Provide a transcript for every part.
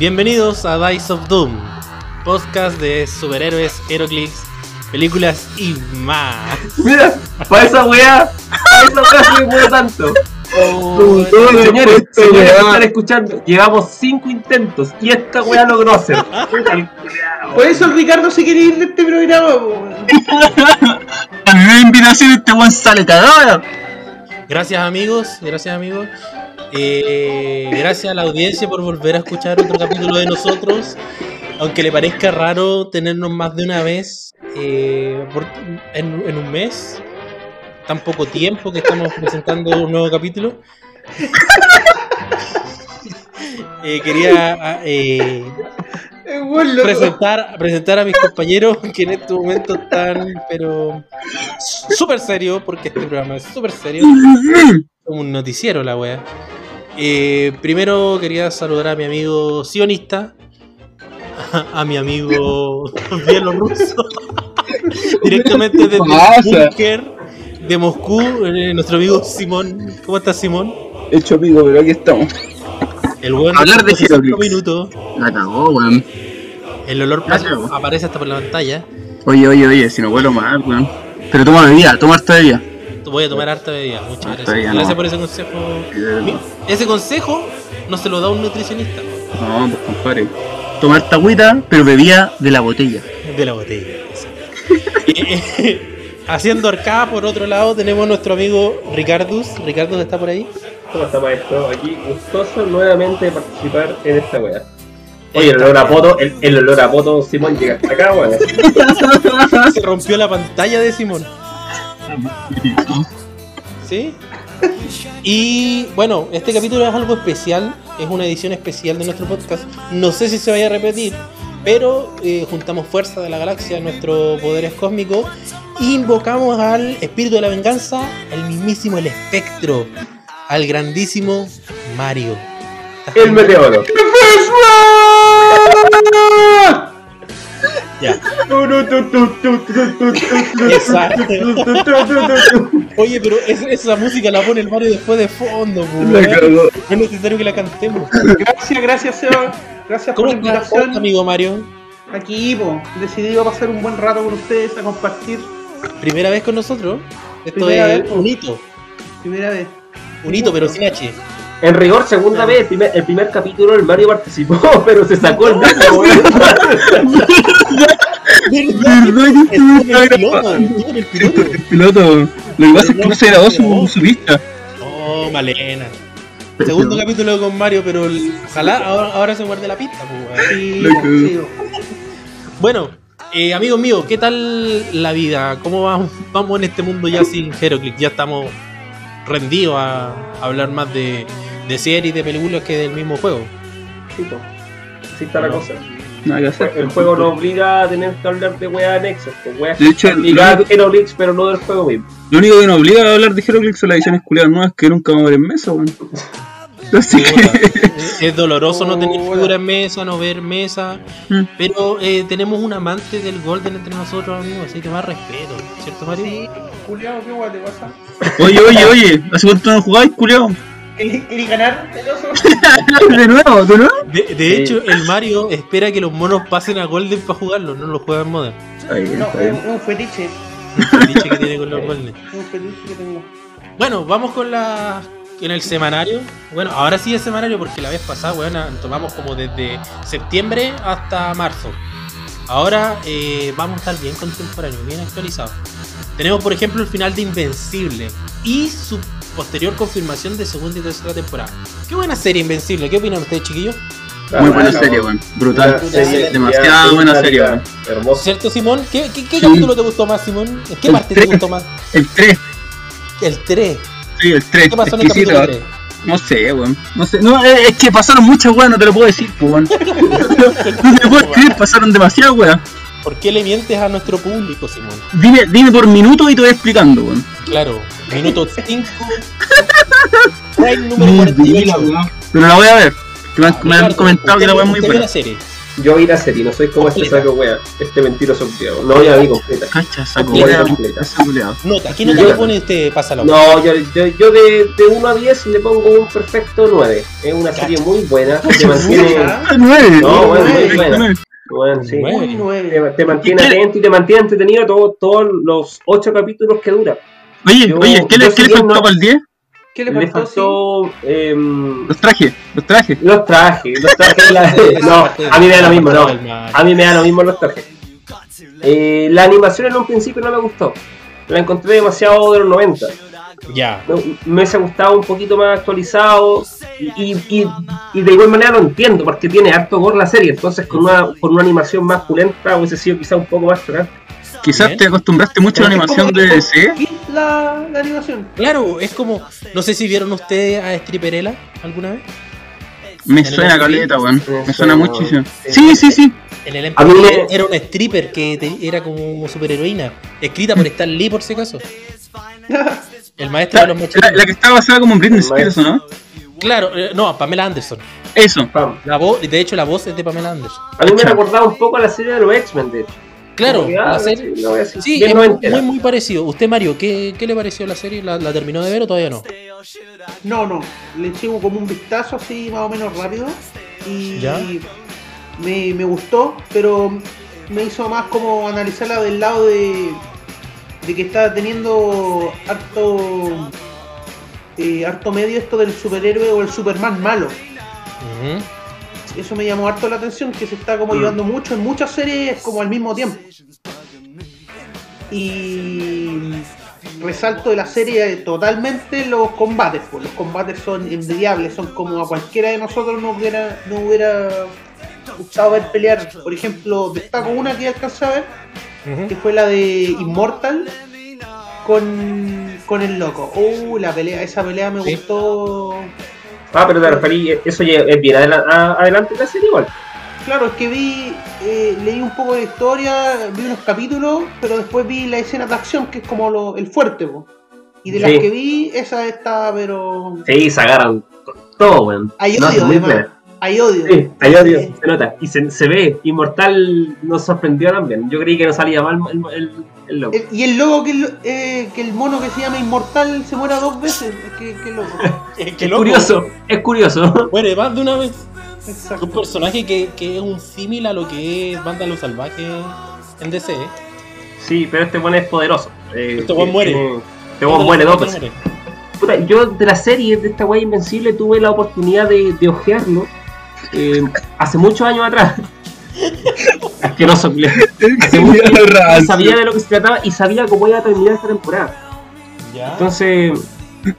Bienvenidos a Dice of Doom, podcast de superhéroes, Heroclix, películas y más. Mira, para esa weá, para esa weá se me tanto. Oh, Señores, señores, esta que weá. están escuchando, llevamos 5 intentos y esta weá logró hacer. Por eso el Ricardo se quiere ir de este programa. A mi nueva invitación este weón sale cagado. Gracias amigos, gracias amigos. Eh, gracias a la audiencia por volver a escuchar otro capítulo de nosotros. Aunque le parezca raro tenernos más de una vez eh, por- en, en un mes, tan poco tiempo que estamos presentando un nuevo capítulo. Eh, quería ah, eh, presentar, presentar a mis compañeros que en este momento están, pero súper serio, porque este programa es súper serio, como un noticiero la wea. Eh, primero quería saludar a mi amigo sionista, a, a mi amigo bielorruso, directamente desde el de Moscú, eh, nuestro amigo Simón. ¿Cómo estás, Simón? Hecho pico, pero aquí estamos. El buen Hablar de minutos. La cagó, weón. El olor aparece hasta por la pantalla. Oye, oye, oye, si no vuelo mal, weón. Pero toma bebida, toma harta bebida. Voy a tomar harta bebida. Muchas Harta gracias. Gracias no. por ese consejo. Ese consejo no se lo da un nutricionista No, pues compadre. Toma harta agüita, pero bebida de la botella. de la botella. Y, eh, Haciendo arcada por otro lado tenemos a nuestro amigo Ricardus. Ricardus está por ahí. ¿Cómo está maestro? Aquí gustoso nuevamente de participar en esta weá. Oye, el olor a poto, el, el olor a poto, Simón, llega hasta acá, weón. Se rompió la pantalla de Simón. ¿Sí? Y bueno, este capítulo es algo especial, es una edición especial de nuestro podcast. No sé si se vaya a repetir, pero eh, juntamos fuerza de la galaxia, nuestros poderes cósmicos, invocamos al espíritu de la venganza, el mismísimo el espectro, al grandísimo Mario. El meteoro. Ya. Exacto. Oye, pero es- esa música la pone el Mario después de fondo, no es necesario que la cantemos. Gracias, gracias, Seba. Gracias por ¿Cómo la estás, invitación. amigo Mario? Aquí, po, decidido a pasar un buen rato con ustedes, a compartir. Primera vez con nosotros. Esto Primera es vez, un hito. Primera vez. Un hito, pero sin H. En rigor, segunda vez, el primer, el primer capítulo el Mario participó, pero se sacó el en el piloto, el piloto. El piloto, lo que pasa es que no se grabó su, su pista. Oh, Malena. Segundo capítulo con Mario, pero el- ojalá ahora, ahora se muerde la pista. pues, po. Bueno, eh, amigos míos, ¿qué tal la vida? ¿Cómo vamos, vamos en este mundo ya sin Heroclix? Ya estamos rendidos a hablar más de, de series, de películas que del mismo juego. Sí, po. Así está la cosa. Nada que hacer. El juego nos obliga a tener que hablar de weas anexas, pues weas De hecho, a Herolix, pero no del juego mismo. Lo único que nos obliga a hablar de Heroclix son las ediciones culiadas nuevas que nunca vamos a ver en mesa, weón. Así Puta, que. es doloroso no tener figura en mesa, no ver mesa, Mm. pero eh, tenemos un amante del Golden entre nosotros, amigos, así que más respeto, ¿cierto, Mario? Sí, ¿qué guay te pasa? Oye, oye, oye, ¿hace cuánto no jugáis, culiao? ¿Queréis queréis ganar? De nuevo, de nuevo. De, de Sí. hecho, el Mario espera que los monos pasen a Golden para jugarlo, no lo juega en Modern. No, un- fetiche. Un fetiche que tiene con los Golden. Un fetiche que tengo. Bueno, vamos con la. En el semanario. Bueno, ahora sí es semanario porque la vez pasada, bueno, tomamos como desde septiembre hasta marzo. Ahora eh, vamos a estar bien contemporáneos, bien actualizados. Tenemos, por ejemplo, el final de Invencible y su posterior confirmación de segunda y tercera temporada. Qué buena serie Invencible, ¿qué opinan ustedes, chiquillos? Muy buena serie, weón. Brutal. Demasiado buena serie, weón. Hermoso. ¿Cierto, Simón? ¿Qué, qué, qué Sí. capítulo te gustó más, Simón? ¿En qué El parte te gustó más? El 3. El 3. Sí, el 3. ¿Qué pasó en el capítulo 3? No sé, weón. No sé. No, es que pasaron muchas weas, no te lo puedo decir, pues, weón. No te lo puedo escribir, pasaron demasiadas weas. ¿Por qué le mientes a nuestro público, Simón? Dime, dime por minuto y te voy explicando, weón. Claro, minuto 5. Frame número 48. Pero la voy a ver. Me han, me han comentado que la es muy buena. la serie. Yo vi la serie, no soy como este saco wea, este mentiroso culiao. No, ya la vi completa. Cacha, saco Completa, wea, completa. Nota, ¿qué nota Yo- le pone usted? Pásalo. No, yo, yo, yo de, de 1 a 10 le pongo un perfecto 9. Es una serie muy buena, te mantiene... Mucha. Ah, nueve. No, bueno, muy buena. Bueno, sí. Nueve. Muy nueve. Te, te mantiene ¿Y qué le- atento y te mantiene entretenido todo- todos los 8 capítulos que dura. Oye, Yo- oye, ¿qué le, qué le faltó no- para el 10? ¿Qué le Le faltó? faltó em, Los trajes, los trajes. los trajes, los trajes, la- no, a mí me da lo mismo, no, a mí me da lo mismo los trajes. Eh, la animación en un principio no me gustó, la encontré demasiado de los 90. Ya. Me, me hubiese gustado un poquito más actualizado y, y, y de igual manera lo entiendo porque tiene harto gore la serie, entonces con una, con una animación más pulenta hubiese sido quizá un poco más chocante. Quizás Bien. te acostumbraste mucho a la animación de DC. ¿Qué la, la animación? Claro, es como. No sé si vieron ustedes a Stripperella alguna vez. Me suena caleta, weón. Me Me suena muchísimo. sí. Sí, sí, sí. En el era una stripper que te- era como superheroína. Escrita por Stan Lee, por si acaso. El maestro La, de los la- machetes. la que está basada como en Britney Spears, ¿o ¿no? Claro, eh, no, Pamela Anderson. Eso. Pam. La voz, de hecho, la voz es de Pamela Anderson. A mí me recordaba un poco a la serie de los X-Men, de hecho. Claro, que, ah, la serie. sí, es muy, muy, muy parecido. Usted, Mario, ¿qué, qué le pareció la serie? ¿La, la terminó de ver o todavía no? No, no. Le eché como un vistazo así más o menos rápido. Y ¿Ya? Me, me gustó, pero me hizo más como analizarla del lado de, de que está teniendo harto, eh, harto medio esto del superhéroe o el Superman malo. Eso me llamó harto la atención, que se está como Mm. llevando mucho en muchas series como al mismo tiempo. Y resalto de la serie totalmente los combates, pues los combates son envidiables, son como a cualquiera de nosotros no hubiera, no hubiera gustado ver pelear. Por ejemplo, destaco una que alcancé a ver, que Ujú. fue la de Immortal con, con el loco. Uh, la pelea, esa pelea me Sí. gustó. Ah, pero te referí, eso ya es bien adelante de la serie igual. Claro, es que vi, eh, leí un poco de historia, vi unos capítulos, pero después vi la escena de acción, que es como lo, el fuerte, po. Y de las Sí. que vi, esa está, pero. Sí, se agarran todo, weón. Hay No, odio, muy además. Hay odio. Sí, hay odio, Sí. se nota. Y se, se ve, Inmortal nos sorprendió también. Yo creí que no salía mal el, el. El- y el que el, eh, que el mono que se llama Inmortal se muera dos veces. Qué, qué loco. Es loco. curioso, es curioso. Muere más de una vez. Exacto. Un personaje que, que es un símil a lo que es Vándalo Salvaje en DC. ¿eh? Sí, pero este buen es poderoso. Eh, Este que- muere. Este weón muere dos veces. Puta, yo de la serie de esta weá invencible tuve la oportunidad de, de ojearlo eh, hace muchos años atrás. Asqueroso. Hace mucho sabía de lo que se trataba y sabía cómo iba a terminar esta temporada. Ya. Entonces,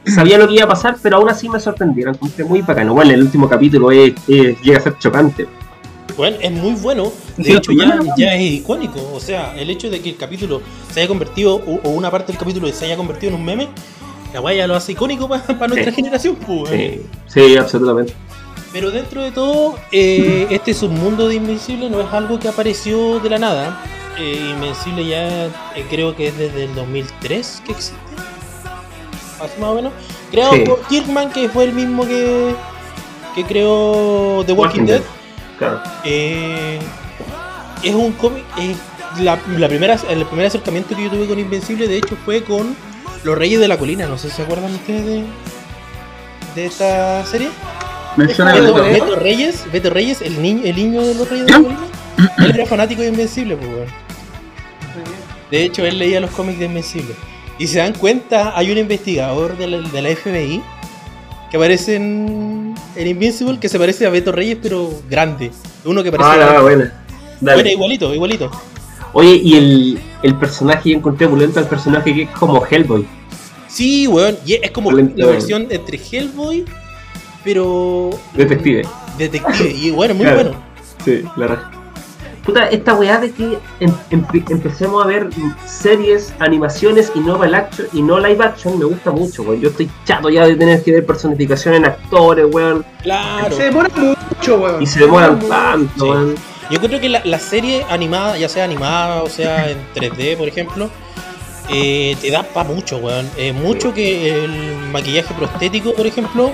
sabía lo que iba a pasar, pero aún así me sorprendieron. Encontré muy bacano. Bueno, el último capítulo es, es- llega a ser chocante. Bueno, es muy bueno. De Sí, hecho, ya, ya es icónico. O sea, el hecho de que el capítulo se haya convertido, o, o una parte del capítulo se haya convertido en un meme, la guay ya lo hace icónico para nuestra Sí. generación, pues. Sí, sí, absolutamente. Pero dentro de todo, eh, este submundo de Invencible no es algo que apareció de la nada. Eh, Invencible ya eh, creo que es desde el 2003 que existe. Así más o menos. Creado Sí. por Kirkman, que fue el mismo que, que creó The Walking, Walking Dead. Dead. Claro. Eh, es un cómic. la, la primera, el primer acercamiento que yo tuve con Invencible, de hecho, fue con Los Reyes de la Colina. No sé si se acuerdan ustedes de, de esta serie. Me suena Beto- Beto, caleta. Beto Reyes, Beto Reyes, el niño, el niño de los Reyes de. Colina. Él era fanático de Invencible, pues, weón. De hecho, él leía los cómics de Invencible. Y se dan cuenta, hay un investigador de la, de la FBI que aparece en, en Invincible que se parece a Beto Reyes, pero grande. Uno que parece. Ah, grande. buena. Dale. Bueno, igualito, igualito. Oye, y el, el personaje, yo encontré pulento al personaje que es como Hellboy. Sí, weón. Y es como la versión entre Hellboy, pero Detective. detective. Y bueno, muy Claro. bueno. Sí, la raja. Puta, esta weá de que em- em- empecemos a ver series, animaciones y no live action, y no live action me gusta mucho, weón. Yo estoy chato ya de tener que ver personificación en actores, weón. Claro. Se demora mucho, weón. Y se demoran tanto, Sí. weón. Yo creo que la, la serie animada, ya sea animada o sea en 3D, por ejemplo, eh, te da para mucho, weón. Eh, mucho que el maquillaje prostético, por ejemplo,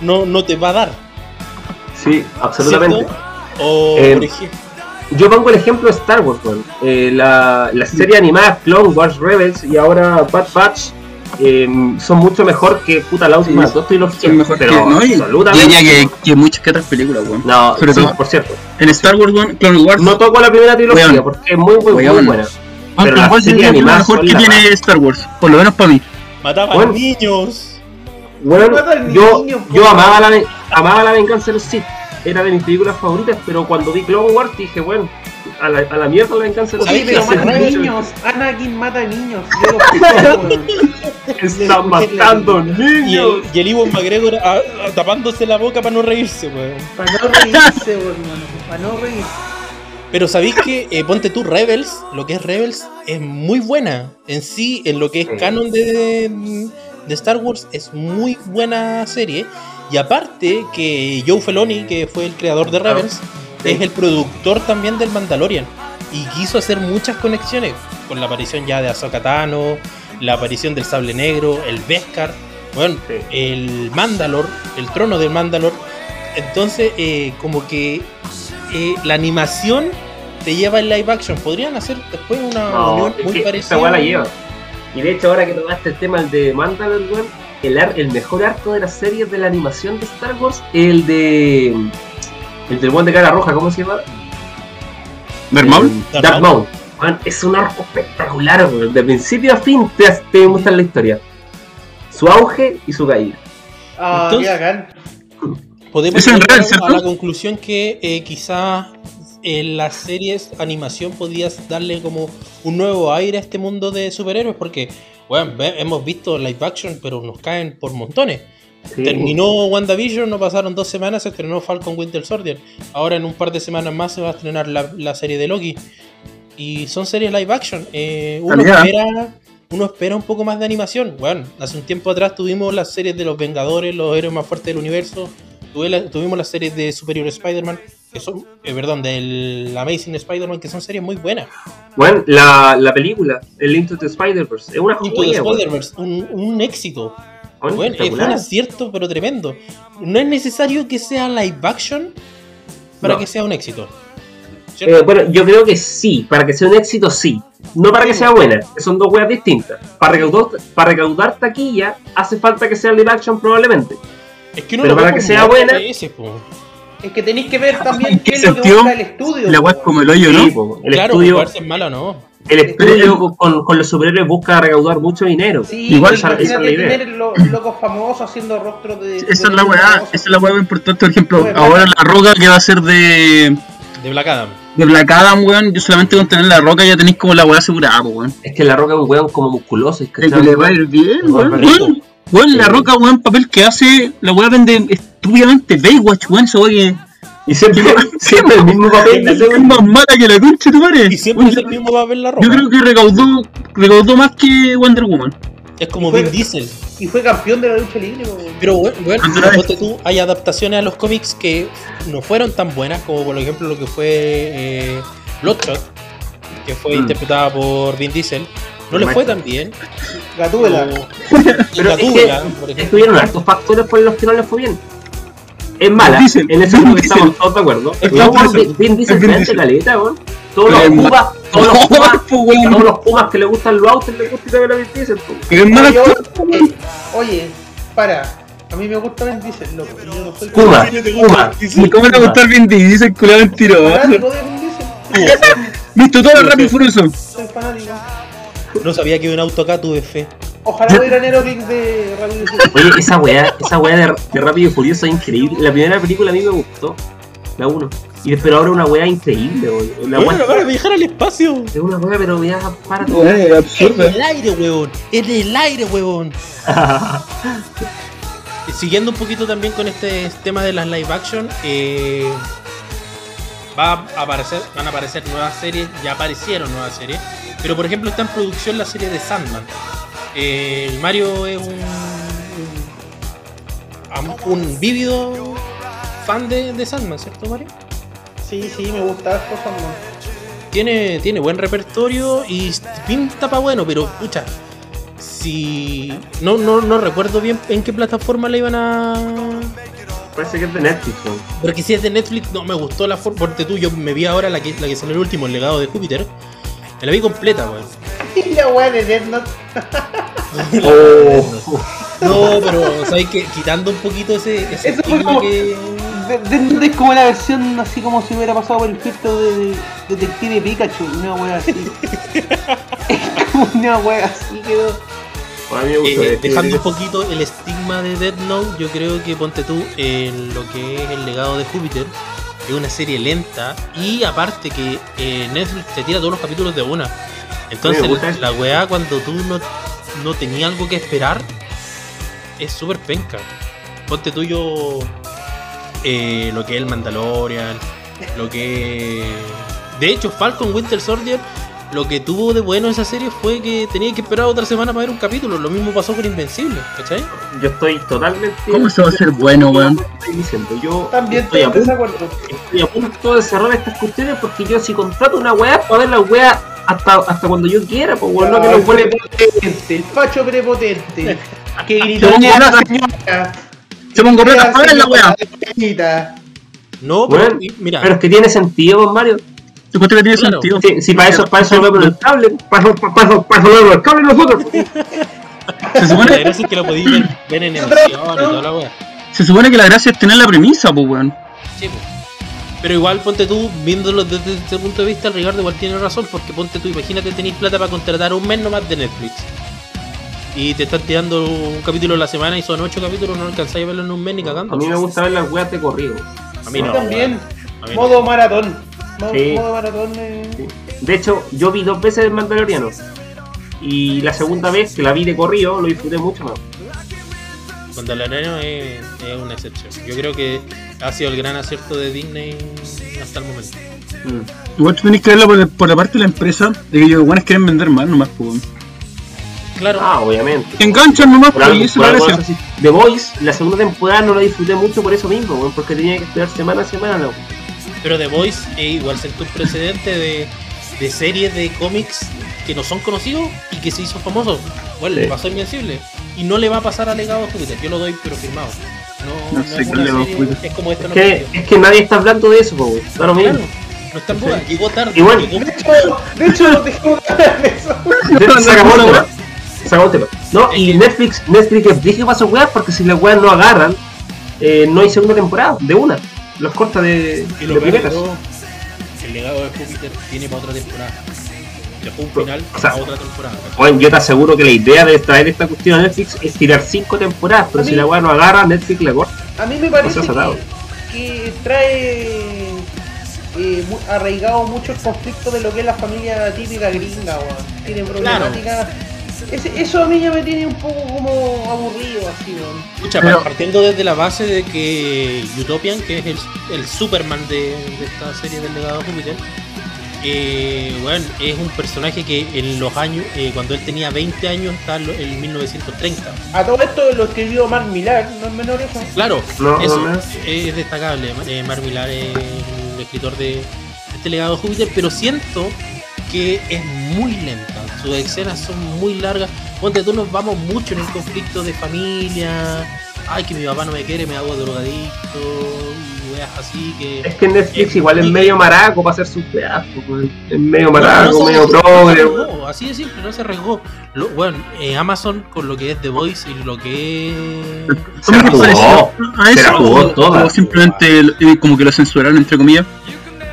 no, no te va a dar. Sí, absolutamente. O, Eh, por ejemplo, Yo pongo el ejemplo de Star Wars, weón. Eh, la, la serie animada Clone Wars Rebels y ahora Bad Batch eh, son mucho mejor que puta la última Sí, dos trilogías. Son mejor pero que. No, y absolutamente. que, que muchas que otras películas, weón. No, sí, todo- por cierto. En Star Wars, weón, Clone Wars. No toco la primera trilogía Weón. porque es muy, muy, muy buena. pero series diría que es mejor que la tiene. Star Wars. Por lo menos para mí. mataban bueno. niños. Bueno, yo, yo amaba, la, amaba la venganza de los Sith. Era de mis películas favoritas, pero cuando vi Clone Wars dije, bueno, a la, a la mierda la venganza de los Sith. pero mata mucho- niños. Anakin mata niños. Están matando Y niños. el, y el Iwan McGregor ah, ah, tapándose la boca para no reírse, weón. Para no reírse, weón, hermano. Para no reírse. Pero sabéis que, eh, ponte tú, Rebels, lo que es Rebels, es muy buena. En sí, en lo que es canon de, de Star Wars, es muy buena serie. Y aparte que Joe Feloni, que fue el creador de Rebels, Sí. es el productor también del Mandalorian. Y quiso hacer muchas conexiones con la aparición ya de Ahsoka Tano, la aparición del Sable Negro, el Beskar, bueno, Sí. el Mandalor, el trono del Mandalor. Entonces, eh, como que eh, la animación te lleva en live action. Podrían hacer después una No, unión muy parecida. esa weá la lleva. Y de hecho, ahora que tomaste el tema el de Mandalor, weón, el, ar- el mejor arco de las series de la animación de Star Wars, el de. El del buen de cara roja, ¿cómo se llama? ¿Darth Maul? Weón, es un arco espectacular, weón. De principio a fin te, te muestran la historia. Su auge y su caída. Ah, Entonces-. Podemos llegar a la conclusión que eh, quizás en las series animación podías darle como un nuevo aire a este mundo de superhéroes porque bueno, hemos visto live action pero nos caen por montones. Sí. Terminó WandaVision, no pasaron dos semanas, se estrenó Falcon Winter Soldier. Ahora en un par de semanas más se va a estrenar la, la serie de Loki. Y son series live action. Eh, uno, espera, uno espera un poco más de animación. Bueno, hace un tiempo atrás tuvimos las series de los Vengadores, los héroes más fuertes del universo. Tuvimos las series de Superior Spider-Man, que son, eh, perdón, del Amazing Spider-Man, que son series muy buenas. Bueno, la, la película, el Into the Spider-Verse, es una Into the. Spider-Verse, un, un éxito. Weón, Bueno, es un acierto, pero tremendo. No es necesario que sea live action para No. que sea un éxito. Eh, bueno, yo creo que sí, para que sea un éxito sí. No para que sea buena, que son dos weas distintas. Para recaudar, para recaudar taquilla hace falta que sea live action probablemente. es que uno pero para que sea buena- ese. Es que tenéis que ver también ¿En qué qué es lo que sentido? busca el estudio. La weá es como el hoyo, ¿no? Sí, po, el claro, estudio, es mala no. el estudio con, con los superhéroes busca recaudar mucho dinero. Sí, Igual pues, esa- esa es la idea. tener los locos famosos haciendo rostros de. Esa es la weá, esa es la weá importante. Por ejemplo, Bueno, ahora la roca que va a ser de, De Black Adam. de Black Adam, weón. Yo solamente con tener la roca ya tenéis como la weá asegurada, po, weón. Es que la roca es un weón como musculoso. Es que Es que le va a ir bien, weón. Weón, la roca, weón, papel que hace, la weá vende estúpidamente Baywatch, weón, esa weá Y siempre, siempre el mismo papel. es más mala que la concha, tu madre. Y siempre es el mismo va a ver la ropa. Yo creo que recaudó, recaudó más que Wonder Woman. Es como Vin Diesel. Y fue campeón de la lucha libre. Pero bueno, bueno, tú, hay adaptaciones a los cómics que no fueron tan buenas como por ejemplo lo que fue eh, Bloodshot, que fue Mm. interpretada por Vin Diesel. No le fue tan bien. Gatúbela. Pero es que Gatúbela, por ejemplo. estuvieron hartos factores por los que no les fue bien. Es mala, Diesel, en que Diesel. estamos todos de acuerdo. Es No, Vin Diesel. Es frente caleta, weón. Todos los Es pumas, todos los weón. todos los pumas que le gustan los autos les gusta ver a Vin Diesel. Pero es mala Oye, para. A mí me gusta Vin Diesel, loco. Yo no soy Puma, Puma. ¿Cómo le va a gustar Vin Diesel, culiado mentiroso? Visto todo el rápido y furioso. Soy fanático. No sabía que un auto acá tuve fe. Ojalá hubiera Neroclix de Rápido y Furioso. Oye, esa weá, esa weá de, de Rápido y Furioso es increíble. La primera película a mí me gustó, la 1. Y pero ahora una weá increíble, weón. La Bueno, weá- van a viajar al espacio. es una weá, pero ya para todo. Weón, es En el aire, huevón. En el aire, huevón. Y Siguiendo un poquito también con este tema de las live action, eh, va a aparecer, van a aparecer nuevas series, ya aparecieron nuevas series, pero por ejemplo está en producción la serie de Sandman. Eh, el Mario es un, un, un vívido fan de, de Sandman, ¿cierto Mario? Sí, sí, me gusta cosas más. Tiene, tiene buen repertorio y pinta para bueno, pero pucha, si no, no, no recuerdo bien en qué plataforma la iban a, Parece que es de Netflix, ¿no? Pero que si es de Netflix, no me gustó la forma. Porque tú, yo me vi ahora la que, la que salió el último, el legado de Júpiter. Me la vi completa, weón. Y la weá de Death Note. Oh. No, pero, ¿sabes que Quitando un poquito ese, ese Eso fue estigma como- que. Death Note es como la versión así como si hubiera pasado por el filtro de, de Detective Pikachu, una wea así. es como una wea así quedó. A mí me gusta. Eh, este- dejando un poquito el estigma de Death Note, yo creo que ponte tú en lo que es el legado de Júpiter. Es una serie lenta y aparte que eh, Netflix te tira todos los capítulos de una. Entonces la weá cuando tú no, no tenías algo que esperar es súper penca. Ponte tú yo eh, lo que es el Mandalorian, lo que... De hecho, Falcon Winter Soldier, lo que tuvo de bueno esa serie fue que tenía que esperar otra semana para ver un capítulo. Lo mismo pasó con Invencible, ¿cachai? Yo estoy totalmente. ¿Cómo se va a hacer bueno, weón? Estoy diciendo, yo También estoy estoy a, punto, estoy a punto de cerrar estas cuestiones porque yo si contrato una weá, puedo ver la weá hasta, hasta cuando yo quiera, pues weón, no que lo el pone. prepotente, el facho prepotente. que gritó Te pongo a la señora. Se pongo plata para ver la weá. No, pero mira, Pero es que tiene sentido, Mario. Yo encuentro que tiene Claro. sentido. Si, si para eso, para eso lo vemos en el cable, para eso, para eso, para eso lo vemos en el cable nosotros. Se la supone, gracia es que lo podéis ver, ver en emoción y toda la wea. se supone que la gracia es tener la premisa, pues, weón. Sí, po. Pero igual ponte tú, viéndolo desde ese punto de vista, el Ricardo igual tiene razón, porque ponte tú, imagínate tenéis plata para contratar un mes nomás de Netflix. Y te están tirando un capítulo a la semana y son ocho capítulos, no alcanzáis a verlo en un mes ni cagando. A mí me gusta ver las weas de corrido. A mí no, también. weón. A mí no. Modo maratón. Modo, Sí. modo maratón. eh. De hecho, yo vi dos veces el Mandaloriano. Y la segunda vez que la vi de corrido, lo disfruté mucho más. Mandaloriano es, es una excepción. Yo creo que ha sido el gran acierto de Disney hasta el momento. Mm. Igual tú tenés que verla por, la- por la parte de la empresa, de que ellos buenos quieren vender más nomás, pues. Claro, Ah, obviamente. Te enganchan nomás, Por pues, algo- y eso por algo así. The Voice, la segunda temporada no la disfruté mucho por eso mismo, porque tenía que esperar semana a semana. ¿no? Pero The Voice eh, igual sentó un precedente de, de series de cómics que no son conocidos y que se hizo famoso. Bueno, le Sí. pasó a Invencible. Y no le va a pasar a Legado de Júpiter. Yo lo doy, pero firmado. No, No no sé es qué una serie, es como esta Es no que, es que nadie está hablando de eso, mismo. Claro, no está en boda. Llegó tarde. Y bueno. llegó- De hecho, de hecho, no tengo ganas de eso. De- Se acabó el no, tema. Se acabó el tema. No, y Netflix, Netflix dije para esas weas porque si las weas no agarran, eh, no hay segunda temporada, de una. Los corta de, Y lo de primeras. todo, el legado de Júpiter tiene para otra temporada. Dejó un final O sea, para otra temporada. Bueno, yo te aseguro que la idea de traer esta cuestión a Netflix es tirar cinco temporadas, pero A si mí- la wea no agarra, Netflix la corta. A mí me parece No que, que trae eh, mu- arraigado mucho el conflicto de lo que es la familia típica gringa, weón. Tiene problemáticas. Ese- eso a mí ya me tiene un poco como aburrido así, weón. Escucha, Pero- partiendo desde la base de que Utopian, que es el, el Superman de, de esta serie del legado de Júpiter, eh, bueno, es un personaje que en los años, eh, cuando él tenía 20 años, está en lo- en 1930. A todo esto lo escribió Mark Millar, no es menor eso. Claro, No, eso no, no. es destacable. Eh, Mark Millar es el escritor de este legado de Júpiter, pero siento que es muy lenta. Sus escenas son muy largas. Ponte tú nos vamos mucho en el conflicto de familia. Ay, que mi papá no me quiere, me hago drogadicto. Y weas así que. Es que Netflix Es igual es medio maraco para hacer sus weas, weón. es medio maraco, no se- medio se progre. así de simple, no se arriesgó. Lo- bueno, eh, Amazon con lo que es The Voice y lo que es. Se ¿Cómo la te pareció jugó, a se eso? la jugó o, toda. o simplemente eh, como que lo censuraron, entre comillas.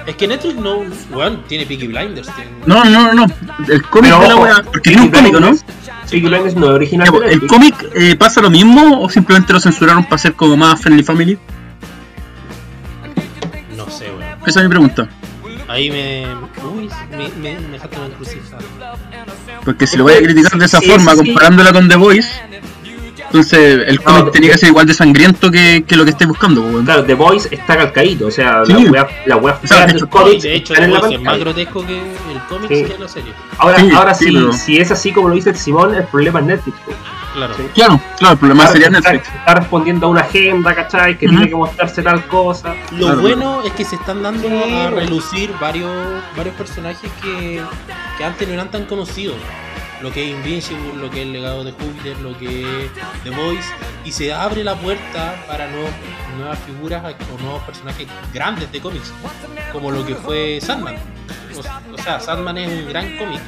Es que Netflix no. Bueno, tiene Peaky Blinders. tiene- No, no, no, no. El cómic Pero de la wea. Porque Peaky un cómic, ¿no? Peaky Blinders no es original Ya, pues, ¿El cómic eh, pasa lo mismo o simplemente lo censuraron para ser como más friendly family? No sé, weón. Esa es mi pregunta. Ahí me. Uy, me, me, me dejaste una. Porque si lo voy a criticar de esa Sí, forma, sí, sí. comparándola con The Voice, entonces el cómic No, tenía que ser igual de sangriento que, que lo que estés buscando, weón. Claro, The Voice está calcadito, o sea, Sí. las weas las weas O sea, de del hecho, cómic de hecho, en la es más grotesco que el cómic Sí. que la serie. Ahora, Sí, ahora sí, sí, pero- si es así como lo dice el Simón, el problema es Netflix. pues. Claro. Sí. Claro, claro, el problema Claro, sería Netflix. está respondiendo a una agenda, ¿cachai? Que tiene que mostrarse tal cosa. Lo Claro. bueno es que se están dando Sí, a bueno. relucir varios varios personajes que, que antes no eran tan conocidos. Lo que es Invincible, lo que es el legado de Júpiter, lo que es The Voice, y se abre la puerta para nuevos- nuevas figuras o nuevos personajes grandes de cómics, como lo que fue Sandman. O, o sea, Sandman es un gran cómic,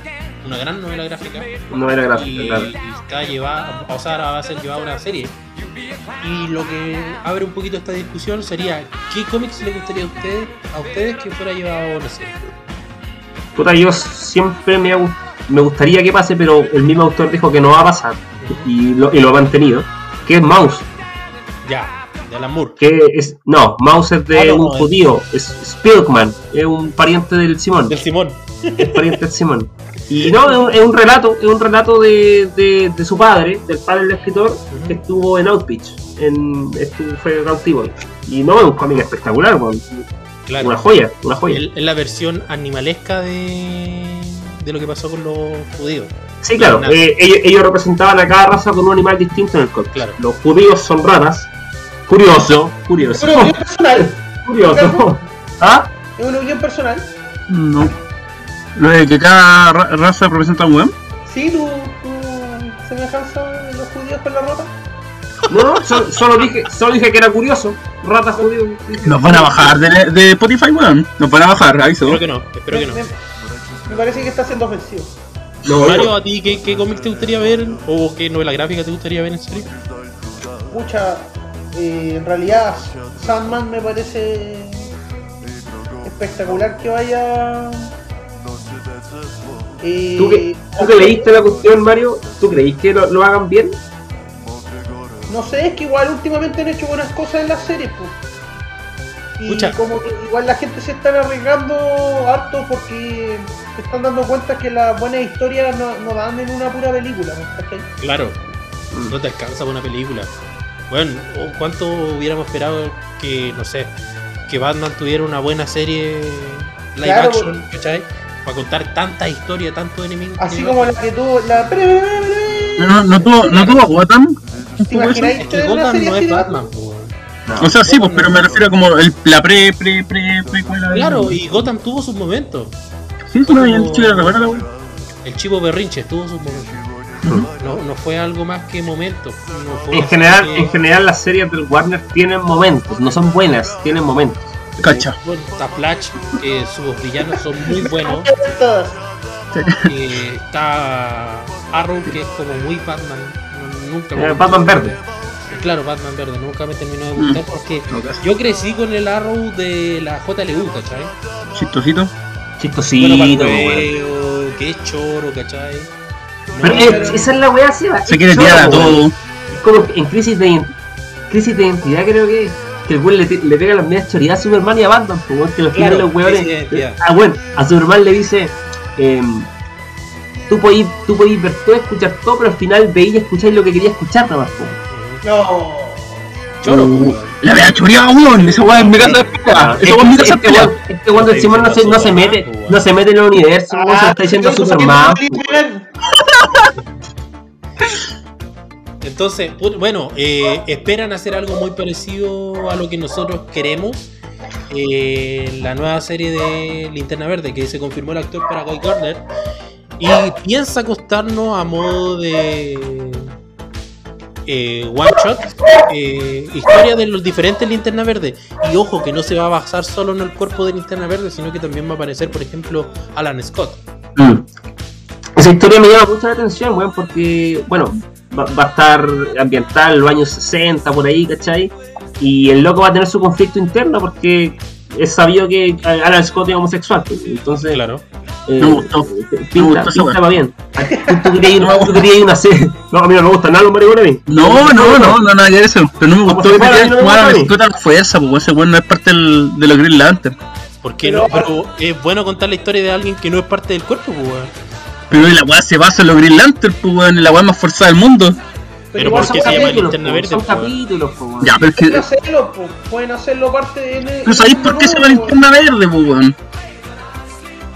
una gran novela gráfica, No era gráfico, y, claro. y está llevada, o sea, ahora va a ser llevada a una serie. Y lo que abre un poquito esta discusión sería ¿qué cómics le gustaría a ustedes, a ustedes que fuera llevado a una serie? Puta, yo siempre me, ha gust- me gustaría que pase, pero el mismo autor dijo que no va a pasar. Y lo, y lo ha mantenido. Que es Mouse. Ya, de Alan Moore. Que es. No, Mouse es de Ah, no, un no, judío. Es Spilkman. Es un pariente del Simón. Del Simón. Es pariente del Simón. Y no, es un, es un relato, es un relato de, de, de su padre, del padre del escritor, que estuvo en Outpitch, en, estuvo, fue cautivo. Y no, es un cómic espectacular, weón. Claro. una joya, una joya. Es la versión animalesca de, de lo que pasó con los judíos. Sí, claro, eh, ellos, ellos representaban a cada raza con un animal distinto en el cómic. Claro. Los judíos son ratas. Curioso, curioso, Pero es una opinión personal. curioso. ¿Ah? Es una opinión personal. No. Lo de que cada ra- raza representa un weón. Sí, tu, tu semejanza de los judíos con la rota. No, no, so- solo, dije, solo dije que era curioso. Ratas judíos. Nos van a bajar de, de Spotify, weón. Nos van a bajar, aviso. Espero que no, espero que no. Me, parece que está siendo ofensivo. No, Mario, ¿a ti qué, qué cómic te gustaría ver? ¿O qué novela gráfica te gustaría ver en serie? Mucha. eh, en realidad, Sandman me parece espectacular que vaya. Eh, ¿Tú que, tú que leíste la cuestión, Mario, ¿tú creís que lo, lo hagan bien? No sé, es que igual últimamente han hecho buenas cosas en las series, pues. Y Pucha. como que igual la gente se está arriesgando harto porque se están dando cuenta que las buenas historias no, no dan en una pura película, ¿no? Claro, no te alcanza una película. Bueno, ¿o ¿cuánto hubiéramos esperado que, no sé, que Batman tuviera una buena serie live Claro, action, ¿cachai? Para contar tanta historia, tantos enemigos. Así que- como la que tuvo la. No, no, no tuvo, no tuvo Gotham. ¿Te imagináis que Gotham serie no es Batman, po, weón. O sea, sí, pues, pero me refiero a como el, la pre, pre, pre, precuela Claro, y Gotham tuvo sus momentos. Sí, sí, no habían dicho que era la. El chivo berrinche tuvo sus momentos. No, no fue algo más que momentos. no En general, serie- en general las series del Warner tienen momentos, no son buenas, tienen momentos. Cacha. Bueno, está Flash, que sus villanos son muy buenos. Eh, está Arrow, que es como muy Batman. Nunca me Eh. Batman verde. Claro, Batman verde. Nunca me terminó de gustar porque yo crecí con el Arrow de la JLU, ¿cachai? Chistosito. Chistosito, Bueno, weón. Es choro, ¿cachai? No, Pero esa es la weá, Seba. Se quiere choro, tirar a todo. Es como en crisis de, crisis de identidad, creo que es. Que el weón le, le pega las medias choridades a Superman y a Batman, pues, weón, que los Claro, los weones. Ah, bueno, a Superman le dice. em, tú podís tú podís ver todo, escuchar todo, pero al final veís y escucháis lo que quería escuchar nomás, pues. No. Choro, Uh, la había choreado, weón. Esa weá es mi casa de este pelea. weón- este Simón no se, no se mete, no se mete en el universo, weón, se lo está diciendo Ah, Superman. Entonces, bueno, eh, esperan hacer algo muy parecido a lo que nosotros queremos. Eh, la nueva serie de Linterna Verde, que se confirmó el actor para Guy Gardner. Y piensa acostarnos a modo de eh, one shot, eh, historia de los diferentes Linterna Verde. Y ojo, que no se va a basar solo en el cuerpo de Linterna Verde, sino que también va a aparecer, por ejemplo, Alan Scott. Mm. Esa historia me llama mucho la atención, weón, porque, bueno, va, a estar ambiental en los años 60, por ahí, ¿cachai? Y el loco va a tener su conflicto interno porque es sabido que Alan Scott es homosexual, pues, entonces Claro. eh, Me gustó. pinta, Me gustó esa pinta va bien. ¿Tú, tú querías, tú querías una serie? No, a mí no me gusta nada los maricones a mí. No, no, no, no, nada que ver eso. Pero no me gustó que no como gusta a. Scott a la fuerza, porque ese weón no es parte del, de los Green Lantern. ¿Por qué no? Pero es bueno contar la historia de alguien que no es parte del cuerpo, pues, weón. Pero la weá se basa en los Green Lantern, pues weón, la weá más forzada del mundo. Pero ¿por qué se llama Linterna po, Verde, Son po, capítulos, po. Ya, pero es que. Pueden hacerlo, po. pueden hacerlo parte de. ¿Pero sabéis por qué se llama Linterna Verde, pues weón?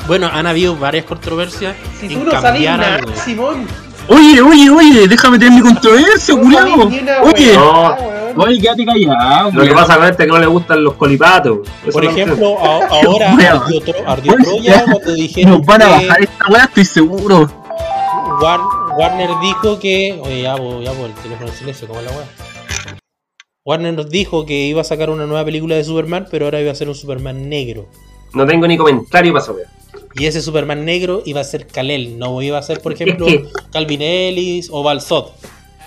Bueno, han habido varias controversias Si en tú no sabes cambiar nada, algo. Simón. Oye, oye, oye, déjame tener mi controversia, culiao. Oye, No. oye, quédate callado, Lo que pasa con este es que no le gustan los colipatos. Eso Por ejemplo, a- ahora ardió, Troya ya, cuando dijeron Nos van a bajar esta weá, estoy seguro. War- Warner dijo que. Oye, ya, po, ya, po, el teléfono en silencio, como la weá. Warner nos dijo que iba a sacar una nueva película de Superman, pero ahora iba a ser un Superman negro. No tengo ni comentario para wea. Y ese Superman negro iba a ser Kalel, no iba a ser, por ejemplo, que- Calvin Ellis o Balsot.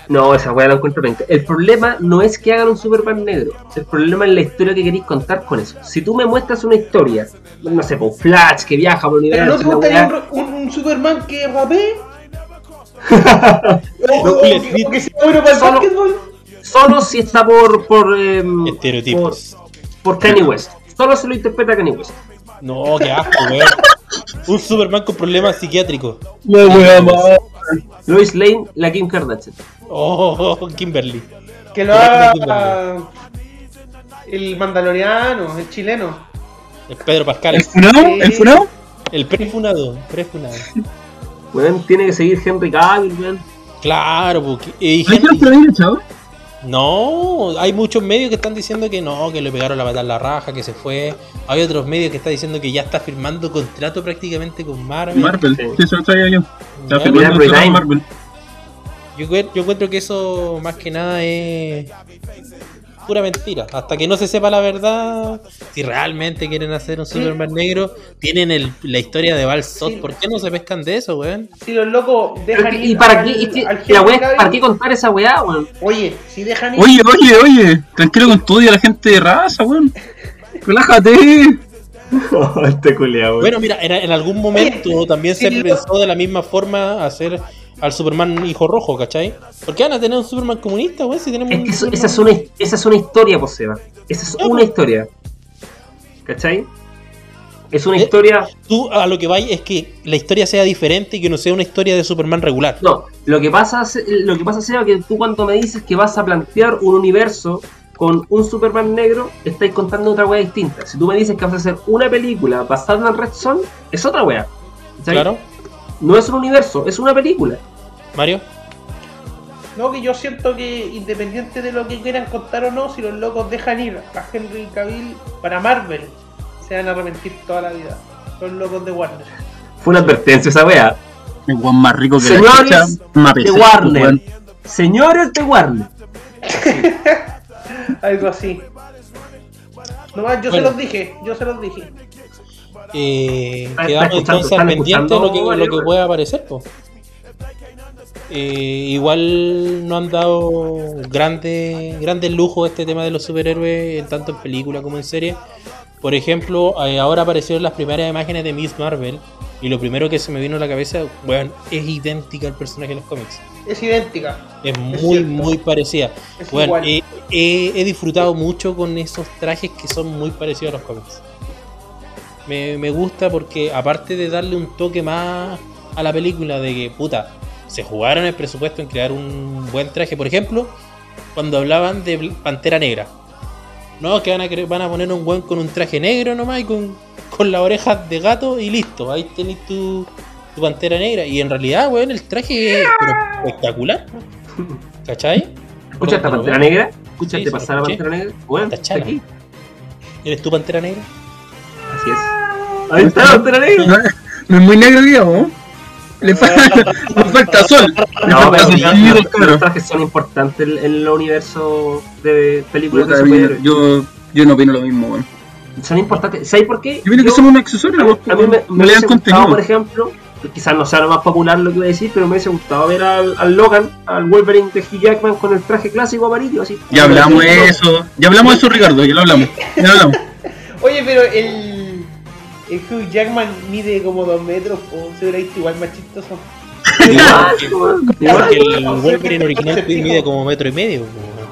No, esa weá la encuentro penca. El problema no es que hagan un Superman negro. El problema es la historia que queréis contar con eso. Si tú me muestras una historia, no sé, por Flash que viaja por el Pero universo, no te gustaría weá- un, un- un Superman que rapee. O, No, o- Will o que, Smith. o que sea bueno para el Solo- si está por por, por, Estereotipos. por Kanye West. Solo se lo interpreta Kanye West. No, qué asco, weón. Un Superman con problemas psiquiátricos. Wea más. Lois Lane, la Kim Kardashian. Oh, Kimberly. Que lo haga el mandaloriano, el chileno. El Pedro Pascal. ¿El funado? ¿El funado? El prefunado. Prefunado. Weón, tiene que seguir Henry Cavill, weón. Claro, porque. y ¿No dijeron que lo habían echado? No, hay muchos medios que están diciendo que no, que le pegaron la patada en la raja, que se fue. Hay otros medios que están diciendo que ya está firmando contrato prácticamente con Marvel. Marvel, Sí. sí, eso lo traía yo. Está firmando. Marvel. Yo, yo encuentro que eso más que nada es pura mentira. Hasta que no se sepa la verdad, si realmente quieren hacer un Superman negro, tienen el- la historia de Val Sot. Sí. ¿Por qué no se pescan de eso, weón? Si los locos dejan que- ir ¿Y para al- qué? Que al la Cavill- ¿para qué contar esa weá, weón? Oye, si dejan ir. Oye, oye, oye, tranquilo con tu odio a la gente de raza, weón. Relájate. este culiao, Bueno, mira, en, en algún momento también se pensó de la misma forma hacer al Superman hijo rojo, ¿cachai? ¿Por qué van a tener un Superman comunista, weón? Si tenemos Es que eso- esa, es una, esa es una historia, pues, Seba. Esa es Ya, una pues. historia. ¿Cachai? Es una Eh, historia. Tú a lo que vais es que la historia sea diferente y que no sea una historia de Superman regular. No, lo que pasa, lo que pasa, Seba, que tú cuando me dices que vas a plantear un universo con un Superman negro, estáis contando otra wea distinta. Si tú me dices que vas a hacer una película basada en Red Son, es otra wea. ¿cachai? Claro, No es un universo, es una película. Mario. No, que yo siento que independiente de lo que quieran contar o no, si los locos dejan ir a Henry Cavill para Marvel, se van a arrepentir toda la vida. Los locos de Warner. Fue una advertencia esa wea. El weón más rico que Señores la chucha, más de Warner. Señores de Warner. Algo así. Nomás yo Bueno. se los dije, yo se los dije. Eh, está quedamos entonces están al pendiente de lo que, lo que pueda aparecer. po. Eh, igual no han dado grandes grandes lujos este tema de los superhéroes, tanto en película como en serie. Por ejemplo, eh, ahora aparecieron las primeras imágenes de Miss Marvel. Y lo primero que se me vino a la cabeza, bueno, es idéntica al personaje de los cómics. Es idéntica. Es muy, muy parecida. Es Bueno, he- he disfrutado mucho con esos trajes que son muy parecidos a los cómics. Me, me gusta porque aparte de darle un toque más a la película de que, puta, se jugaron el presupuesto en crear un buen traje. Por ejemplo, cuando hablaban de Pantera Negra. No, que van a, van a poner un buen con un traje negro nomás y con, con las orejas de gato y listo. Ahí tenés tu, tu Pantera Negra. Y en realidad, weón, el traje es espectacular. ¿Cachai? ¿Escuchaste Pero- Pantera Negra? ¿Escuchaste Sí, pasar a escuché. Pantera Negra? Bueno, Está está chala. aquí. ¿Eres tú Pantera Negra? Así es. Ahí está Pantera Negra. No, es muy negro, digamos. Le falta, le falta sol. Le No, falta pero sol. los, claro. trajes son importantes en en el universo de películas de Puta, superhéroes. Yo, yo no opino lo mismo, weón. Son importantes. ¿Sabes por qué? Yo opino que Yo- son un accesorio, a, mí me, me no le dan contenido. por ejemplo, quizás no sea lo más popular lo que voy a decir, pero me hubiese gustado ver al, al Logan, al Wolverine de Hugh Jackman con el traje clásico amarillo, así. Ya hablamos de eso. Ya hablamos de eso, Ricardo. Ya lo hablamos. Ya lo hablamos. Oye, pero el, el Hugh Jackman mide como dos metros, o se hubiera visto igual más chistoso. Igual, weón, igual. Porque el Wolverine original mide como metro y medio.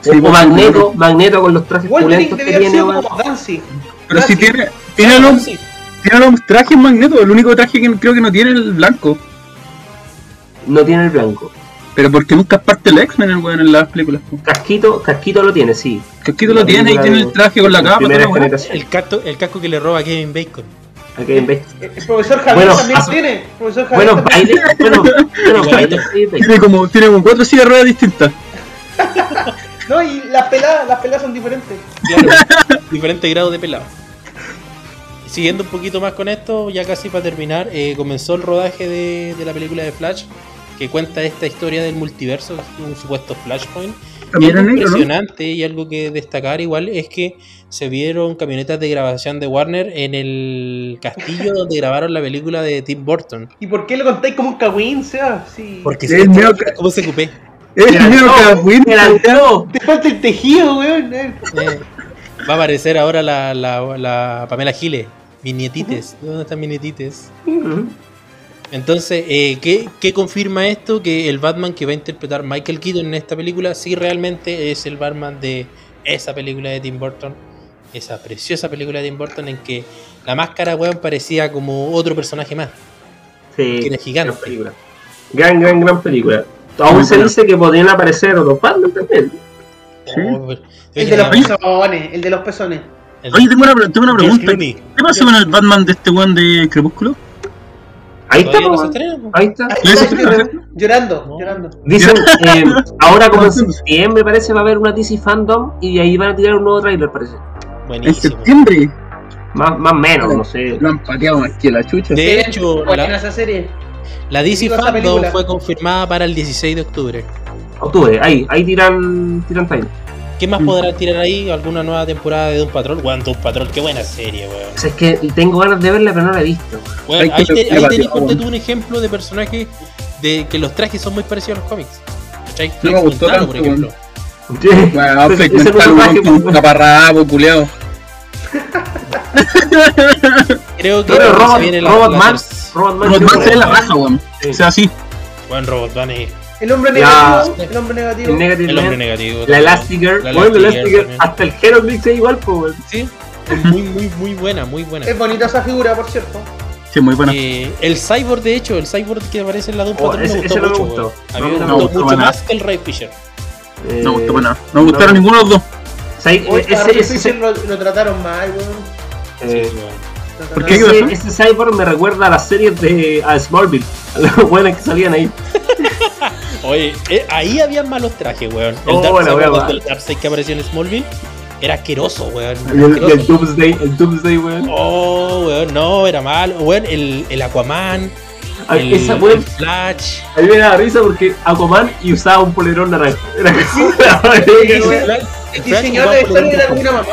Sí, o Magneto, Magneto con los trajes Wolverine pulentos que tiene. Pero si tiene, tiene los, tiene los trajes magnetos. El único traje que creo que no tiene es el blanco. No tiene el blanco. Pero porque nunca es parte del X-Men, el weón, en las películas. Casquito, casquito lo tiene, sí. Casquito lo tiene y tiene el traje con la capa. El casco, el casco que le roba a Kevin Bacon. Vez- El el profesor Javier Bueno, también tiene. Profesor Javier Bueno, también baile, bueno, bueno, Igualito. baile, sí, baile. Tiene como, tiene como cuatro sillas de ruedas distintas. No, y las peladas, las peladas son diferentes. Claro, diferentes grados de pelado. Siguiendo un poquito más con esto, ya casi para terminar, eh, comenzó el rodaje de, de la película de Flash. que cuenta esta historia del multiverso, un supuesto Flashpoint. Y También algo en negro, ¿no? impresionante y algo que destacar igual es que se vieron camionetas de grabación de Warner en el castillo donde grabaron la película de Tim Burton. ¿Y por qué lo contáis como un cagüín, Seba? Sí. Porque Es se medio ca- como se ocupé. Es medio cagüín. Te falta el tejido, weón. eh. Va a aparecer ahora la, la, la Pamela Giles. Mis nietites. ¿Dónde están mis nietites? Entonces, eh, ¿qué, qué confirma esto? Que el Batman que va a interpretar Michael Keaton en esta película sí realmente es el Batman de esa película de Tim Burton. Esa preciosa película de Tim Burton en que la máscara, weón, parecía como otro personaje más. Sí, Que era gigante. gran película. Gran, gran, gran película. Aún Muy se dice que podrían aparecer otros Batman también. Sí. Oh, El de los pezones, el de los pezones. Oye, tengo una, tengo una pregunta. ¿Qué pasó con el Batman de este weón de Crepúsculo? Ahí está, no estrena, ahí está. ¿Lo hizo Llorando, llorando, No. llorando. Dicen, eh, ahora como en septiembre parece va a haber una DC Fandom y de ahí van a tirar un nuevo trailer parece. En Buenísimo. septiembre. Más, más menos, no sé. Lo han pateado más que la chucha. De hecho, la, esa serie. la DC Fandom película. fue confirmada para el 16 de octubre. Octubre, ahí, ahí tiran, tiran trailer. ¿Qué más Mm. podrán tirar ahí? ¿Alguna nueva temporada de Doom Patrol? Weón, Doom Patrol, qué buena serie, weón. O sea, es que tengo ganas de verla, pero no la he visto. Weón, ahí, te, ahí tenés, ponte tú un ejemplo de personaje de que los trajes son muy parecidos a los cómics. ¿Cachai? No me gustó tanto, por ejemplo. Bueno, ese personaje, con caparrabo, culeado. Creo que Pero Robot, Robot la Man, Robot Man, ve la raja, weón. O sea, sí. Buen Robot Man es El hombre negativo. El hombre negativo. el Negative el hombre negativo. la. Elastigirl, La bueno, la también. hasta el Heroclix es igual, pues, weón. Sí, es muy, muy, muy buena, muy buena. Es bonita esa figura, por cierto. Sí, muy buena. Eh, el Cyborg, de hecho, el Cyborg que aparece en la Doom Oh, Patrol ese- me gustó ese no me mucho. gustó. A No mí me me gustó. gustó No, mucho más que el Ray Fisher. Eh, No me gustó para nada. No me gustaron no. ninguno de los dos. o sea, Hoy ese, ese, Fisher lo, lo trataron mal, weón. eh, Sí, weón. Lo ¿Por qué? trataron- ese, ese Cyborg me recuerda a las series de a Smallville, a los buenos que salían ahí. Oye, eh, ahí habían malos trajes, weón. El Oh, Darkseid, la wea, cuando va. el Darkseid que apareció en Smallville era asqueroso, weón. Y el, y el. Doomsday, el Doomsday, weón. Oh, weón, no, era malo. Weón, el, el Aquaman, A- el, esa el weón, Flash. a mí me daba risa porque Aquaman y usaba un polerón naranja. Era como El diseñador de vestuario el era como una mamá.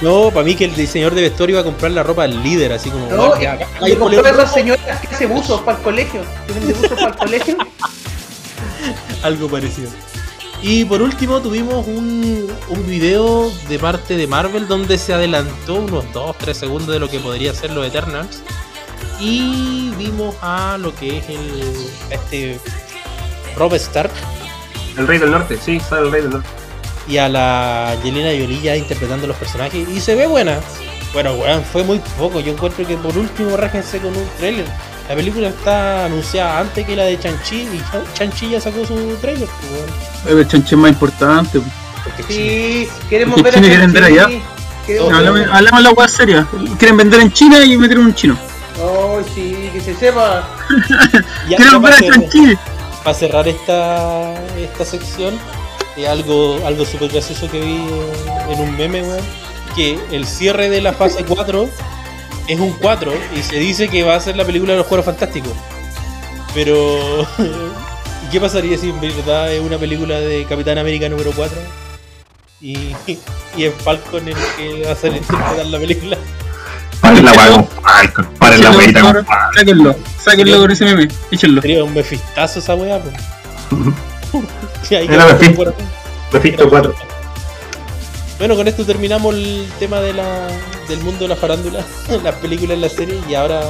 No, para mí que el diseñador de vestuario iba a comprar la ropa del líder, así como. No, weón, y, y rojo. señoras que hace buzos para el colegio. Que vende buzos para el colegio. Algo parecido. Y por último tuvimos un, un video de parte de Marvel donde se adelantó unos 2-3 segundos de lo que podría ser los Eternals. Y vimos a lo que es el este Rob Stark El Rey del Norte, sí, sale el Rey del Norte. Y a la Yelena Jolie ya interpretando los personajes. Y se ve buena. Bueno, weón, fue muy poco. Yo encuentro que por último rájense con un trailer. La película está anunciada antes que la de Chanchi y Chanchi ya sacó su trailer. pues, weón. El chanche es más importante. weón. Porque Sí, queremos ¿Qué ver a Chile quieren ver allá? Chanchi. De la weá seria. Quieren vender en China y meter un chino. Ay, sí, que se sepa. Ya ver a Chanchi. para cerrar esta, esta sección, algo, algo súper gracioso que vi en un meme, weón, que el cierre de la fase 4 es un 4 y se dice que va a ser la película de los Juegos Fantásticos. Pero, ¿qué pasaría si en verdad es una película de Capitán América número 4? Y, y es Falcon el que va a ser interpretar la película. Paren la weá con Falcon, paren la weá con Falcon. Sáquenlo, sáquenlo con ese meme. Échenlo. Sería un mefistazo esa weá, pues. Y ahí Era Mephisto 4. Bueno, con esto terminamos el tema de la, del mundo de la farándula, las películas, las series, y ahora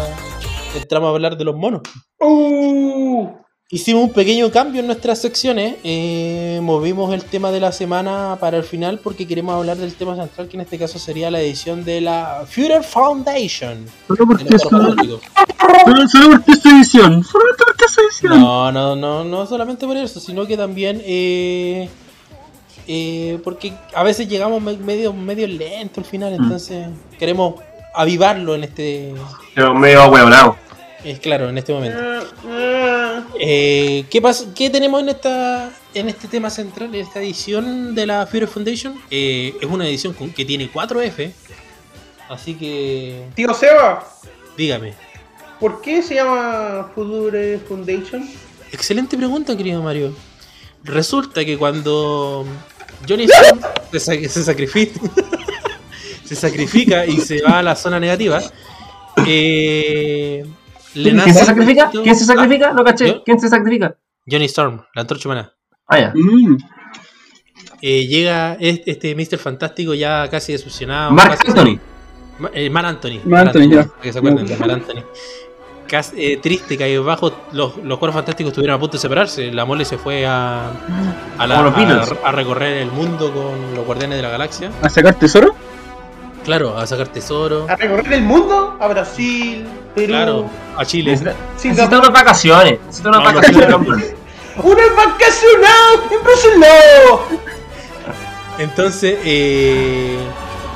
entramos a hablar de los monos. Uh, Hicimos un pequeño cambio en nuestras secciones, eh, movimos el tema de la semana para el final porque queremos hablar del tema central, que en este caso sería la edición de la Future Foundation. Solo porque es su edición. No, no, no, no solamente por eso, sino que también eh, eh, porque a veces llegamos me- medio, medio lento al final, entonces queremos avivarlo en este, Pero medio huevonado. es claro, en este momento. ah, ah. Eh, ¿qué, pasa, ¿Qué tenemos en esta en este tema central, en esta edición de la Fury Foundation? Eh, es una edición con- que tiene 4F, así que Tío Seba, dígame. ¿Por qué se llama Future Foundation? Excelente pregunta, querido Mario. Resulta que cuando Johnny Storm se, sa- se sacrifica, se sacrifica y se va a la zona negativa, eh, ¿Quién se sacrifica? ¿Quién se sacrifica? No ¿Yo? caché. ¿Quién se sacrifica? Johnny Storm, la antorcha humana. Ah, ya. Mm. Eh, llega es- este Mr. Fantástico ya casi decepcionado. Mark casi- Anthony. Ma- eh, Mar Anthony. Mar Anthony, ya. para que se acuerden de Me Mar Anthony. Casi, eh, triste, bajo los, los cuatro fantásticos estuvieron a punto de separarse. La mole se fue a, a, la- a- a recorrer el mundo con los guardianes de la galaxia. ¿A sacar tesoro? Claro, a sacar tesoro. A recorrer el mundo, a Brasil, Perú, Claro, a Chile. Necesita, unas vacaciones. Necesita unas No, no, vacaciones, sí. hombre. ¡Una vacacional en Brasil! Entonces, eh,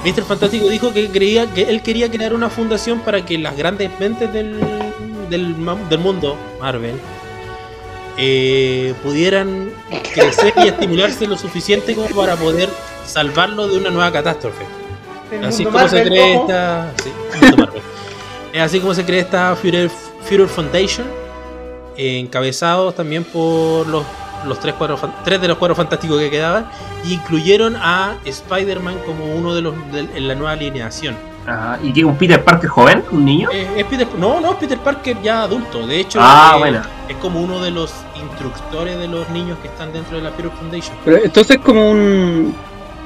Mr. Fantástico dijo que creía que él quería crear una fundación para que las grandes mentes del, del, del mundo, Marvel, eh, pudieran crecer y estimularse lo suficiente como para poder salvarlo de una nueva catástrofe. El Así mundo como se cree esta. sí, mundo Marvel. Es así como se cree esta Future, Future Foundation, eh, encabezados también por los, los tres, cuadros, tres de los cuadros fantásticos que quedaban, y incluyeron a Spider-Man como uno de los de- en la nueva alineación. Ajá. ¿Y qué? ¿Un Peter Parker joven? ¿Un niño? Eh, es Peter, no, no, es Peter Parker ya adulto. De hecho, Ah, eh, buena. es como uno de los instructores de los niños que están dentro de la Future Foundation. Pero entonces como un...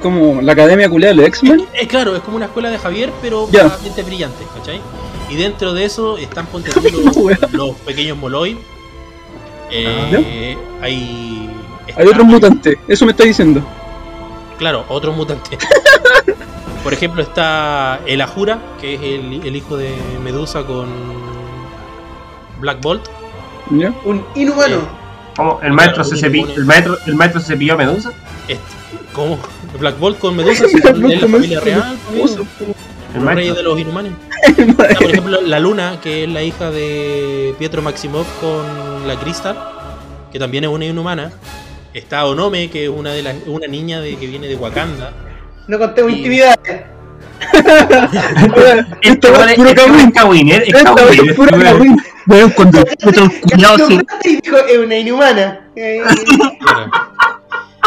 Como la academia culiada de X-Men. Eh, claro, es como una escuela de Javier, pero para mentes brillantes, ¿cachai? Y dentro de eso están ponte los, los pequeños Moloid. Eh, hay. Hay otros mutantes, eso me está diciendo. Claro, otros mutantes. Por ejemplo, está el Ajura, que es el, el hijo de Medusa con Black Bolt. ¿Ya? Un inhumano. ¿Cómo? ¿El maestro, se cepilló, el, maestro, ¿El maestro se cepilló a Medusa? Este, ¿Cómo? Black Bolt con Medusa, de la familia real. El maestro. de los inhumanos. Está, por ejemplo, la Luna, que es la hija de Pietro Maximov con la Crystal, que también es una inhumana. Está Onome, que es una de las una niña de, que viene de Wakanda. No contemos Y- intimidades. Esto es es puro weón es es es cagüín. Weón, cuando cuñado se... Dijo, es una inhumana.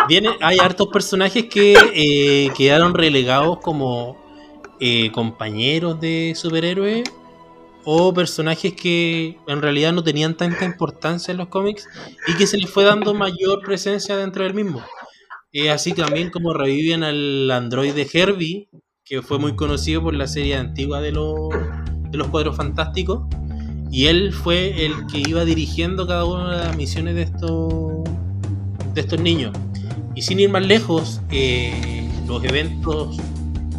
Viene, hay hartos personajes que eh, quedaron relegados como eh, compañeros de superhéroes o personajes que en realidad no tenían tanta importancia en los cómics y que se les fue dando mayor presencia dentro del mismo. Eh, así también como reviven al androide Herbie, que fue muy conocido por la serie antigua de los, de los Cuadros Fantásticos, y él fue el que iba dirigiendo cada una de las misiones de estos, de estos niños. Y sin ir más lejos, eh, los eventos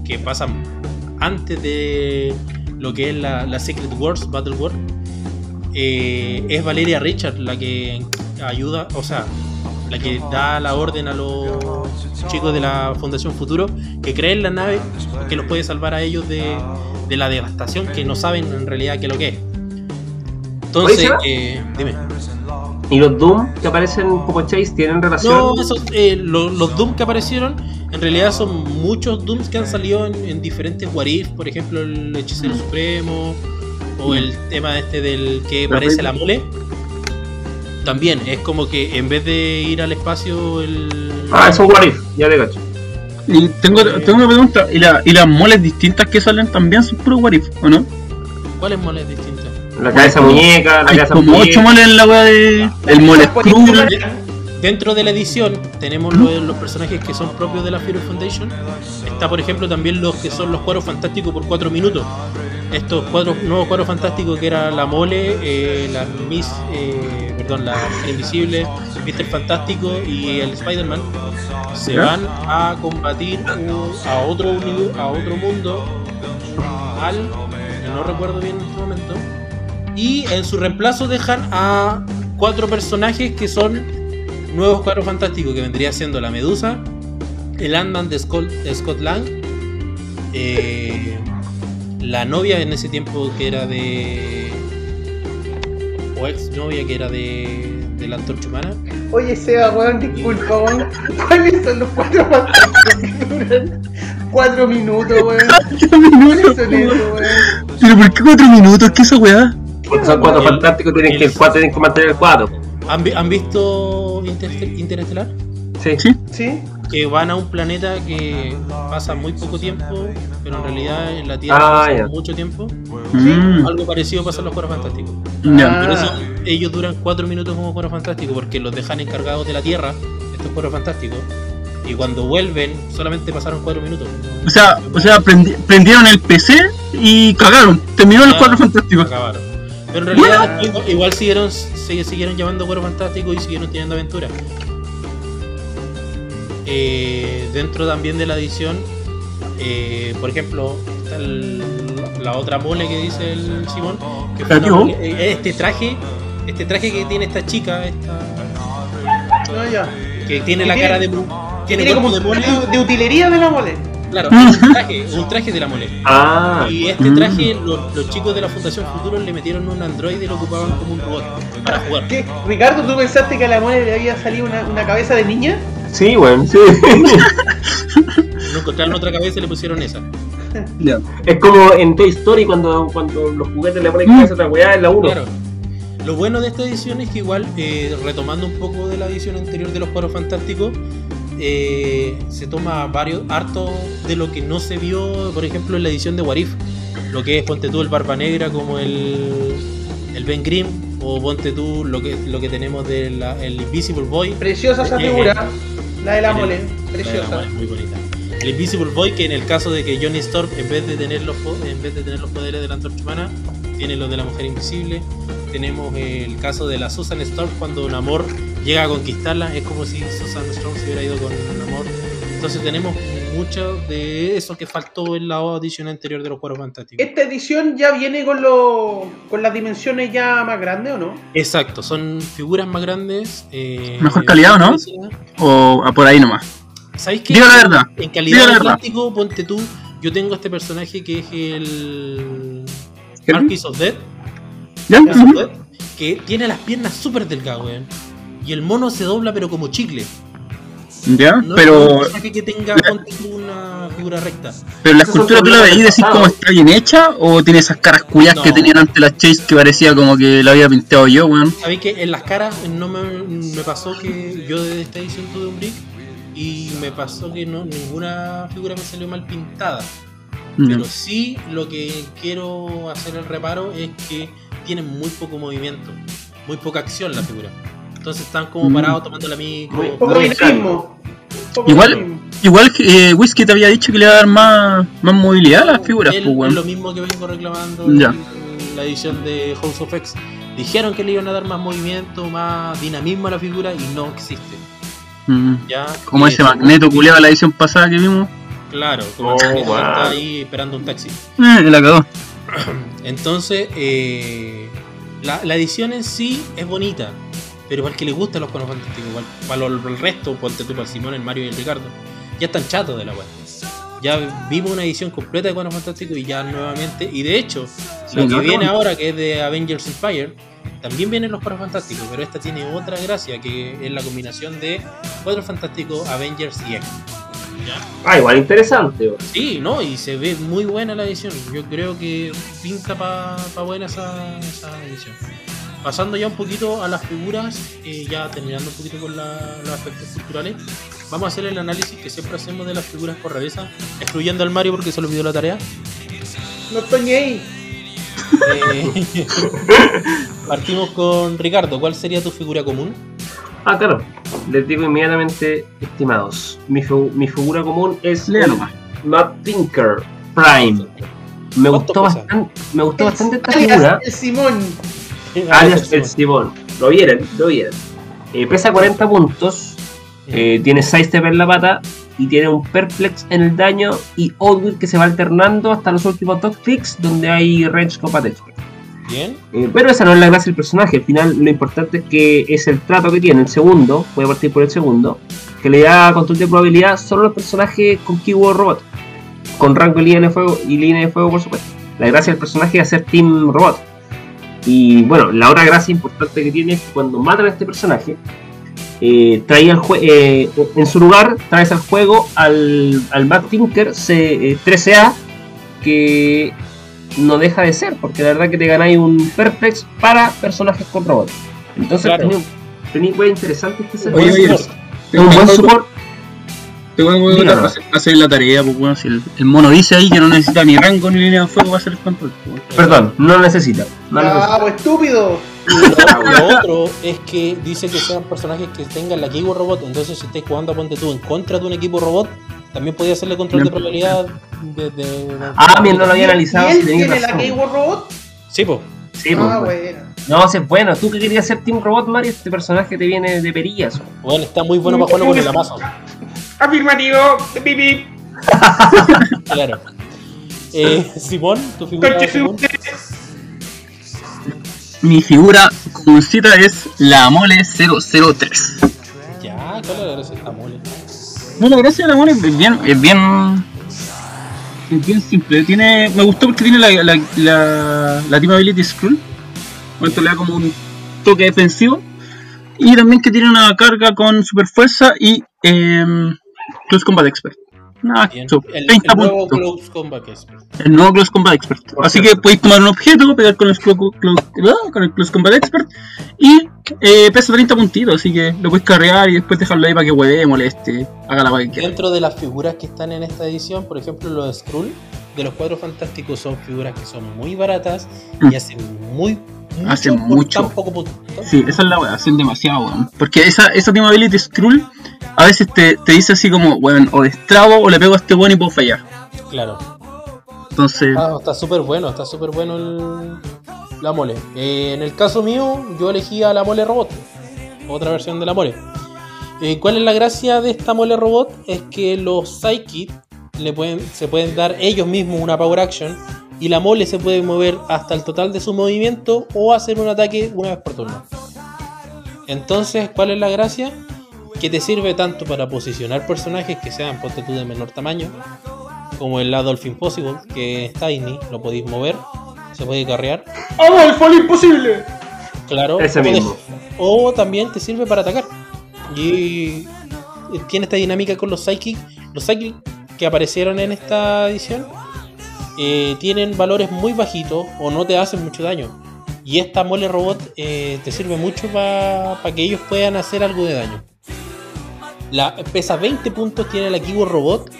que pasan antes de lo que es la, la Secret Wars, Battle War, eh, es Valeria Richard la que ayuda, o sea, la que da la orden a los chicos de la Fundación Futuro que creen la nave que los puede salvar a ellos de, de la devastación que no saben en realidad qué es lo que es. Entonces, eh, dime. ¿Y los Doom que aparecen como Chase tienen relación? No, esos, eh, lo- los Doom que aparecieron, en realidad son muchos Dooms que han salido en, en diferentes What If, por ejemplo, el Hechicero Supremo, o el tema este del que parece la mole. También es como que en vez de ir al espacio, el. Ah, es un What If, ya te cacho. Y tengo, tengo una pregunta, ¿y, la, ¿y las moles distintas que salen también son puro what if, o no? ¿Cuáles moles distintos? La cabeza muñeca, la Hay cabeza como muñeca. ocho moles en la weá de... El mole Skrull, Dentro de la edición tenemos lo- los personajes que son propios de la Fury Foundation. Está, por ejemplo, también los que son los cuadros fantásticos por 4 minutos. Estos cuadros, nuevos cuadros fantásticos que era la Mole, eh, la Miss, eh, perdón, la Invisible, Mr. Fantástico y el Spider-Man se van a combatir un- a otro a otro mundo al no recuerdo bien en este momento y en su reemplazo dejan a cuatro personajes que son nuevos cuadros fantásticos que vendría siendo la Medusa, el Ant-Man de Scott, Lang, eh, la novia en ese tiempo que era de. o ex novia que era de. de la antorcha humana. Oye, Seba, weón, disculpa, weón. ¿Cuáles son los cuatro fantásticos que duran cuatro minutos, weón? cuatro minutos, ¿Cuáles son esos, weón? Pero ¿por qué cuatro minutos? ¿Qué esa weá? Porque son cuatro El- fantásticos, tienen que, el cuatro tienen que mantener el cuatro. ¿Han, vi- han visto Intereste- Interestelar? Sí. Sí. ¿Sí? Que van a un planeta que pasa muy poco tiempo, pero en realidad en la Tierra Ah, pasa mucho tiempo. Mm, Algo parecido pasa en los Cuatro Fantásticos. Por eso ellos duran cuatro minutos como Cuatro Fantásticos, porque los dejan encargados de la Tierra, estos Cuatro Fantásticos. Y cuando vuelven, solamente pasaron cuatro minutos. O sea, o sea prendi- prendieron el PC y cagaron. Terminó los Ah, cuatro fantásticos. acabaron. Pero en realidad igual siguieron, se- siguieron llamando Cuatro Fantásticos y siguieron teniendo aventuras. Eh, dentro también de la edición, eh, por ejemplo, está el- la otra mole que dice el Simón, que fue una ¿Cachó? mole- eh, este traje, este traje que tiene esta chica, esta, Ah, ya. que tiene la tiene- cara de tiene, Tiene como cuerpo de mole, de, de utilería de la mole. Claro, es un traje, un traje de la mole. Ah, Y este Mm. traje, los, los chicos de la Fundación Futuro le metieron un androide y lo ocupaban como un robot para jugar. ¿Qué? Ricardo, ¿tú pensaste que a la mole le había salido una, una cabeza de niña? sí, weón, sí. No encontraron otra cabeza y le pusieron esa. Ya. es como en Toy Story cuando, cuando los juguetes le ponen cabeza a otra weá en la 1. Claro. Lo bueno de esta edición es que igual, eh, retomando un poco de la edición anterior de los Cuadros Fantásticos, eh, se toma varios, harto de lo que no se vio, por ejemplo, en la edición de Warif. Lo que es Ponte tú el Barba Negra como el, el Ben Grimm, o Ponte tú lo que, lo que tenemos del el Invisible Boy. Preciosa esa figura, la de la mole, La de la preciosa. mole, muy bonita. El Invisible Boy, que en el caso de que Johnny Storm, en vez de tener los, en vez de tener los poderes de la antorcha humana, tiene los de la mujer invisible. Tenemos el caso de la Susan Storm cuando Namor llega a conquistarla. Es como si Susan Storm se hubiera ido con Namor. Entonces tenemos mucho de eso que faltó en la edición anterior de los Cuadros Fantásticos. Esta edición ya viene con, lo, con las dimensiones ya más grandes, ¿o no? Exacto, son figuras más grandes. eh, Mejor calidad, ¿o no? O por ahí nomás. ¿Sabéis qué? Diga la verdad. En calidad de plástico, ponte tú. Yo tengo este personaje que es el. Marquis of Death. ¿Ya? Death, Que tiene las piernas súper delgadas, weón. Y el mono se dobla, pero como chicle. Ya, No es pero, personaje que tenga una figura recta. pero la escultura tú la veis y decís cómo está bien hecha o tiene esas caras cuyas que tenían antes las Chase que parecía como que la había pintado yo, weón. ¿Sabéis que en las caras no me, me pasó que yo de esta edición tuve un brick? Y me pasó que no, ninguna figura me salió mal pintada. Pero sí lo que quiero hacer el reparo es que tienen muy poco movimiento, muy poca acción la figura. Entonces están como Mm. parados tomando la micro. Poco dinamismo. Igual-. Igual que eh, Whisky te había dicho que le iba a dar más, más movilidad a las figuras, Es- pues, es lo mismo que vengo reclamando Ya. en la edición de House of X. Dijeron que le iban a dar más movimiento, más dinamismo a la figura y no existe. Mm. Ya, Como ese magneto culeado de la edición pasada que vimos. Claro, como Oh, el wow. está ahí esperando un taxi. Eh, la cagó. Entonces, eh, la, la edición en sí es bonita, pero igual que le gustan los Cuernos Fantásticos, igual para lo- el resto, ponte tú para el Simón, el Mario y el Ricardo, ya están chatos de la web. Ya vimos una edición completa de Cuernos Fantásticos y ya nuevamente, y de hecho, Sí, lo que no, viene no. ahora, que es de Avengers Empire, también vienen los Cuernos Fantásticos, pero esta tiene otra gracia, que es la combinación de Cuadros Fantásticos, Avengers y X. Ah, igual interesante. Sí, no, y se ve muy buena la edición. Yo creo que pinta para buena esa, esa edición. Pasando ya un poquito a las figuras, eh, ya terminando un poquito con la- los aspectos culturales, vamos a hacer el análisis que siempre hacemos de las figuras por rareza, excluyendo al Mario porque se le olvidó la tarea. No estoy ni ahí. Eh, partimos con Ricardo, ¿cuál sería tu figura común? Ah, claro. Les digo inmediatamente, estimados. Mi, figu- mi figura común es. Matt Tinker Prime. Me ¿Cuánto gustó, bastante, me gustó bastante esta Alias figura. El Simón. Alias el Simón. Lo vieron, lo vieron. Eh, pesa 40 puntos. eh, tiene sidestep en la pata. Y tiene un perplex en el daño. Y Outwit que se va alternando hasta los últimos dos clicks. Donde hay range combat expert. Bien, Eh, pero esa no es la gracia del personaje. Al final, lo importante es que es el trato que tiene. El segundo, voy a partir por el segundo, que le da control de probabilidad solo a los personajes con keyword robot, con rango y línea de fuego, y línea de fuego, por supuesto. La gracia del personaje es hacer team robot. Y bueno, la otra gracia importante que tiene es que cuando matan a este personaje, eh, trae al jue- eh, en su lugar, traes al juego al, al Mad Tinker C- eh, 13A, que no deja de ser, porque la verdad que te ganáis un perplex para personajes con robots. Entonces Claro. tenía, tenía weas interesantes que hacer. Oye, oye, Es un buen support. Te voy a Dígalo. votar, hacer, la tarea, pues bueno, si el, el mono dice ahí que no necesita ni rango ni línea de fuego para hacer el control. pues, bueno. Perdón, no necesita. No necesita. pues estúpido. Y lo, lo otro es que dice que sean personajes que tengan la Kibo Robot. Entonces, si estés jugando, ponte tú en contra de un equipo robot, también podía hacerle control de probabilidad de. de- Ah, bien, no lo había ¿Y analizado. él Si tiene la razón. Keyword Robot? Sí, pues. Sí, ah, pues, bueno. No, es bueno. Tú que querías ser Team Robot, Mario, este personaje te viene de perillas. Bueno, está muy bueno para jugarlo con el Amazon. Afirmativo, pipi. Claro. Eh, Simón, tu figura. Conche Simón? Mi figura comúncita es la mole 003. Ya, ¿cuál es la gracia de mole? Bueno, gracias a la mole es bien, es bien, es bien simple. Tiene, me gustó porque tiene la, la, la, la Team Ability Scroll. Esto le da como un toque defensivo. Y también que tiene una carga con super fuerza y eh, Close Combat Expert. Eso, El, 30 el nuevo puntos. Close Combat Expert. El nuevo Close Combat Expert. Por Así cierto. que podéis tomar un objeto, pegar con el, clo- clo- con el Close Combat Expert y eh, pesa 30 puntitos. Así que lo puedes carrear y después dejarlo ahí para que hueve, moleste, haga la hueá que quiera. Dentro de las figuras que están en esta edición, por ejemplo, los Skrull de los cuadros fantásticos son figuras que son muy baratas y Mm. hacen muy mucho Hacen mucho. tan poco. Sí, esa es la weá, hacen demasiado, weón. Porque esa, esa Team Ability Skrull a veces te, te dice así como, weón, o destrabo o le pego a este weón y puedo fallar. Claro. Entonces, Ah, está súper bueno, está súper bueno el, la mole. Eh, en el caso mío, yo elegí a la mole robot, otra versión de la mole. Eh, ¿Cuál es la gracia de esta mole robot? Es que los Psychic le pueden, se pueden dar ellos mismos una Power Action y la mole se puede mover hasta el total de su movimiento o hacer un ataque una vez por turno. Entonces, ¿cuál es la gracia? Que te sirve tanto para posicionar personajes que sean ponte tú de menor tamaño, como el Adolf Impossible, que es Tiny, lo podéis mover, se puede carrear, ¡Vamos, fue lo imposible! claro. Ese mismo. o también te sirve para atacar. Y tiene esta dinámica con los Psychic. Los Psychic que aparecieron en esta edición eh, tienen valores muy bajitos o no te hacen mucho daño. Y esta mole robot eh, te sirve mucho para que ellos puedan hacer algo de daño. La, pesa 20 puntos, tiene la Kibo Robot.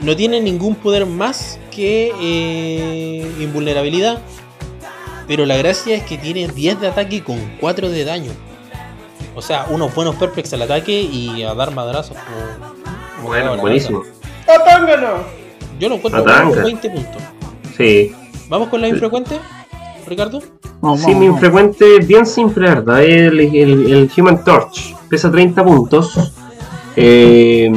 No tiene ningún poder más que eh, invulnerabilidad. Pero la gracia es que tiene 10 de ataque con 4 de daño. O sea, unos buenos perplex al ataque y a dar madrazos. como- como Bueno, buenísimo. ¡Atángano! Yo lo encuentro con 20 puntos. Sí. ¿Vamos con la infrecuente, Ricardo? vamos, Sí, mi vamos. infrecuente es bien simple, ¿verdad? El, el, el Human Torch pesa 30 puntos. Eh,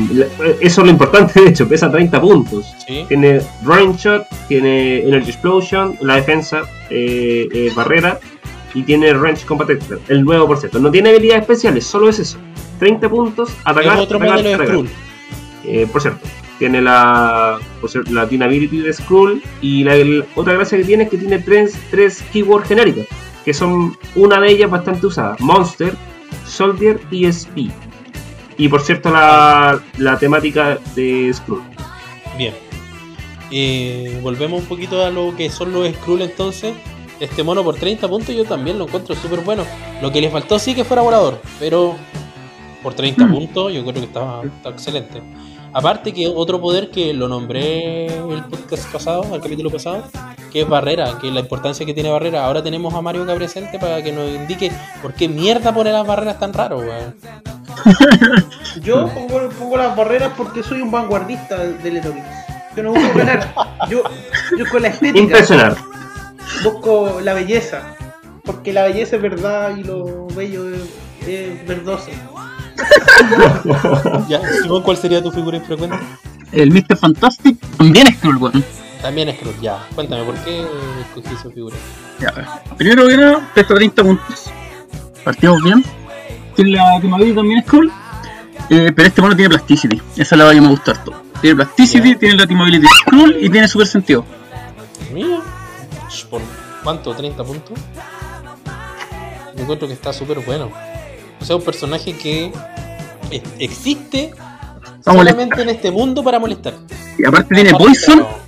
eso es lo importante, de hecho, pesa 30 puntos. Sí. Tiene Range Shot, tiene Energy Explosion, la defensa, eh, eh, barrera y tiene Range Combat Expert. El nuevo, por cierto. No tiene habilidades especiales, solo es eso. 30 puntos, atacar, Es otro atacar, atacar. Eh, por cierto, tiene la, por cierto, la de Skrull y la, el- otra gracia que tiene es que tiene tres, tres keywords genéricas, que son una de ellas bastante usada, Monster, Soldier y Speed. Y por cierto la, la temática de Skrull. Bien. Eh, volvemos un poquito a lo que son los Skrull entonces. Este mono por 30 puntos yo también lo encuentro súper bueno. Lo que le faltó sí que fuera volador, pero por 30 Hmm. puntos yo creo que está, está excelente. Aparte que otro poder que lo nombré el podcast pasado, el capítulo pasado, que es Barrera, que es la importancia que tiene Barrera. Ahora tenemos a Mario acá presente para que nos indique por qué mierda pone las barreras tan raro, weón. Yo pongo, pongo las barreras porque soy un vanguardista del Electronics. Yo no busco ganar. Yo, yo con la estética Impresionar. busco la belleza. Porque la belleza es verdad y lo bello es, es verdoso. Ya, Simón, ¿cuál sería tu figura infrecuente? El Mr. Fantastic también es Skrull, weón. También es Cruz, ya. Cuéntame, ¿por qué escogí esa figura? Ya, a. Primero que nada, pesa 30 puntos. Partimos bien. Tiene la Team Ability también Skrull. Eh, pero este mono tiene Plasticity. Esa es la que me gusta harto. Tiene Plasticity, tiene la Team Ability Skrull y tiene Super Sentido. Mira. ¿Por cuánto? ¿30 puntos? Yo encuentro que está súper bueno. O sea, un personaje que e- existe solamente en este mundo para molestar. Y aparte tiene Aparte, Poison pero-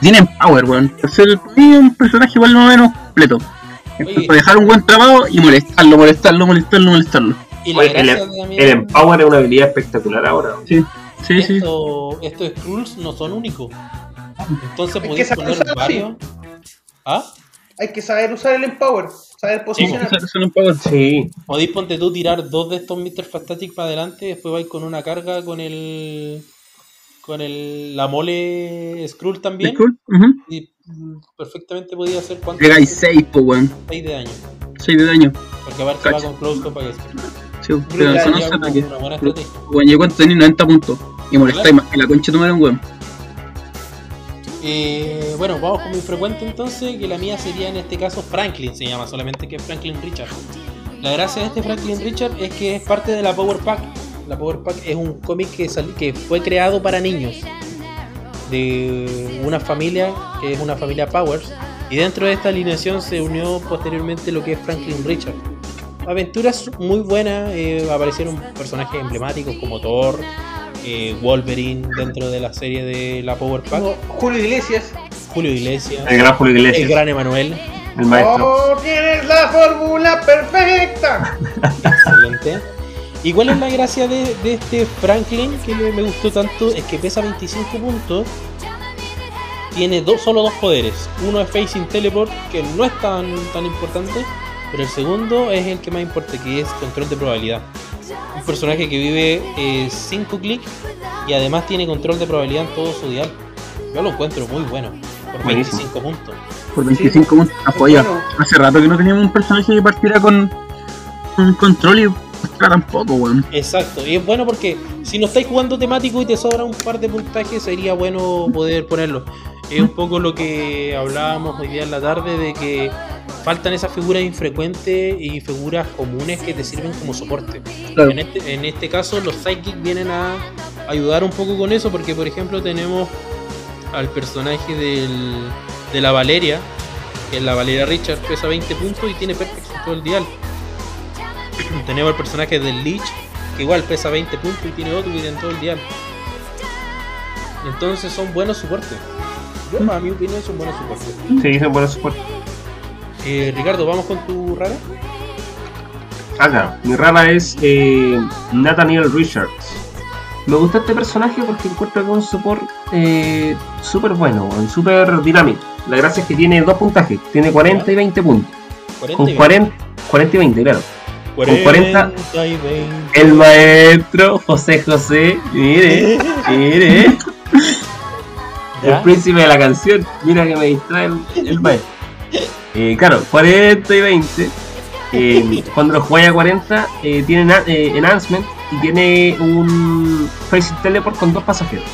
Tienen power, weón. Es el, un personaje igual más o menos completo. Oye. Para dejar un buen trabajo y molestarlo, molestarlo, molestarlo, molestarlo. Y la Oye, el, también- el Empower es una habilidad espectacular ahora. Sí, sí, sí. esto- estos Skrulls no son únicos. Entonces podéis poner varios. ¿Ah? Hay que saber usar el Empower, saber posicionar. Esa- esa no es power. Sí. Podéis ponte tú tirar dos de estos Mr. Fantastic para adelante y después vais con una carga con el. con el. la mole Skrull también. Cool. Ujú. Y mm, perfectamente podía hacer cuánto. Pegáis 6, po, weón. 6 de daño. 6 de daño. Porque aparte va con Close Against. Sí, pero eso no se ataque. Weón, yo cuánto tenía 90 puntos. Y molestáis más que la concha madre, weón. Eh, bueno, vamos con mi frecuente entonces, que la mía sería en este caso Franklin, se llama solamente que es Franklin Richard. La gracia de este Franklin Richard es que es parte de la Power Pack. La Power Pack es un cómic que, que fue creado para niños de una familia que es una familia Powers y dentro de esta alineación se unió posteriormente lo que es Franklin Richard. Aventuras muy buenas, eh, aparecieron personajes emblemáticos como Thor, eh, Wolverine dentro de la serie de la Power Pack. Julio Iglesias. Julio Iglesias, El gran Julio el Iglesias. gran Emanuel, El maestro. ¡Oh, tienes la fórmula perfecta! excelente. ¿Y cuál es la gracia de, de este Franklin que me, me gustó tanto? Es que pesa 25 puntos, tiene dos, solo dos poderes. Uno es Facing Teleport, que no es tan, tan importante, pero el segundo es el que más importa, que es Control de Probabilidad. Un personaje que vive 5 clics y además tiene control de probabilidad en todo su dial. Yo lo encuentro muy bueno, por Buenísimo. 25 puntos. Por 25 puntos. Apoya. Bueno. Hace rato que no teníamos un personaje que partiera con un control y tampoco, weón. Exacto, y es bueno porque si no estáis jugando temático y te sobra un par de puntajes, sería bueno poder ponerlo. Es un poco lo que hablábamos hoy día en la tarde de que faltan esas figuras infrecuentes y figuras comunes que te sirven como soporte. Claro. En, este, en este caso, los sidekicks vienen a ayudar un poco con eso, porque por ejemplo tenemos al personaje del, de la Valeria, que es la Valeria Richard, pesa 20 puntos y tiene perfecto en todo el dial. tenemos el personaje del Lich, que igual pesa 20 puntos y tiene otro en todo el dial. Entonces son buenos soportes. Yo, a mi opinión, son buenos soportes. Sí, son buenos soportes. Eh, Ricardo, vamos con tu rara. Acá, mi rara es eh, Nathaniel Richards. Me gusta este personaje porque encuentro que es un support eh, súper bueno, súper dinámico. La gracia es que tiene dos puntajes, tiene 40 y 20 puntos. 40 Con y 40, 40 y 20, claro. 20. 40. y 20. El maestro José José, mire, mire, el príncipe de la canción, mira que me distrae el, el maestro. Eh, claro, 40 y 20. eh, cuando lo jugáis a 40, eh, tiene eh, enhancement y tiene un face teleport con dos pasajeros.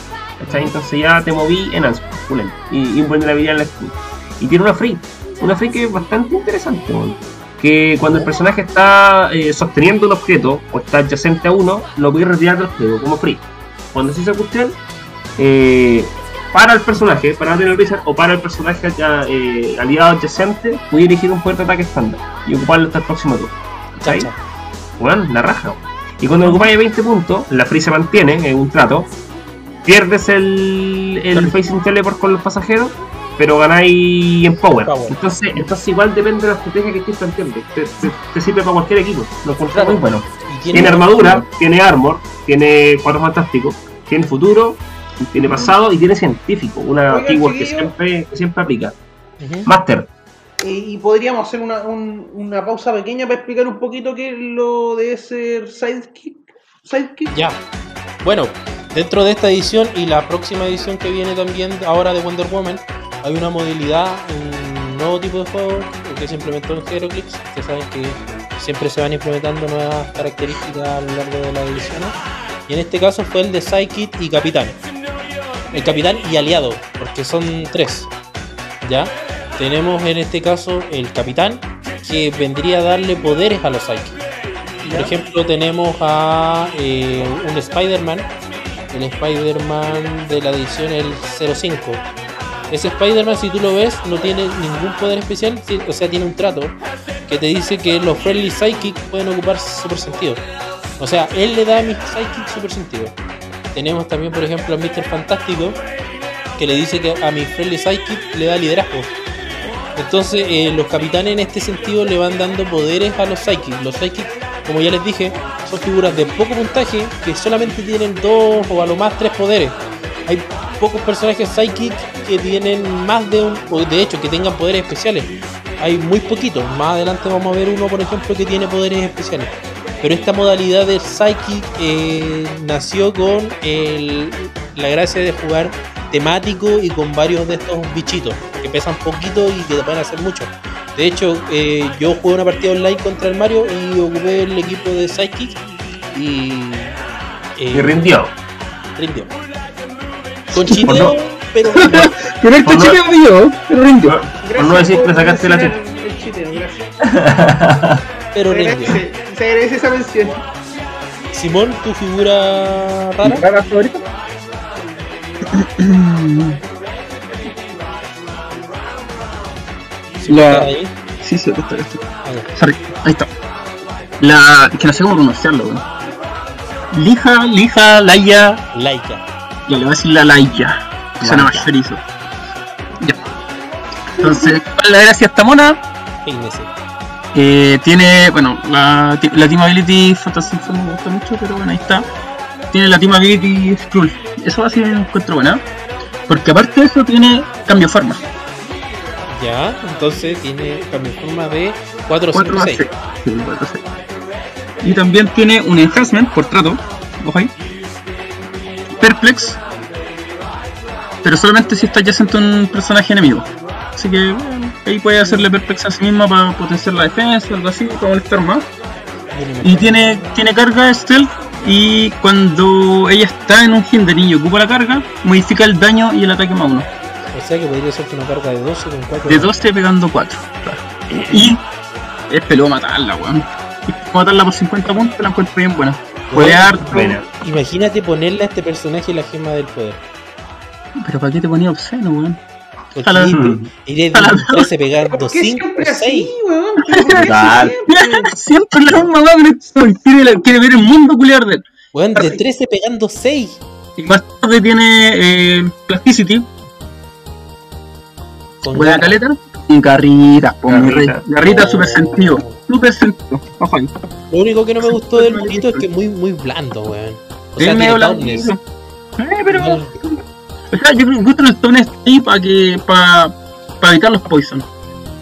¿cachai? Entonces ya te moví enhancement, pulento, y, y vulnerabilidad en la escudo. Y tiene una free, una free que es bastante interesante. Que cuando el personaje está sosteniendo un objeto o está adyacente a uno, lo a retirar del juego como free. Cuando se esa cuestión, eh, para el personaje, para tener Blizzard o para el personaje ya, eh, aliado adyacente, voy a elegir un poder de ataque estándar y ocuparlo hasta el próximo turno. ¿Cachai? Bueno, la raja. Y cuando ocupáis 20 puntos, la free se mantiene, es un trato. Pierdes el, el facing teleport con los pasajeros, pero ganáis en power. Power. Entonces, entonces igual depende de la estrategia que estés planteando. Te, te- te sirve para cualquier equipo. Lo encuentro Claro. muy bueno. Y Tiene armadura, tiene armor, tiene cuatro fantásticos, tiene futuro, tiene pasado y tiene científico. Una Oigan, keyword que siempre, que siempre aplica. Ujú. Master. Eh, y podríamos hacer una, un- una pausa pequeña para explicar un poquito qué es lo de ser sidekick. Sidekick. Ya. Bueno, dentro de esta edición y la próxima edición que viene también ahora de Wonder Woman, hay una modalidad, un nuevo tipo de juego que se implementó en Heroclix. Ustedes saben que siempre se van implementando nuevas características a lo largo de las ediciones. Y en este caso fue el de Psychic y Capitán. El Capitán y Aliado, porque son tres. ¿Ya? Tenemos en este caso el Capitán, que vendría a darle poderes a los Psychic. Por ejemplo, tenemos a eh, un Spider-Man, el Spider-Man de la edición el 05. Ese Spider-Man, si tú lo ves, no tiene ningún poder especial, o sea, tiene un trato que te dice que los Friendly Psychic pueden ocupar super sentido. O sea, él le da a mis Psychic super sentido. Tenemos también, por ejemplo, a Mr. Fantástico, que le dice que a mi Friendly Sidekick le da liderazgo. Entonces, eh, los capitanes en este sentido le van dando poderes a los Psychics. Los Psychics, como ya les dije, son figuras de poco puntaje que solamente tienen dos o a lo más tres poderes. Hay pocos personajes Psychic que tienen más de un. de hecho, que tengan poderes especiales. Hay muy poquitos. Más adelante vamos a ver uno, por ejemplo, que tiene poderes especiales. Pero esta modalidad de Psychic eh, nació con el- la gracia de jugar temático y con varios de estos bichitos que pesan poquito y que te pueden hacer mucho. De hecho, eh, yo jugué una partida online contra el Mario y ocupé el equipo de Psychic y. eh, Y rindió. rindió. Con Por chiteo, no- pero Pero este no- chico dio, pero rindió. Por no decir que sacaste la el- gracias. pero rindió. Se agradece esa mención. Simón, tu figura rara. ¿Rara favorita? La- Ahí. Sí, sí, está, está. Sorry, ahí está. La. que no sé cómo pronunciarlo, weón. Lija, Lija, Laia. Laika. Ya le voy a decir la Laia. que Suena más chorizo. Ya. Entonces, ¿cuál es la gracia esta mona? Peínese. Eh, tiene, bueno, la, la Team Ability Fantasy Four me gusta mucho, pero bueno, ahí está. Tiene la Team Ability Skrull. Eso así me encuentro buena. Porque aparte de eso tiene cambio de forma. Ya, entonces tiene cambio de forma de 4 4 5 más 6. 6. Sí, cuatro, seis. Y también tiene un enhancement por trato. Ojo ahí. Perplex. Pero solamente si está adyacente a un personaje enemigo. Así que bueno, ahí puede hacerle perplex a sí misma para potenciar la defensa, algo así, para molestar más. Y tiene, tiene carga stealth y cuando ella está en un hinder y ocupa la carga, modifica el daño y el ataque más uno. O sea que podría ser una carga de 12 con 4. De 12 pegando 4. Y es peludo matarla, weón. Matarla por 50 puntos la encuentro bien buena. Puede harto. Buena. Imagínate ponerle a este personaje la gema del poder. Pero ¿para qué te ponía obsceno, weón? Iré de a la- un 13 pegando ¿Por qué 5 siempre o 6. así, weón? ¿Por qué Total. siempre? Siempre la misma weón. Quiere, quiere ver el mundo culiar de él. Weón, de 13 pegando 6. Y más tarde tiene eh, Plasticity, Con buena caleta. Y garrita, po, mi rey. Garrita. Oh. super sentido. Super sentido. Ojo ahí. Lo único que no me gustó del monito es que es muy, muy blando, weón. O Es sea, medio tiene blandito. Eh, pero. O sea, yo creo que ahí para que. para para evitar los poison.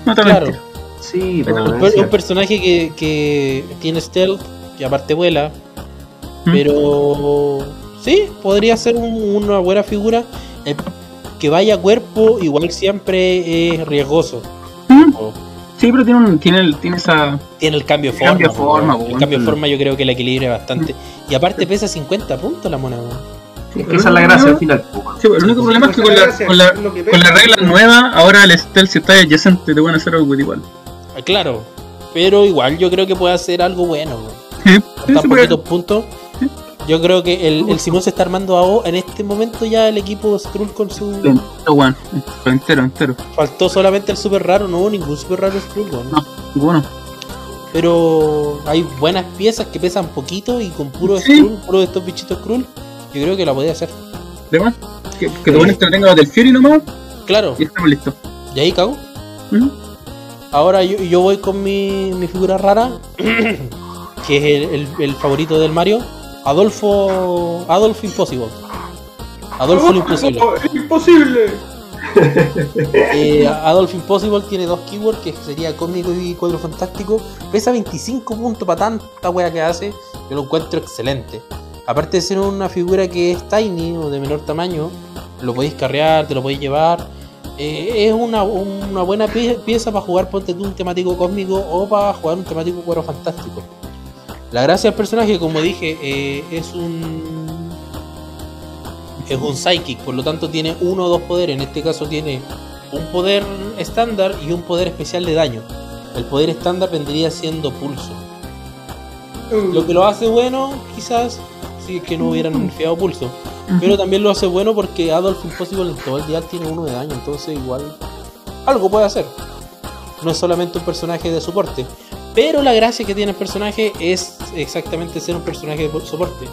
No te Claro. mentir. Sí, Pero Un, per- un personaje que, que tiene stealth y aparte vuela. ¿Mm? Pero sí, podría ser un- una buena figura. Eh, que vaya a cuerpo, igual siempre es riesgoso. ¿Mm? O- Sí, pero tiene, un, tiene, el- tiene esa. Tiene el cambio de forma. Cambio forma, po, El cambio de forma yo creo que la equilibra bastante. Y aparte pesa 50 puntos la mona, weón. Es que esa es la gracia al final. pues, Sí, el único problema es que con la, con la, con la regla nueva, ahora el stealth si está adyacente te van a hacer algo igual. Ah, Claro. Pero igual yo creo que puede hacer algo bueno, weón. Sí, tan poquitos puntos. Yo creo que el, el Simón se está armando a en este momento ya el equipo Skrull con su. Entero, weón. Entero, entero. Faltó solamente el super raro, no hubo ningún super raro Skrull, weón. No. Bueno, Pero hay buenas piezas que pesan poquito y con puro Sí. Skrull, puro de estos bichitos Skrull, yo creo que la podía hacer. de más. Que, que te pones que tenga del Fury nomás Claro, y estamos listos. y ahí cago. Ahora yo, yo voy con mi, mi figura rara, que es el, el- el favorito del Mario, Adolfo. Adolfo Impossible. Adolfo el Imposible. Oh, ¡Imposible! Eh, Adolf Impossible tiene dos keywords que sería cómico y cuadro fantástico. Pesa 25 puntos para tanta wea que hace. Yo lo encuentro excelente. Aparte de ser una figura que es tiny o de menor tamaño, lo podéis carrear, te lo podéis llevar. Eh, es una, una buena pie- pieza para jugar ponte tú un temático cósmico o para jugar un temático cuadro fantástico. La gracia del personaje, como dije, eh, es un es un psychic, por lo tanto tiene uno o dos poderes. En este caso tiene un poder estándar y un poder especial de daño. El poder estándar vendría siendo pulso. Lo que lo hace bueno, quizás, si es que no hubieran nerfeado pulso. Pero también lo hace bueno porque Adolf Impossible en todo el día tiene uno de daño, entonces igual algo puede hacer. No es solamente un personaje de soporte. Pero la gracia que tiene el personaje es exactamente ser un personaje de soporte.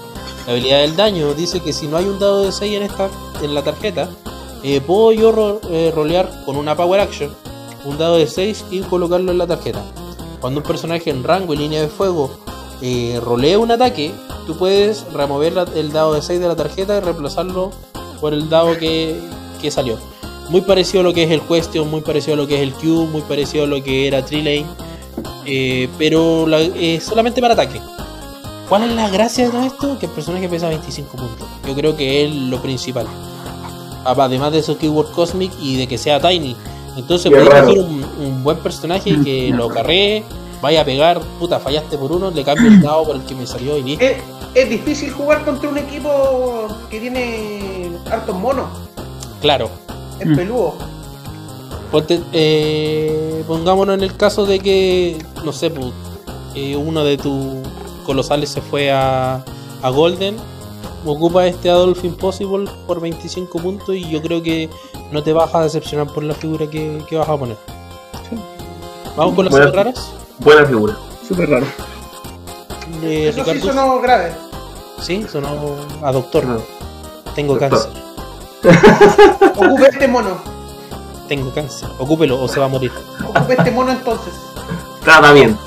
La habilidad del daño dice que si no hay un dado de 6 en esta en la tarjeta, eh, puedo yo ro- eh, rolear con una Power Action un dado de 6 y colocarlo en la tarjeta. Cuando un personaje en rango y línea de fuego eh, rolea un ataque, tú puedes remover la- el dado de 6 de la tarjeta y reemplazarlo por el dado que, que salió. Muy parecido a lo que es el Question, muy parecido a lo que es el Cube, muy parecido a lo que era Trilane, eh, pero la- eh, solamente para ataque. ¿Cuál es la gracia de todo esto? Que el personaje pesa 25 puntos. Yo creo que es lo principal. Además de su keyword cosmic y de que sea tiny. Entonces podéis un, un buen personaje que lo carree, vaya a pegar, puta, fallaste por uno, le cambio el dado por el que me salió y listo. Es, es difícil jugar contra un equipo que tiene hartos monos. Claro. Es Mm. peludo. Ponte- eh, pongámonos en el caso de que, no sé, pues, eh, uno de tus colosales se fue a, a Golden, ocupa este Adolf Impossible por 25 puntos y yo creo que no te vas a decepcionar por la figura que, que vas a poner. Vamos con las Bueno. raras. Buena figura. Súper raro. Eh, Eso sí Ricardo, sonó grave. sí, sonó a doctor. No. Tengo Doctor. cáncer. Ocupe este mono. Tengo cáncer. Ocúpelo o se va a morir. Ocupe este mono entonces. Tratamiento.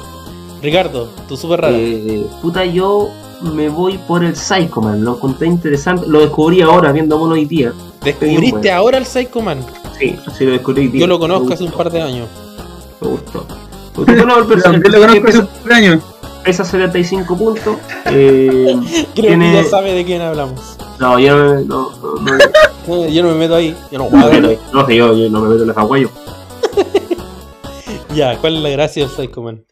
Ricardo, tu super rara. Eh, puta, yo me voy por el Psycho Man. Lo encontré interesante. Lo descubrí ahora viendo mono hoy día. Descubriste bueno. ahora el Psycho Man. Sí, así lo descubrí hoy día. Yo lo conozco hace un par de años. Me gustó. Porque, bueno, el personaje también lo conozco hace pesa, un año. pesa 75 puntos. Eh, Creo Tiene- que ya sabe de quién hablamos. no, yo no, no, no, no, No, yo no me meto ahí. Yo no no, juego. no, no, que yo, yo no me meto en el aguayo. Ya, ¿cuál es la gracia del Psycho Man?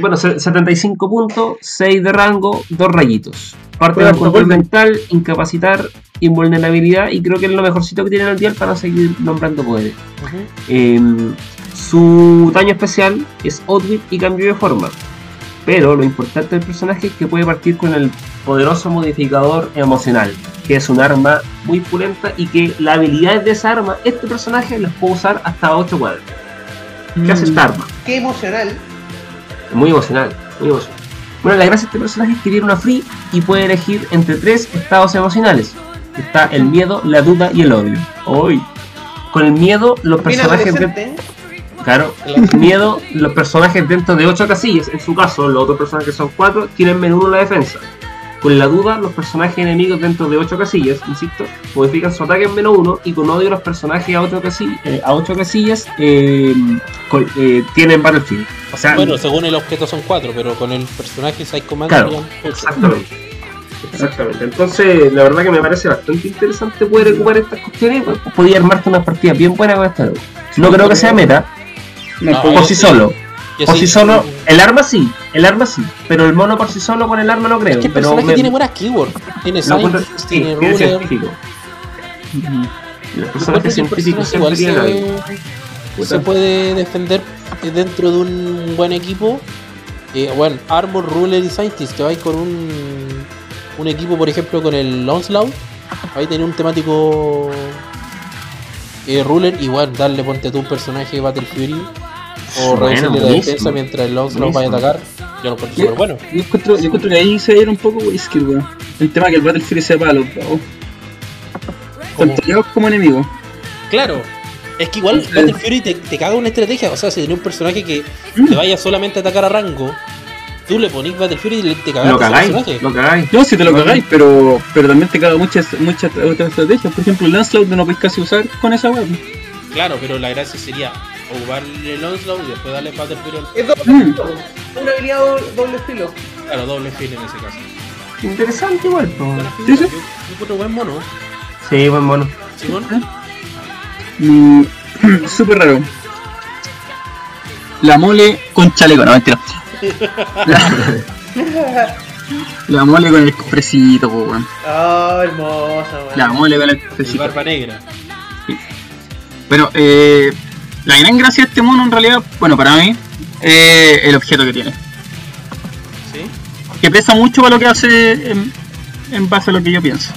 Bueno, se- 75 puntos, 6 de rango, 2 rayitos. Parte del control mental, incapacitar, invulnerabilidad y creo que es lo mejorcito que tiene en el dial para seguir nombrando poderes. Ujú. Eh, su daño especial es Outwit y cambio de forma. Pero lo importante del personaje es que puede partir con el poderoso modificador emocional, que es un arma muy pulenta y que la habilidad de esa arma, este personaje las puede usar hasta 8 cuadros. ¿Qué hace esta arma? Qué emocional. Muy emocional, muy emocional. Bueno, la gracia de este personaje es que tiene una free y puede elegir entre tres estados emocionales. Está el miedo, la duda y el odio. Hoy. Con el miedo, los Bien personajes de... Claro, miedo, los personajes dentro de 8 casillas, en su caso, los otros personajes que son 4, tienen menos 1 en la defensa. Con la duda, los personajes enemigos dentro de 8 casillas, insisto, modifican su ataque en menos 1 y con odio los personajes a 8 casillas, a ocho casillas eh, con- eh, tienen Battlefield. O sea, Bueno, según el objeto son cuatro, pero con el personaje Psycho Man Claro. Exactamente. Exactamente. Entonces, la verdad que me parece bastante interesante poder ocupar estas cuestiones. Podía armarte unas partidas bien buenas con esta. No creo que sea meta, No, No, por sí solo. Yo Por sí- sí solo, el arma sí, el arma sí, pero el mono por sí solo con el arma no creo. Es que el pero personaje me- tiene buenas keywords. Tiene sí, tiene tiene Ruler. científico. Y Los Encuentro personajes científicos igual se, se puede defender dentro de un buen equipo. Eh, bueno, Armor, Ruler y Scientist, que vais con un, un equipo, por ejemplo, con el Onslaught. Ahí tener un temático eh, Ruler, igual darle ponte tú un personaje Battle Fury o Bueno, reducirle la defensa mientras el Onslaught vaya a atacar. Yo lo encuentro súper bueno. Yo encuentro, yo encuentro que ahí se dieron un poco whisky, weón. El tema que el Battlefield sea para los dos. Como- Tanto aliados como enemigos. Claro. Es que igual. Battle Fury te, te caga una estrategia. O sea, si tenés un personaje que Mm. te vaya solamente a atacar a rango, tú le ponís Battle Fury y le- te cagas Lo cagáis, lo cagáis. No, si te lo Vale. cagáis, pero, pero también te caga muchas, muchas otras estrategias. Por ejemplo, el Lancelot no lo podéis casi usar con esa weón. Claro, pero la gracia sería ocupar el Onslaught y después darle Battle Fury al Es doble Mm. filo. Una habilidad do- doble filo. Claro, doble fil en ese caso. Interesante igual. Buena Sí, sí. Yo, yo encuentro buen mono. Sí, buen mono. Simón, Mm, Súper raro. La mole con chaleco, no mentira. La, mole con el cofrecito, po, weón. Ah, hermosa, weón. La mole con el cofrecito. barba negra. Bueno, eh, la gran gracia de este mono en realidad, bueno, para mí, es el objeto que tiene. ¿Sí? Que pesa mucho para lo que hace en, en base a lo que yo pienso.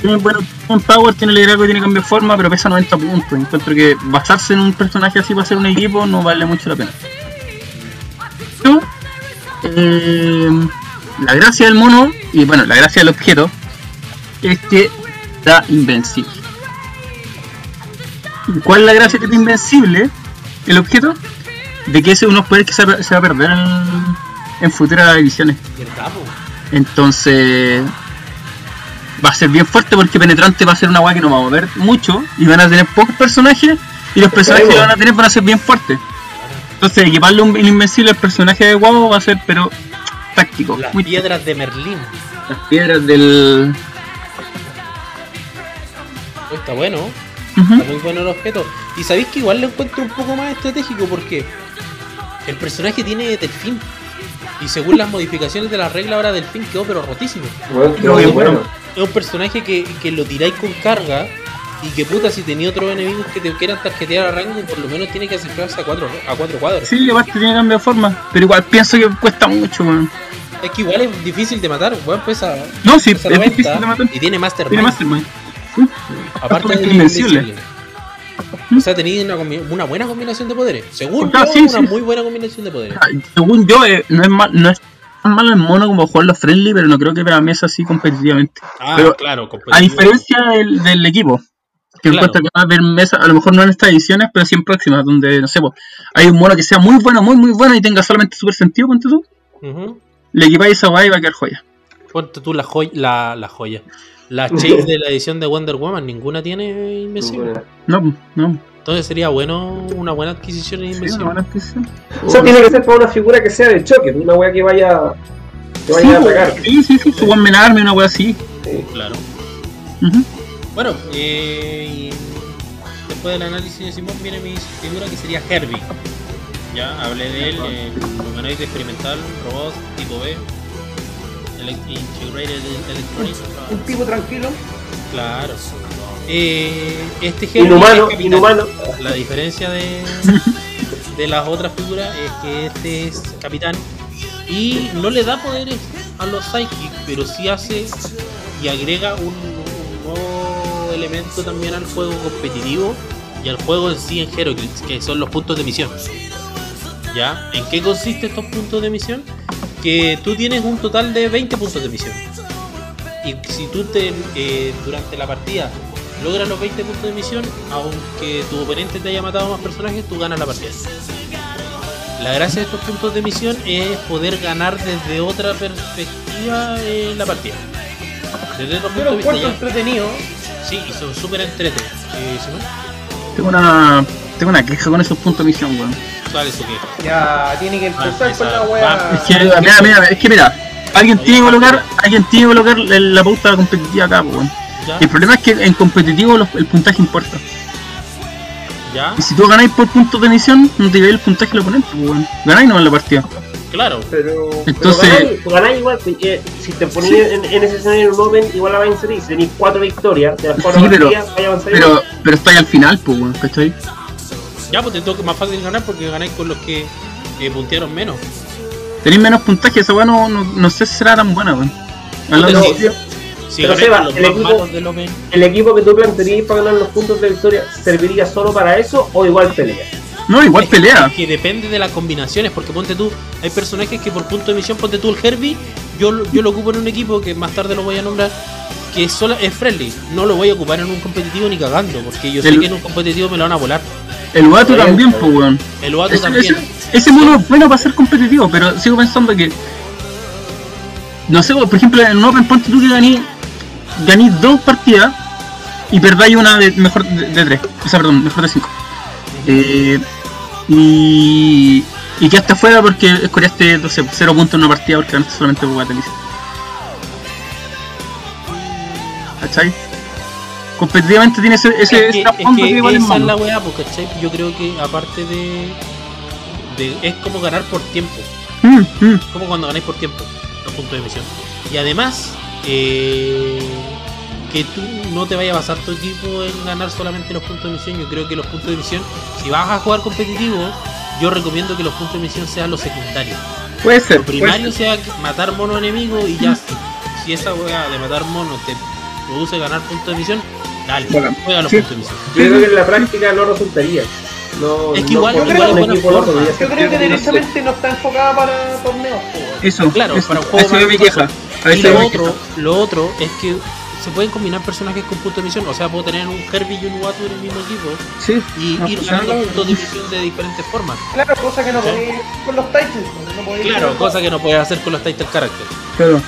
Tiene, bueno, tiene power, tiene liderazgo, tiene cambio de forma, pero pesa 90 puntos. Encuentro que basarse en un personaje así para hacer un equipo no vale mucho la pena. Eh, la gracia del mono, y bueno, la gracia del objeto, es que da invencible. ¿Cuál es la gracia que tiene Invencible? El objeto de que ese es unos poderes que se va, se va a perder en, en futuras ediciones. Entonces va a ser bien fuerte porque penetrante va a ser una weá que no va a mover mucho y van a tener pocos personajes y los personajes que van a tener van a ser bien fuertes. Entonces equiparle un, un invencible al personaje de guau va a ser pero táctico. Las muy piedras de Merlín. las piedras del. Oh, Está bueno. Está muy bueno el objeto. Y sabéis que igual lo encuentro un poco más estratégico porque el personaje tiene delfín. Y según las modificaciones de la regla ahora delfín quedó pero rotísimo. Bueno, Creo que qué bueno. Es un personaje que, que lo tiráis con carga y que puta si tenía otros enemigos que te quieran tarjetear a rango, por lo menos tiene que acercarse a cuatro, a cuatro cuadros. Sí, aparte tiene cambio de forma, pero igual pienso que cuesta mucho, weón. Es que igual es difícil de matar, weón pesa, No, sí, pesa es 90 difícil de matar. y tiene Mastermind. Tiene Mastermind. Aparte es invencible. O sea, tenéis una, una buena combinación de poderes. Según Claro, yo, sí, una sí. muy buena combinación de poderes. Ah, Según yo, eh, no es mal, no es tan malo el mono como jugarlo friendly, pero no creo que para mí es así competitivamente. Ah, Pero, claro, A competitivo. diferencia del, del equipo, que Claro. encuentro que va a haber mesa, a lo mejor no en estas ediciones, pero sí en próximas, donde, no sé, pues, hay un mono que sea muy bueno, muy, muy bueno y tenga solamente super sentido, ponte tú, Ujú. le equipáis esa guay y va a quedar joya. Ponte tú la joya, la, la joya. La chase de la edición de Wonder Woman, ninguna tiene invencible. No, no. Entonces sería bueno una buena adquisición en Sí, invencible. una buena adquisición. O sea, tiene que ser para una figura que sea de choque, una wea que vaya, que vaya a Sí, atacar. sí, sí, sí, su buen menarme, una wea así. Sí. Claro. Ujú. Bueno, eh, después del análisis de Simón viene mi figura que sería Herbie. Ya hablé de él, eh, humanoide experimental, robot tipo B, Integrated Electronics. Un tipo tranquilo. Claro. Eh, este Herbie Inhumano, es inhumano. La diferencia de, de las otras figuras es que este es capitán y no le da poderes a los psychics, pero sí hace y agrega un, un nuevo elemento también al juego competitivo y al juego en sí en Heroclix, que son los puntos de misión. ¿Ya? ¿En qué consiste estos puntos de misión? Que tú tienes un total de 20 puntos de misión. Y si tú te, eh, durante la partida logras los 20 puntos de misión, aunque tu oponente te haya matado más personajes, tú ganas la partida. La gracia de estos puntos de misión es poder ganar desde otra perspectiva en la partida. Desde otro punto lo de vista entretenido. Sí, y son súper entretenidos. Eh, Tengo una, tengo una queja con esos puntos de misión, weón. ¿cuál es su queja? Ya tiene que empezar Ah, con la wea. Es que, mira, mira, es que mira, alguien tiene que colocar, alguien tiene que colocar la pauta competitiva acá, pues, weón. El problema es que en competitivo los- el puntaje importa. ¿Ya? Y si tú ganáis por puntos de misión, no te lleváis el puntaje del oponente, pues, weón. Ganáis nomás la partida. Claro. Pero, Entonces- pero ganáis, ganáis igual. pues, eh, si te ponías en, en ese escenario en un Open, igual la vais a inserir. Si tenéis cuatro victorias, de las cuatro Sí, pero- partidas, vais a avanzar. Pero, pero está ahí al final, pues, weón, ¿cachai? Ya, pues te toca más fácil ganar porque ganáis con los que eh, puntearon menos. Tenéis menos puntaje, esa weón no, no, no sé si será tan buena, weón. Hablando- sí. Pero Seba, el equipo- ¿El equipo que tú plantearías para ganar los puntos de victoria serviría solo para eso o igual pelea? No, igual Es que- pelea. es que depende de las combinaciones, porque ponte tú, hay personajes que por punto de misión, ponte tú el Herbie, yo, lo- yo lo ocupo en un equipo que más tarde lo voy a nombrar, que es, sola, es friendly, no lo voy a ocupar en un competitivo ni cagando, porque yo sé que en un competitivo me lo van a volar. El Watu también, pues, weón. El Wato Ese, también. ese- ese mono es bueno para ser competitivo, pero sigo pensando que. No sé, por ejemplo, en un Open ponte tú que ganí, ganí dos partidas y perdáis una de mejor de, de tres. O sea, perdón, mejor de cinco. Eh, y. Y quedaste afuera porque escoreaste, no sé, cero puntos en una partida porque ganaste solamente por Guatelice. ¿Cachai? Competitivamente tiene ese, ese, es ese que, es que que igual es esa es malo. la weá, pues, ¿cachai? Yo creo que aparte de, de- Es como ganar por tiempo. Mm, mm. como cuando ganáis por tiempo los puntos de misión. Y además, eh, que tú no te vayas a basar tu equipo en ganar solamente los puntos de misión. Yo creo que los puntos de misión, si vas a jugar competitivo, yo recomiendo que los puntos de misión sean los secundarios. Puede ser. Lo primario ser. sea matar mono enemigo y ya. Si, si esa weá de matar mono te produce ganar puntos de misión, dale, Bacán. juega los Sí. puntos de misión. Yo creo que en la práctica no resultaría. No, Es que no igual- porque igual es un buena equipo no Yo creo que directamente no está enfocada para torneos. Eso, Claro, eso, para un juego eso más queja. A Y lo otro, lo otro es que se pueden combinar personajes con punto de misión. O sea, puedo tener un Herbie y un Watu en el mismo equipo Sí. y No, ir pues, ganando no, puntos de misión de diferentes formas. Claro, cosa que no Sí. podéis con los. No podéis Claro, con- cosa que no puedes hacer con los title characters. Claro.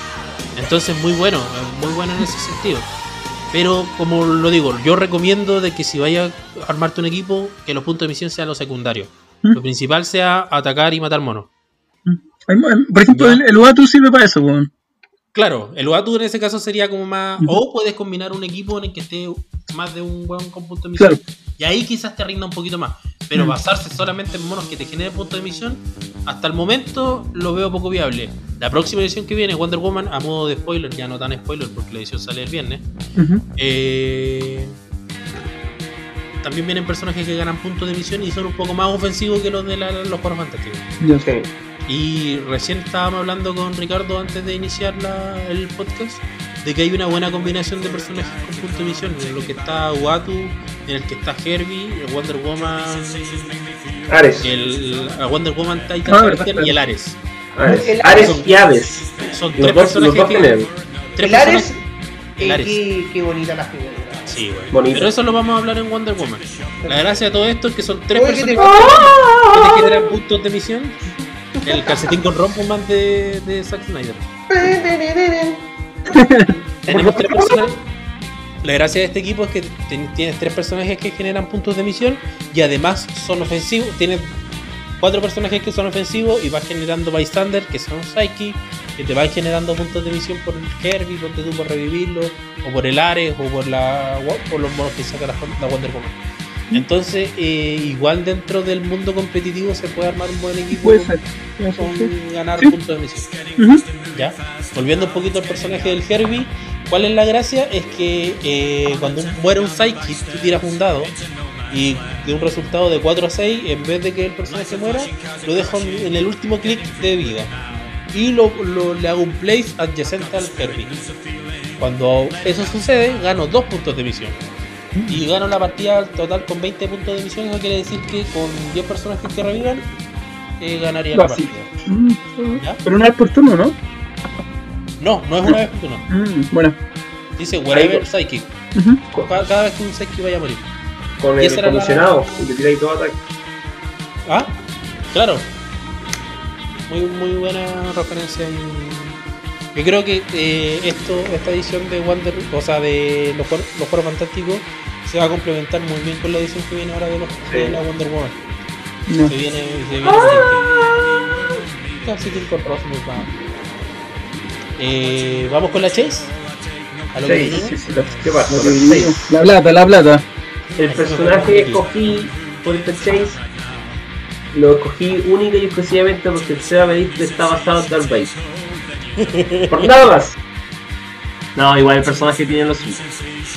Entonces, muy bueno, eh, muy bueno en ese sentido. Pero, como lo digo, yo recomiendo de que si vayas a armarte un equipo, que los puntos de misión sean los secundarios. ¿Mm? Lo principal sea atacar y matar monos. Mo- Por ejemplo, Ya. el, el Watu sirve para eso, weón. Claro, el Watu en ese caso sería como más. O puedes combinar un equipo en el que esté más de un weón con punto de misión. Claro. Y ahí quizás te rinda un poquito más. Pero basarse solamente en monos que te generen puntos de misión, hasta el momento lo veo poco viable. La próxima edición que viene, Wonder Woman, a modo de spoiler, ya no tan spoiler porque la edición sale el viernes. Eh, también vienen personajes que ganan puntos de misión y son un poco más ofensivos que los de la- los juegos fantásticos. Ya. Sí. Y recién estábamos hablando con Ricardo antes de iniciar la- el podcast de que hay una buena combinación de personajes con punto de misión, en lo que está Watu, en el que está Herbie, el Wonder Woman, Ares. el a Wonder Woman Titan Ah, y el Ares. Ares. El- Ares son- y Aves. Son tres los personajes dos que, tres El Ares, personajes- el eh, Ares. Qué, qué bonita la figura. Sí. Pero eso lo vamos a hablar en Wonder Woman. La gracia de todo esto es que son tres Oye, que te- personajes que te generan puntos de misión. El calcetín con rompoman de, de Zack Snyder. Tenemos tres personajes. La gracia de este equipo es que tienes tres personajes que generan puntos de misión y además son ofensivos. Tienes cuatro personajes que son ofensivos y vas generando bystander que son psyche que te van generando puntos de misión por el Herbie, ponte tú por revivirlo, o por el Ares, o por la por los monos que saca la, la Wonder Woman. Entonces, eh, igual dentro del mundo competitivo se puede armar un buen equipo Puede con, ser. Puede ser, con sí. ganar Sí. puntos de misión. Volviendo un poquito al personaje del Herbie, ¿cuál es la gracia? Es que eh, cuando muere un Psychic, tú tiras un dado y de un resultado de 4 a 6, en vez de que el personaje muera, lo dejo en en el último clic de vida. Y lo, lo- le hago un place adyacente al Herbie. Cuando eso sucede, gano 2 puntos de misión. Y gano la partida total con 20 puntos de misión. Eso quiere decir que con 10 personajes que revivan, eh, ganaría la partida. Mm, ¿Ya? Pero una vez por turno, ¿no? No, no es una vez por turno. Mm, Bueno. Dice wherever Ahí- psychic. Cada, cada vez que un psychic vaya a morir. Con Y el era la- te tiráis todo ataque. Ah, claro. Muy, muy buena referencia. y- Yo creo que eh, esto, esta edición de Wonder, o sea, de los, juegos- los juegos fantásticos, se va a complementar muy bien con la edición que viene ahora de, los, de la Wonder Woman. No. Se viene, se viene Casi que con Ross nos va. Eh, Vamos con la Chase. A lo que Sí, vinimos. sí, sí. ¿Qué pasa? Lo que Sí. digo. La plata, la plata. El personaje que escogí por este chase lo escogí única y exclusivamente porque el Seba me dijo que está basado en Darth Vader. Por nada más. No, igual el personaje tiene los.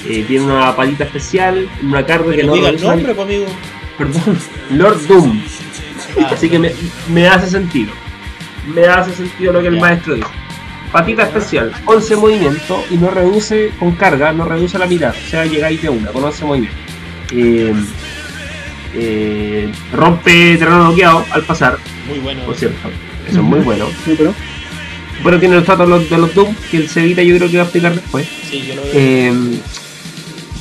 Eh, tiene una palita especial, una carga que no diga el nombre, pues, amigo. Perdón, Lord Doom. Ah, Así que me, me hace sentido. Me hace sentido lo que el maestro dijo. Patita especial, 11 movimientos y no reduce con carga, no reduce la mitad. O sea, llegáis de una con 11 movimientos. Eh, eh, rompe terreno bloqueado al pasar, Muy bueno. por cierto. Eso es muy bueno. Sí, pero. Bueno, tiene el trato de los, de los Doom, que el Cevita yo creo que va a explicar después. Sí, yo lo veo. Eh,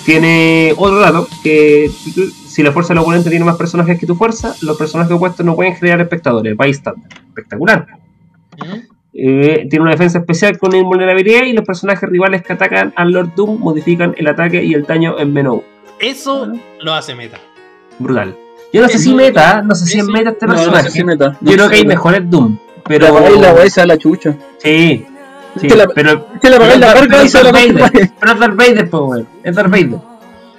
tiene otro dato, que si la fuerza del oponente tiene más personajes que tu fuerza, los personajes opuestos no pueden generar espectadores. Bystander. Espectacular. Ujú. Eh, tiene una defensa especial con invulnerabilidad y los personajes rivales que atacan al Lord Doom modifican el ataque y el daño en menú. Eso lo hace meta. Brutal. Yo no sé si meta, no sé si es meta este personaje. Yo creo que hay mejores Doom. Pero. La pagáis la la chucha. Sí. sí, que la- pero. Es que le pagáis la pero- y es se Darth la Vader. chucha. Pero es Darth Vader, pues, weón. Es Darth Vader.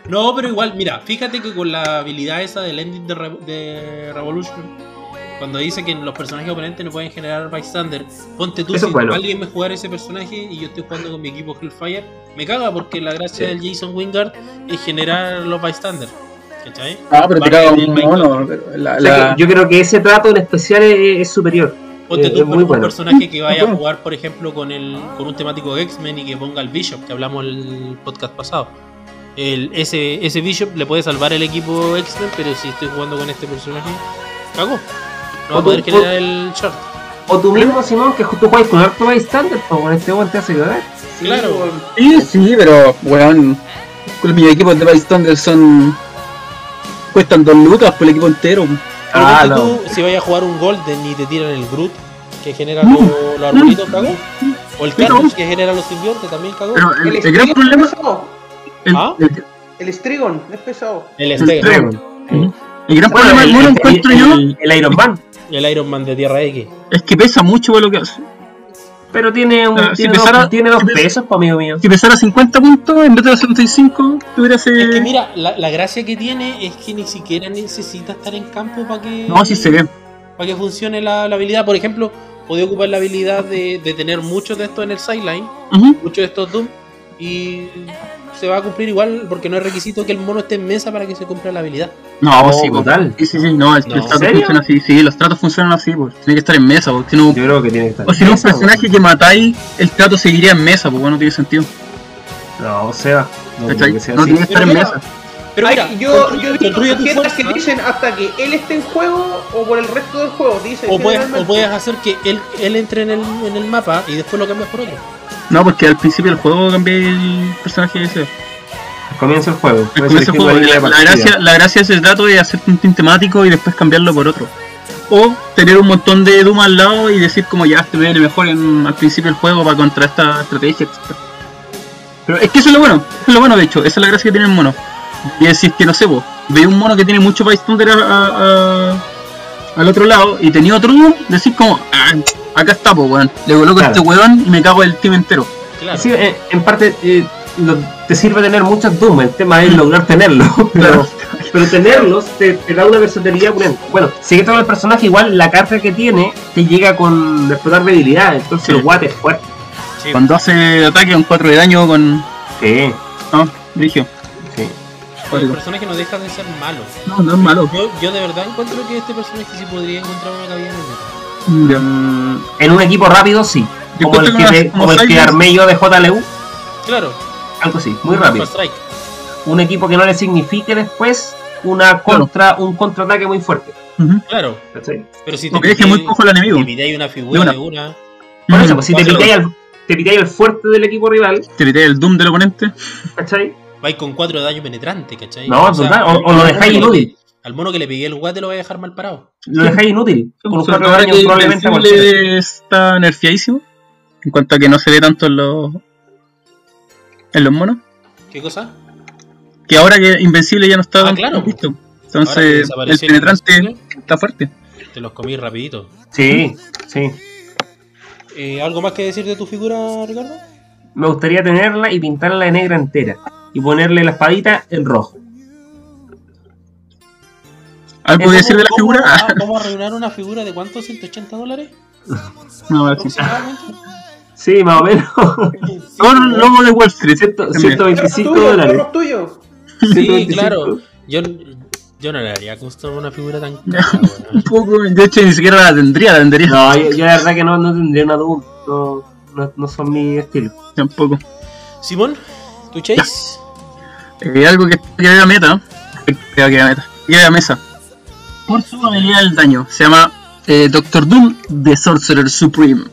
No, pero igual, mira, fíjate que con la habilidad esa del ending de, Re- de Revolution, cuando dice que los personajes oponentes no pueden generar bystander, ponte tú, Eso si bueno. alguien me jugara ese personaje y yo estoy jugando con mi equipo Hellfire, me caga porque la gracia Sí. del Jason Wingard es generar los bystander. ¿Cachai? Ah, pero te Parte caga un mono. pero La, O sea la... que yo creo que ese trato en especial es, es superior. Ponte Eh, tú muy un bueno. personaje que vaya a jugar, por ejemplo, con el con un temático X-Men y que ponga el Bishop, que hablamos el podcast pasado. El, ese, ese Bishop le puede salvar el equipo X-Men, pero si estoy jugando con este personaje, cago. No va a poder tú- generar el short. O tú mismo, Simón, que tú juegas con harto bystander, pues con este weón te hace cagar. Sí, Claro. Sí, sí, pero, weón, con mis equipos de Vice Thunder son. cuestan dos lucas por el equipo entero. Pero Ah, no. tú, si vayas a jugar un Golden y te tiran el Groot que genera No, los, los arbolitos, cagó. O el Sí, Carnage no. que genera los simbiontes, también cagó. Pero el, El el gran Strigon problema. es pesado. El, ¿Ah? el- El Strigon es pesado. el. Ujú. El gran problema mono el- encuentro el- yo el- el Iron Man. el Iron Man de Tierra X. es que pesa mucho por lo que hace. Pero tiene, un, Ah, si tiene, pesara- dos, tiene dos si pes- pesos, pa' amigo mío. Si pesara 50 puntos en vez de los 75, tuviera ese. Es que mira, la, la gracia que tiene es que ni siquiera necesita estar en campo para que, No, sí se ve. para que funcione la, la habilidad. Por ejemplo, podía ocupar la habilidad de, de tener muchos de estos en el sideline, muchos de estos Doom, y se va a cumplir igual porque no es requisito que el mono esté en mesa para que se cumpla la habilidad. No, Oh, sí, brutal. Sí, sí, sí, no, el, No. el ¿En trato serio? funciona así. Sí, los tratos funcionan así, pues. Tiene que estar en mesa, porque si no. Yo creo que tiene que estar. O si no, un personaje que matáis, el trato seguiría en mesa, pues bueno, no tiene sentido. No. No, que ser No así. tiene que estar Pero en mira, mesa. Pero Ay, mira, yo, yo he visto que dicen hasta que él esté en juego o por el resto del juego. Dicen o puedes, o puedes hacer que él, él entre en el, en el mapa y después lo cambias por otro. No, porque al principio del juego cambié el personaje ese. Comienza el juego. Ser del juego, la, la gracia, la gracia de ese trato es hacer un team temático y después cambiarlo por otro. O tener un montón de Doom al lado y decir como ya este viene mejor en, al principio del juego para contra esta estrategia, etc. Pero es que eso es lo bueno, eso es lo bueno de hecho, esa es la gracia que tiene el mono. Y es que no sé vos, veis un mono que tiene mucho a- a- a- al otro lado y tenía otro Doom, decís como, ah, acá está, pues weón, le coloco Claro. este weón y me cago el team entero. Claro. Sí, en, en parte eh, lo- te sirve tener muchos Doom, el tema es lograr tenerlos. Pero, pero tenerlos te, te da una versatilidad opulenta. Bueno, sigue todo el personaje, igual la carga que tiene te llega con explotar debilidad, entonces Sí. el guate es fuerte. Sí. Cuando hace ataque con 4 de daño con... Sí, No, Brigio. sí. El personaje no deja de ser malo. No, no es malo. Yo, yo de verdad encuentro que este personaje sí podría encontrar una cabida en el Mm, en un equipo rápido, sí. Yo Como el que, de- como el que armé yo de JLU, Claro, algo así, muy rápido. Un equipo que no le signifique después una contra, un contraataque muy fuerte. Claro, ¿cachai? pero si te O que muy cojo al enemigo. dividáis una figura De de una. una. Por eso, Ujú. pues, si te pitáis al, te pitáis al fuerte del equipo rival, Te pité el Doom del oponente. ¿cachai? vais con 4 de daño penetrante, ¿cachai? No, total, o- o lo dejáis inútil. Al mono que le pegué el guate lo voy a dejar mal parado. Lo dejáis inútil. Con un Sobre 4 de todo daño que probablemente a está nerfeadísimo. En cuanto a que no se ve tanto en los. en los monos. ¿Qué cosa? Que ahora que Invencible ya no está Ah, tan claro. que Entonces, el penetrante Invencible, está fuerte. Te los comí rapidito. Sí, sí. Eh, ¿Algo más que decir de tu figura, Ricardo? Me gustaría tenerla y pintarla de negra entera. Y ponerle la espadita en rojo. ¿Algo que decir de la ¿Cómo- figura? ah, ¿Vamos a arreglar una figura de cuántos? ¿180 dólares? no? Sí, más o menos. No, no, logo de Wall Street. Ciento- También. 125 tuyo, dólares. los tuyos. Sí, 125. claro. Yo, yo no le haría custom una figura tan cara, Un poco, de hecho ni siquiera la tendría, la tendría No, yo, yo la verdad que no, no tendría una Doom. No, no, no son mi estilo. tampoco. Simón, ¿tu chase? Eh, algo que que vea meta, que vea que vea meta, que vea mesa. Por su habilidad del daño, se llama eh, Doctor Doom The Sorcerer Supreme.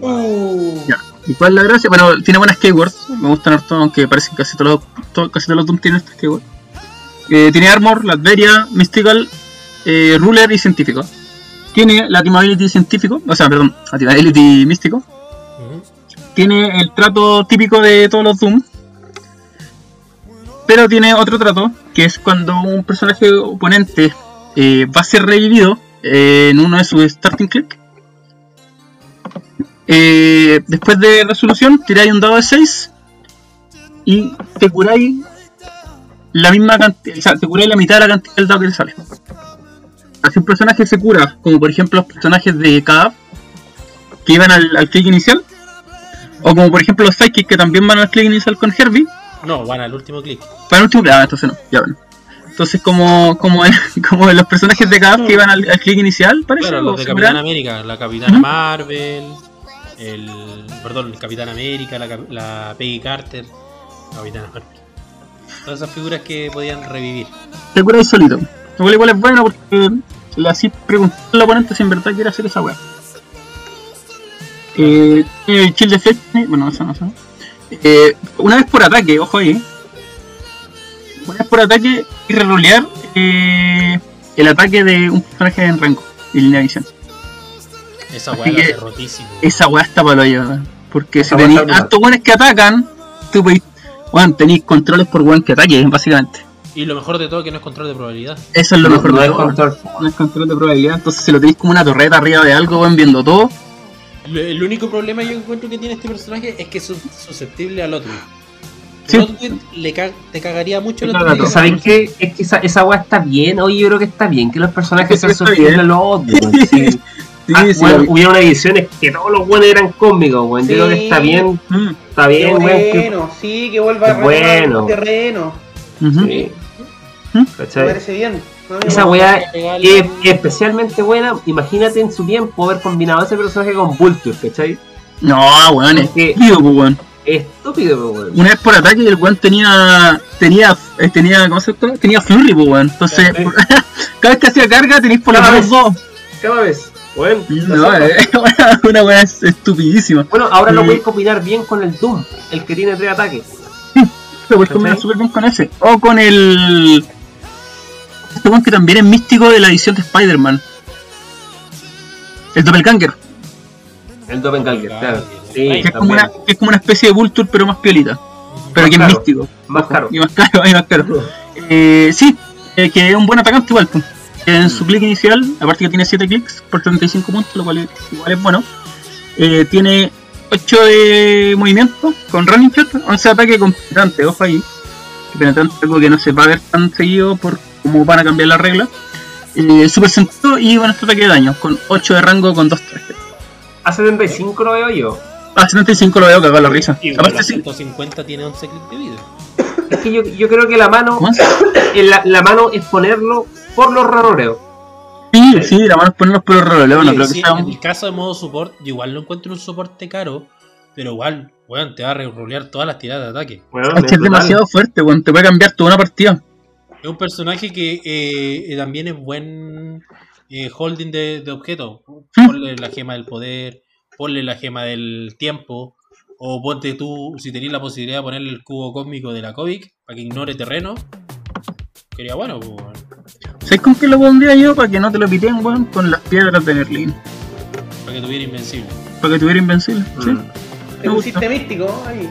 Uh, Ya. ¿Y cuál es la gracia? Bueno, tiene buenas keywords, me gustan harto, aunque parece que casi todos los, casi todos los Doom tienen estas keywords. Eh, tiene Armor, Latveria, Mystical, eh, Ruler y Científico. Tiene la Team Ability Científico, o sea, perdón, la Team Ability Místico. Tiene el trato típico de todos los Doom. Pero tiene otro trato, que es cuando un personaje oponente eh, va a ser revivido eh, en uno de sus starting click. Eh, después de resolución, tiráis un dado de 6 y te curáis la misma cantidad, o sea, te curáis la mitad de la cantidad del dado que te sale. Así un personaje se cura, como por ejemplo los personajes de Kaab, que iban al, al click inicial, o como por ejemplo los Psychic que también van al click inicial con Herbie. No, van al último clic. Para el último, ah, entonces no, ya bueno. Entonces como, como, como los personajes de Kaab que iban al, al click inicial, parece. Claro, los de similar. Capitán América, la Capitana. Marvel, el. Perdón, el Capitán América, la, la Peggy Carter, la Capitana Marvel. Todas esas figuras que podían revivir. Te curáis solito. Lo cual igual es bueno porque le así preguntar al oponente si en verdad quiere hacer esa weá. Eh, el chill de Fetch, bueno, eso no sé. eh, una vez por ataque, ojo ahí. Vez por ataque y rerolear eh, el ataque de un personaje en rango y línea de visión. Esa weá la hace rotísimo. Esa weá está para lo llevar. Porque si Esa tenéis hartos buenos que atacan, tú podéis. Weón, tenéis controles por weón que ataque, básicamente. Y lo mejor de todo que no es control de probabilidad. Eso es lo No, mejor no de es todo. control. No es control de probabilidad. Entonces, si lo tenéis como una torreta arriba de algo, weón, viendo todo. Lo- El único problema yo encuentro que tiene este personaje es que es sus- susceptible al otro. Sí. Le ca- te cagaría mucho caga todo. ¿Saben qué? Es que esa, esa weá está bien. Oye, yo creo que está bien que los personajes susceptibles bien. a los otros. weón, sí. Sí, Ah, sí, bueno, lo- hubieron ediciones que todos los buenos eran cómicos, weón. Sí. Yo creo que está bien, Mm, está Qué bien, weón. que- bueno, sí, que vuelva Qué a bueno. el terreno. sí. ¿Mm? Me ¿Cachai? parece bien. No, Esa no, weá es es especialmente buena. Imagínate en su tiempo haber combinado ese personaje con Vulture, ¿cachai? No, weón, es estúpido, pues, weón. Estúpido, weón. Una vez por ataque y el weón tenía. tenía. eh, tenía. ¿cómo se llama? Tenía flurry, weón. Entonces, Sí. cada vez que hacía carga tenéis por lo Cada menos vez. dos. Cada vez. Bueno, No, una, una weá es- estupidísima. bueno ahora lo Sí. podéis combinar bien con el Doom, el que tiene tres ataques. Pero puedes combinar súper bien con ese. O con el. Este weón que también es místico de la edición de Spider-Man. El Doppelganger. El Doppelganger, claro. Sí, Que es, como una, que es como una especie de Vulture, pero más piolita. Pero Más que es caro. místico. Más caro. Y más caro, y más caro. Eh, sí, eh, que es un buen atacante igual. En su clic inicial, aparte que tiene 7 clics por 35 puntos, lo cual es, igual es bueno. eh, tiene 8 de movimiento con running shot, 11 de ataque con penetrante, ojo ahí. Que penetrante es algo que no se va a ver tan seguido por cómo van a cambiar las reglas. Eh, super sentido y bueno, este ataque de daño, con 8 de rango con 2 trajes. A 75 lo veo yo. A 75 lo veo cagado la risa. Y Aparte la sí. 150 tiene 11 clics de vida. Es que yo, yo creo que la mano, la, la mano es ponerlo por los raroreos. Sí, sí, la mano es ponerlos por el reloj, no creo sí, que sea en el caso de modo support, yo igual lo encuentro un soporte caro, pero igual, weón, te va a rerolear todas las tiradas de ataque. Bueno, Es que es demasiado fuerte, weón. Te puede cambiar toda una partida. Es un personaje que eh, eh, también es buen eh, holding de, de objetos. Hmm. Ponle la gema del poder, ponle la gema del tiempo, o ponte tú, si tenéis la posibilidad de ponerle el cubo cósmico de la Kovic para que ignore terreno. Sería bueno, pues. ¿Sabes con qué lo pondría yo para que no te lo piten, weón? Con las piedras de Berlín. para que tuviera invencible. Para que tuviera invencible. ¿sí? Mm. Te Me pusiste místico ahí.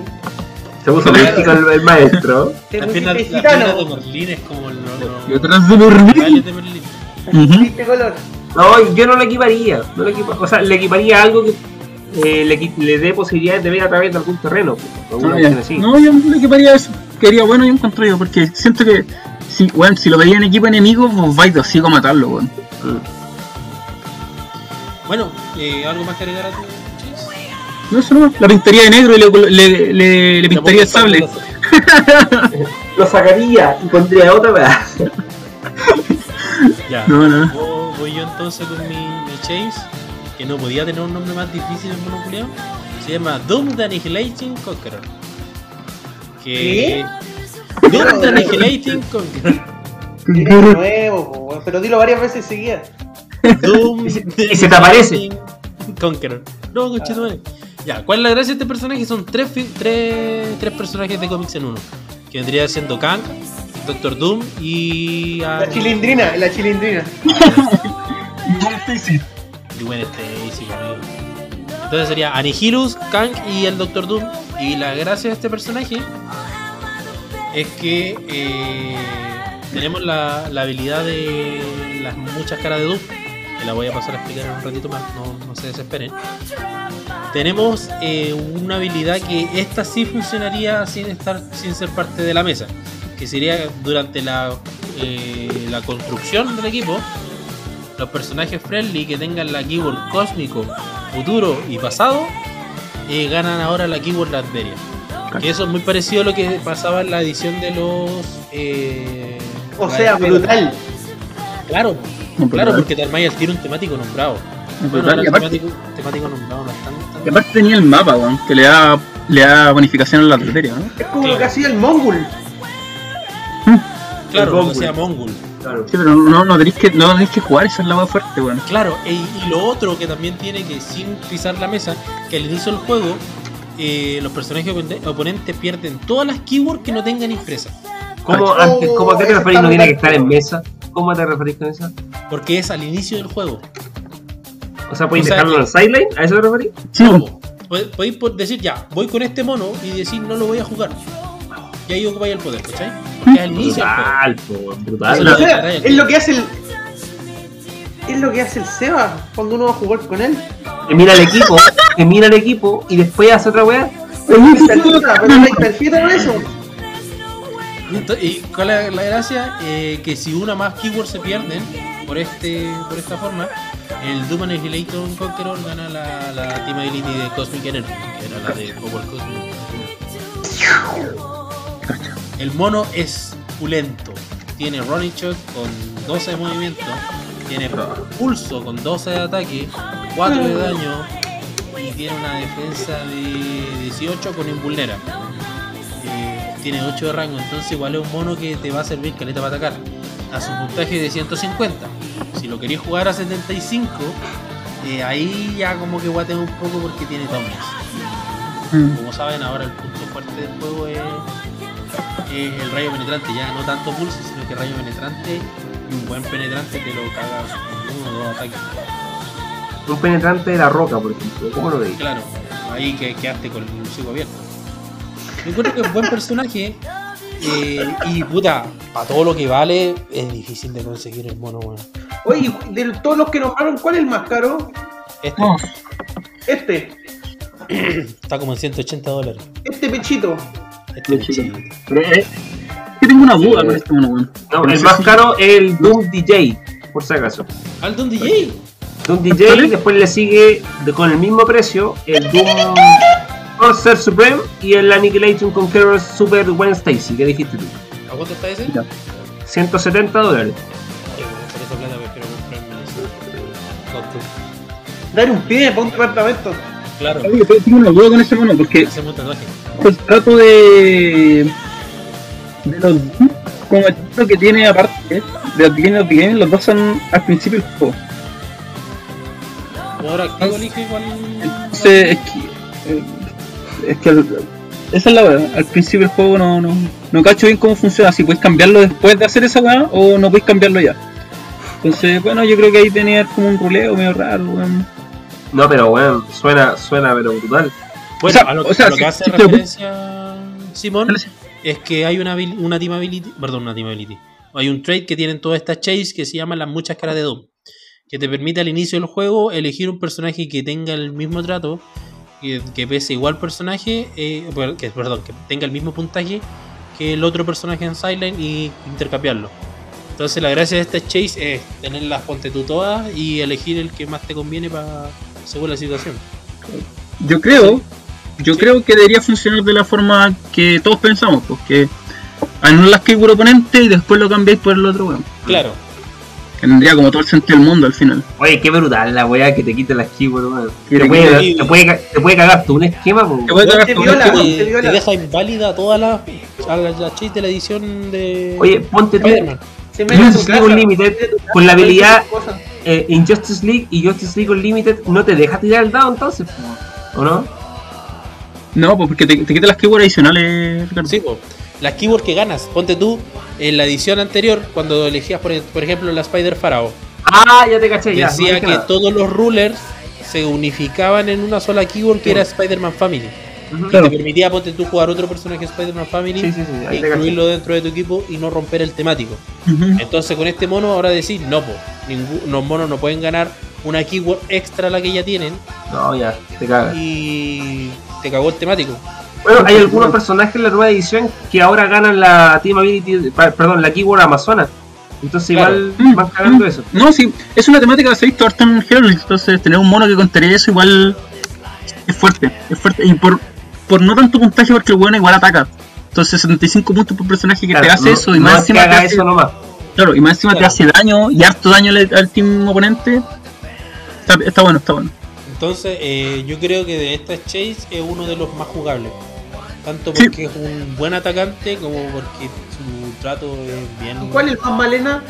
Se puso místico el, el maestro. Te Las pusiste las gitano. de Merlín es como el- lo- Y lo- de los Berlín. Color. No, yo no le equiparía. No equipa- o sea, le equiparía algo que eh, le, dé posibilidades de ver a través de algún terreno. pues, Ah, así. No, yo le equiparía eso. Quería bueno y encontré yo, porque siento que si, weón, si lo veía en equipo enemigo, vos vais de hocico a matarlo. Mm. Bueno, eh, ¿algo más que agregar a tu chis? No, eso no, la pintaría de negro y le, le, le, le pintaría el sable. Lo sacaría y pondría otra weá. Ya. No, no. Voy- Voy yo entonces con mi, mi Chase, que no podía tener un nombre más difícil en monoculeado. Se llama Doom the Annihilating Conqueror. Que. Doom the Annihilating Conqueror. Nuevo, pero dilo varias veces seguidas. Doom Y se- te aparece. Conqueror. No, conchetumare. Ya, ¿cuál es la gracia de este personaje? Son tres, tres, tres personajes de cómics en uno. Que vendría siendo Kang, Doctor Doom y. La chilindrina, la chilindrina. Y Gwen Stacy, conmigo. Entonces sería Anihilus, Kang y el Doctor Doom. Y la gracia de este personaje es que eh, tenemos la, la habilidad de las muchas caras de Doom. Que la voy a pasar a explicar en un ratito más, no, no se desesperen. Tenemos eh, una habilidad que esta sí funcionaría sin estar sin ser parte de la mesa. Que sería durante la, eh, la construcción del equipo los personajes friendly que tengan la keyword cósmico, futuro y pasado, eh, ganan ahora la keyword Latveria. Que eso es muy parecido a lo que pasaba en la edición de los. eh, O sea, de- brutal. Claro, No, claro, porque te armáis al tiro un temático nombrado. No, Bueno, aparte, temático, temático nombrado tan- y aparte tenía el mapa, weón, que le da, le da bonificación a la arteria, ¿no? Es como Claro. lo que hacía el Mongol. Claro, Mongol. sea Mongol. Claro. Sí, pero no, no tenéis que, no tenéis que jugar, esa es la más fuerte, weón. Claro, e- y lo otro que también tiene que sin pisar la mesa, que al inicio del juego eh, los personajes oponente- oponentes pierden todas las keywords que no tengan impresas. ¿Cómo, Oh, antes, ¿cómo a qué te referís? ¿No tiene que estar en mesa? ¿Cómo te referís con eso? Porque es al inicio del juego. O sea, ¿podéis O sea, dejarlo en el sideline? ¿A eso te referís? Sí, po. Po. Pod- Podéis po- decir ya, voy con este mono y decir no lo voy a jugar. Y ahí ocupáis el poder, ¿cachai? Porque es al inicio. Brutal, po, brutal. es O lo sea, que- es lo que hace el. Es lo que hace el Seba cuando uno va a jugar con él. Te mira el equipo, te mira el equipo y después hace otra weá. Pero eso. ¿Y cuál es la gracia? Eh, que si una más keywords se pierden por este por esta forma, el Doom Annihilator Conqueror gana la, la Team Ability de Cosmic Energy, que era la de Power Cosmic. El mono es pulento. Tiene Running Shot con 12 de movimiento. Tiene pulso con 12 de ataque, 4 de daño. Y tiene una defensa de 18 con invulnera. Eh, tiene 8 de rango, entonces igual es un mono que te va a servir caleta para atacar. A su puntaje de 150. Si lo queréis jugar a 75, eh, ahí ya como que guatea un poco porque tiene Tommies. Mm. Como saben, ahora el punto fuerte del juego es, es el rayo penetrante. Ya no tanto pulso, sino que rayo penetrante y un buen penetrante te lo cagas con uno o dos ataques. Un penetrante de la roca, por ejemplo. ¿Cómo lo veis? Claro, ahí que quedaste con el hocico abierto. Yo encuentro que es buen personaje. eh, y puta, para todo lo que vale, es difícil de conseguir el mono, weón. Oye, de todos los que nombraron, ¿cuál es el más caro? Este No, Este, está como en 180 dólares. este pechito. Pero es que tengo una duda con este mono, weón. No, el más caro es el Doom DJ, por si acaso. Aldon DJ. Doom DJ, después le sigue con el mismo precio el Doom Sorcerer Supreme y el Annihilation Conqueror Super Gwen Stacy. ¿Qué dijiste tú? ¿A cuánto está ese? Ya. 170 dólares. Dar un pie para un departamento. Claro, Oye, tengo una duda con este mono, porque hacemos tatuaje. El trato de. de los. como el trato que tiene aparte de Beginning of Game, los dos son al principio del juego. Ahora elige igual. Entonces, es que. eh, es que. al- esa es la verdad. Al principio del juego no, no, no cacho bien cómo funciona. Si puedes cambiarlo después de hacer esa weá o no puedes cambiarlo ya. Entonces, bueno, yo creo que ahí tenía como un ruleo medio raro, weón. No, pero bueno, suena, suena pero brutal. Bueno, O sea, a lo, o sea, a lo que hace si referencia Simón sí. es que hay una, una team ability, perdón, una team ability. Hay un trade que tienen todas estas chase que se llaman las muchas caras de Doom. Que te permite al inicio del juego elegir un personaje que tenga el mismo trato, que, que pese igual personaje, eh, que, perdón, que tenga el mismo puntaje que el otro personaje en Sideline y intercambiarlo. Entonces la gracia de esta chase es tenerlas ponte tú todas y elegir el que más te conviene para según la situación. Yo creo, yo Sí. creo que debería funcionar de la forma que todos pensamos, porque anulas keyword oponente y después lo cambiáis por el otro weón. Claro, tendría como todo el sentido del mundo al final. Oye, qué brutal la weá que te quite las keywords, weón. Te te puede, te, puede, te puede cagar tú un esquema, po. Te puede cagar con viola, weón. te viola. deja inválida toda la, la, la chase de la edición de Oye, ponte tú tu Justice League Unlimited tu con la habilidad eh, Injustice League y Justice League Unlimited no te deja tirar el dado entonces, ¿o no? No, pues porque te, te quita las keywords adicionales, Ricardo. Sí, po. las keywords que ganas. Ponte tú en la edición anterior, cuando elegías, por, por ejemplo, la Spider Pharaoh. Ah, ya te caché, ya. no Decía que nada. todos los rulers se unificaban en una sola keyword que era Spider-Man Family. Claro. Te permitía, ponte tú, jugar otro personaje Spider-Man Family, Sí, e incluirlo dentro de tu equipo y no romper el temático. Entonces con este mono ahora decís, no, po, ningún, los monos no pueden ganar una keyword extra a la que ya tienen No, ya, te cagas. y te cagó el temático. Bueno, hay algunos personajes en la nueva edición que ahora ganan la Team Ability, perdón, la Keyword Amazona. Entonces Claro. igual Mm, van cagando mm. eso. No, sí, es una temática que se ha visto harto en Herald, entonces tener un mono que contraría eso igual es fuerte, es fuerte. Y por, por no tanto puntaje porque el bueno igual ataca. Entonces 75 puntos por personaje que Claro, te hace no- eso y no más es encima te hace, eso nomás. claro, y más encima te hace daño y harto daño al, al team oponente. Está, está bueno, está bueno. Entonces, eh, yo creo que de estas Chase es uno de los más jugables. Tanto Sí. porque es un buen atacante como porque su trato es bien. ¿Cuál es el más malena?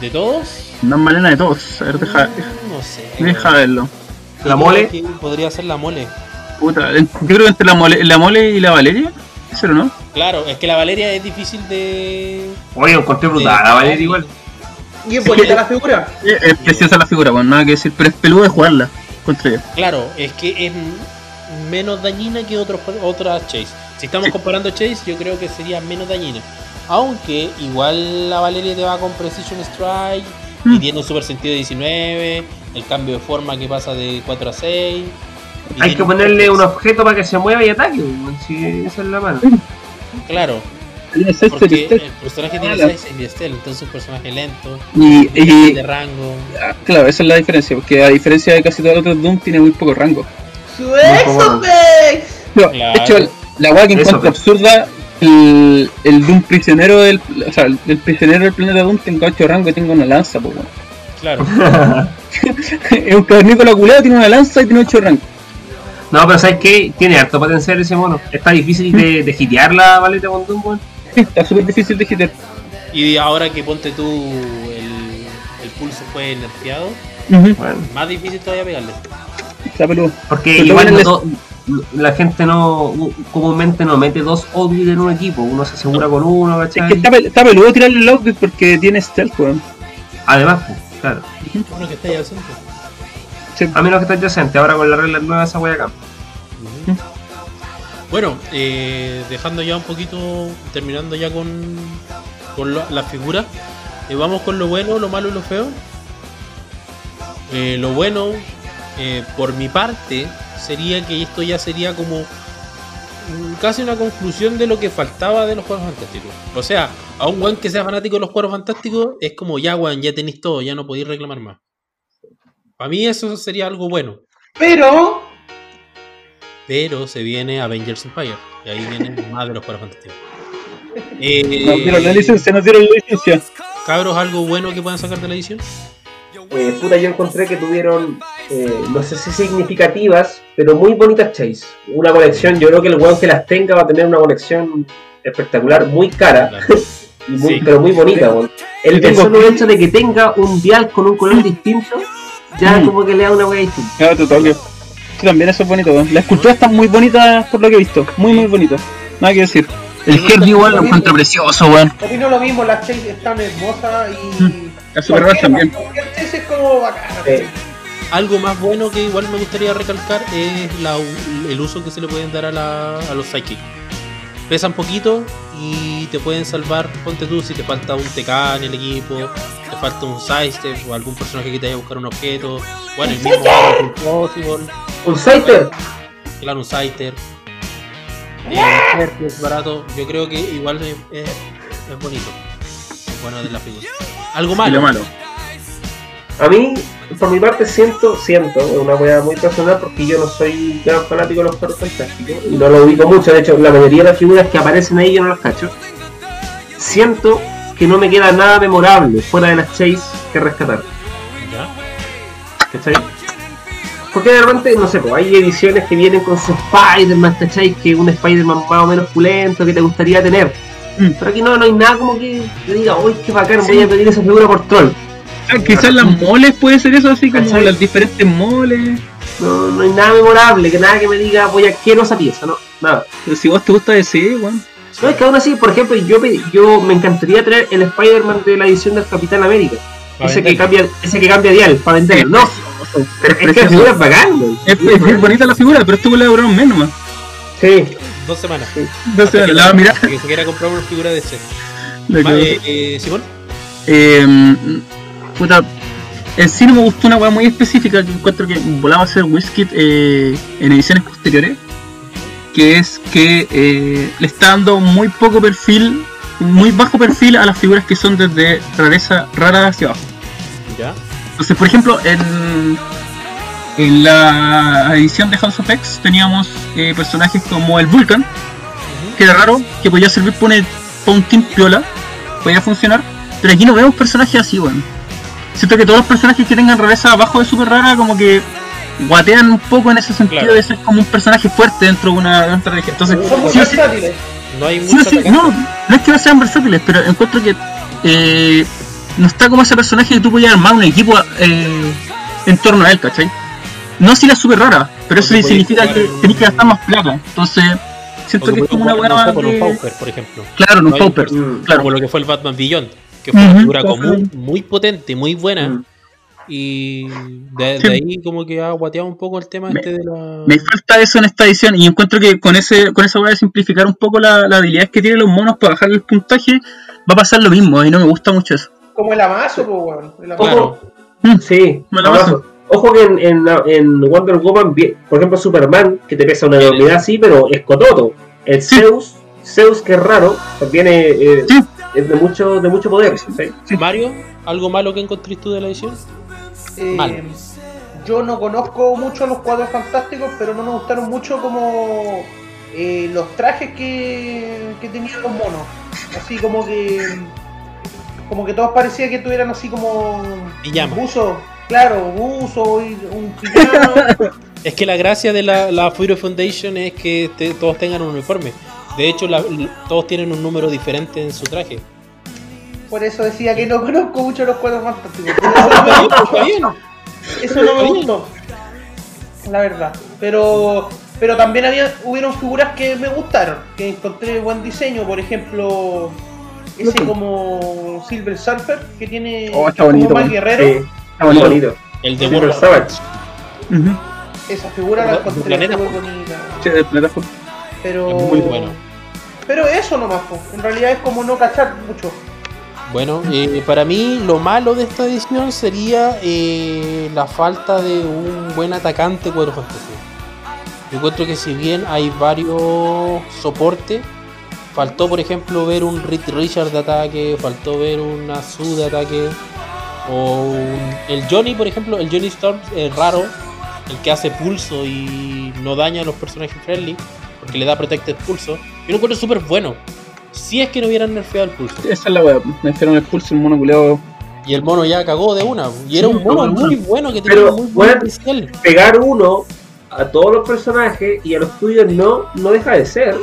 ¿De todos? Más malena de todos. A ver, deja, Mm, No sé. deja verlo. La mole. Podría ser la mole. Puta, yo creo que entre la mole, la mole y la Valeria, ¿eso no? Claro, es que la Valeria es difícil de. Oye, encontré brutal, a Valeria igual. Y es bonita la figura. Es preciosa la figura, bueno, nada que decir, pero es peludo de jugarla. Contra yo. Claro, es que es menos dañina que otros, otras Chase. Si estamos comparando Chase, yo creo que sería menos dañina. Aunque igual la Valeria te va con Precision Strike y Mm. tiene un super sentido de 19, el cambio de forma que pasa de 4 a 6. Hay que ponerle un objeto para que se mueva y ataque, si esa es la mano. Claro, seis porque el personaje tiene Claro. 6 y Stealth, entonces un personaje lento, Y, y de rango. ah, claro, esa es la diferencia, porque a diferencia de casi todos los otros Doom, tiene muy poco rango. ¡Su. Exopex! No, Claro. De hecho, la weá que encuentro absurda, el, el Doom prisionero del. O sea, el, prisionero del planeta Doom tengo 8 rango y tengo una lanza, pues weón. Claro, es un cavernícola culeado, tiene una lanza y tiene 8 rango. No, pero ¿sabes qué? Tiene harto potencial ese mono. Está difícil de, de hitear la baleta con Doom, weón. Está súper difícil de hitar. y ahora que ponte tú el, el pulso fue nerfeado, Ujú, Bueno, más difícil todavía pegarle. Está peludo. porque Pero igual no la gente no comúnmente no mete dos outfits en un equipo, uno se asegura con uno, Es que ¿cachai? está, pel- está peludo tirarle el outfit porque tiene stealth, weón. Además, pues, claro. Bueno, que está ya ausente. Sí. A menos que esté adyacente, ahora con la regla nueva esa wea acá. Bueno, eh, dejando ya un poquito, terminando ya con, con lo- la figura, eh, vamos con lo bueno, lo malo y lo feo. Eh, lo bueno, eh, por mi parte, sería que esto ya sería como casi una conclusión de lo que faltaba de los juegos fantásticos. O sea, a un weón que sea fanático de los juegos fantásticos, es como ya, weón, ya tenéis todo, ya no podéis reclamar más. Para mí eso sería algo bueno. Pero, Pero se viene Avengers Empire. Y ahí vienen más de los juegos fantásticos. Eh, No dieron la licencia, no dieron la licencia. Cabros, algo bueno que puedan sacar de la edición. Eh, puta, yo encontré que tuvieron, eh, no sé si significativas, pero muy bonitas chase. Una colección, yo creo que el weón que las tenga va a tener una colección espectacular, muy cara, Claro. y muy- Sí. pero muy bonita, weón. El, solo hecho de que tenga un dial con un color distinto, ya Mm. como que le da una wea distinta. Claro, tu toque. Sí, también eso es bonito, weón. Las esculturas están muy bonitas por lo que he visto. Muy, muy bonitas. Nada que decir. El Herbie igual lo encuentro precioso, weón. opino lo mismo, las Chase están hermosas y. Las Super Rush también. Cualquier Chase es como bacana. Algo más bueno que igual me gustaría recalcar es la, el uso que se le pueden dar a, la- a los Psychic. Pesan poquito y te pueden salvar, ponte tú si te falta un TK en el equipo, te falta un sidestep o algún personaje que te vaya a buscar un objeto. Bueno, el mismo Impossible, Un Scyther, claro, un Scyther. Eh, es barato, yo creo que igual es, es- es bonito. Bueno de la figura. Algo Y malo. lo malo. A mí, por mi parte, siento, siento, es una wea muy personal porque yo no soy gran fanático de los juegos fantásticos y no lo ubico mucho, de hecho, la mayoría de las figuras que aparecen ahí yo no las cacho. Siento que no me queda nada memorable fuera de las chase que rescatar. ¿cachai? Porque de repente, no sé, pues hay ediciones que vienen con su Spider-Man, ¿cachai? Que un Spider-Man más o menos pulento que te gustaría tener. Mm. Pero aquí no, no hay nada como que te diga, uy, qué bacán, voy a pedir esa figura por troll. Ah, quizás las moles puede ser eso, así como ¿Cachai? las diferentes moles. No, no hay nada memorable, que nada que me diga, voy a quiero esa pieza, no, nada. Pero si vos te gusta ese, weón. No, es que aún así, por ejemplo, yo, me encantaría traer el Spider-Man de la edición del Capitán América. Ese que, vender. cambia, ese que cambia dial, para venderlo. No, pero es que la figura es bacán, güey. Es, es bien bonita la figura, pero esto le duraron menos, man. Sí, Dos semanas. Entonces, Hasta que la va a mirar. Que se quiera comprar una figura de ese. Eh, eh, Simón, Eh, puta, en sí no me gustó una weá muy específica que encuentro que volaba a hacer Wizkid eh, en ediciones posteriores. Que es que eh, le está dando muy poco perfil, muy bajo perfil a las figuras que son desde rareza rara hacia abajo. ya. Entonces, por ejemplo, en, en la edición de House of X teníamos eh, personajes como el Vulcan, que era raro, que podía servir para un, pa' un team piola, podía funcionar, pero aquí no vemos personajes así, weón. Siento que todos los personajes que tengan rareza abajo de super rara, como que guatean un poco en ese sentido Claro. de ser como un personaje fuerte dentro de una, de una estrategia. Entonces, Son muy sí o sí- versátiles. No hay Sí, mucho sí, atacante. no, no es que no sean versátiles, pero encuentro que eh, no está como ese personaje que tú podías armar un equipo eh, en torno a él, ¿cachai? No si la super rara, pero eso significa que jugar- tenés que gastar más plata. Entonces, siento que es como una buena con un Pauper, por ejemplo. Claro, un No hay- pauper. Claro. Como lo que fue el Batman Beyond, que fue una figura común, muy potente, muy buena. Mm. Y de, Sí. de ahí como que ha guateado un poco el tema Me- este de la... Me falta eso en esta edición y encuentro que con ese con esa voy a simplificar un poco la, la habilidad que tienen los monos para bajar el puntaje. Va a pasar lo mismo y no me gusta mucho eso. Como el amazo, pues, weón. El amazo. Claro. Mm, Sí, la abrazo. Ojo que en, en, en Wonder Woman, por ejemplo, Superman, que te pesa una El- enormidad así, pero es cototo. El Sí. Zeus, Zeus que es raro, también es, eh, Sí. Es de mucho de mucho poder. ¿sí? Mario, ¿algo malo que encontrés tú de la edición? Eh, Mal. yo no conozco mucho los cuadros fantásticos, pero no me gustaron mucho como eh, los trajes que, que tenían los monos. Así como que como que todos parecía que tuvieran así como Pijama. buzo, claro, buzo y un pijama. Es que la gracia de la, la Fury Foundation es que te- todos tengan un uniforme. De hecho, la- todos tienen un número diferente en su traje. Por eso decía que no conozco mucho los cuadros fantásticos. Está bien. Eso no me gustó. La verdad. Pero pero también había hubieron figuras que me gustaron, que encontré buen diseño, por ejemplo, ese como Silver Surfer que tiene Oh, está como bonito, más man. guerrero. Sí, está muy bonito. El de Silver World Savage. Ujú. Esa figura la encontré planeta, muy bonita. Sí, del Hulk. Pero Es muy bueno. Pero eso nomás, po. en realidad es como no cachar mucho. Bueno, eh, para mí lo malo de esta edición sería eh, la falta de un buen atacante cuadro fantasía. Yo encuentro que si bien hay varios soportes, faltó por ejemplo ver un Reed Richard de ataque, faltó ver un Azu de ataque, o un- el Johnny por ejemplo, el Johnny Storm es raro, el que hace pulso y no daña a los personajes friendly, porque le da protected pulso. Yo lo encuentro súper bueno. Si es que no hubieran nerfeado el pulso. Esa es la wea. Me hicieron el pulso el mono culeado. Y el mono ya cagó de una. Y era Sí, un mono no, no. muy bueno que tenía Pero, muy buen bueno, potencial. Pegar uno a todos los personajes y a los tuyos no, no deja de ser.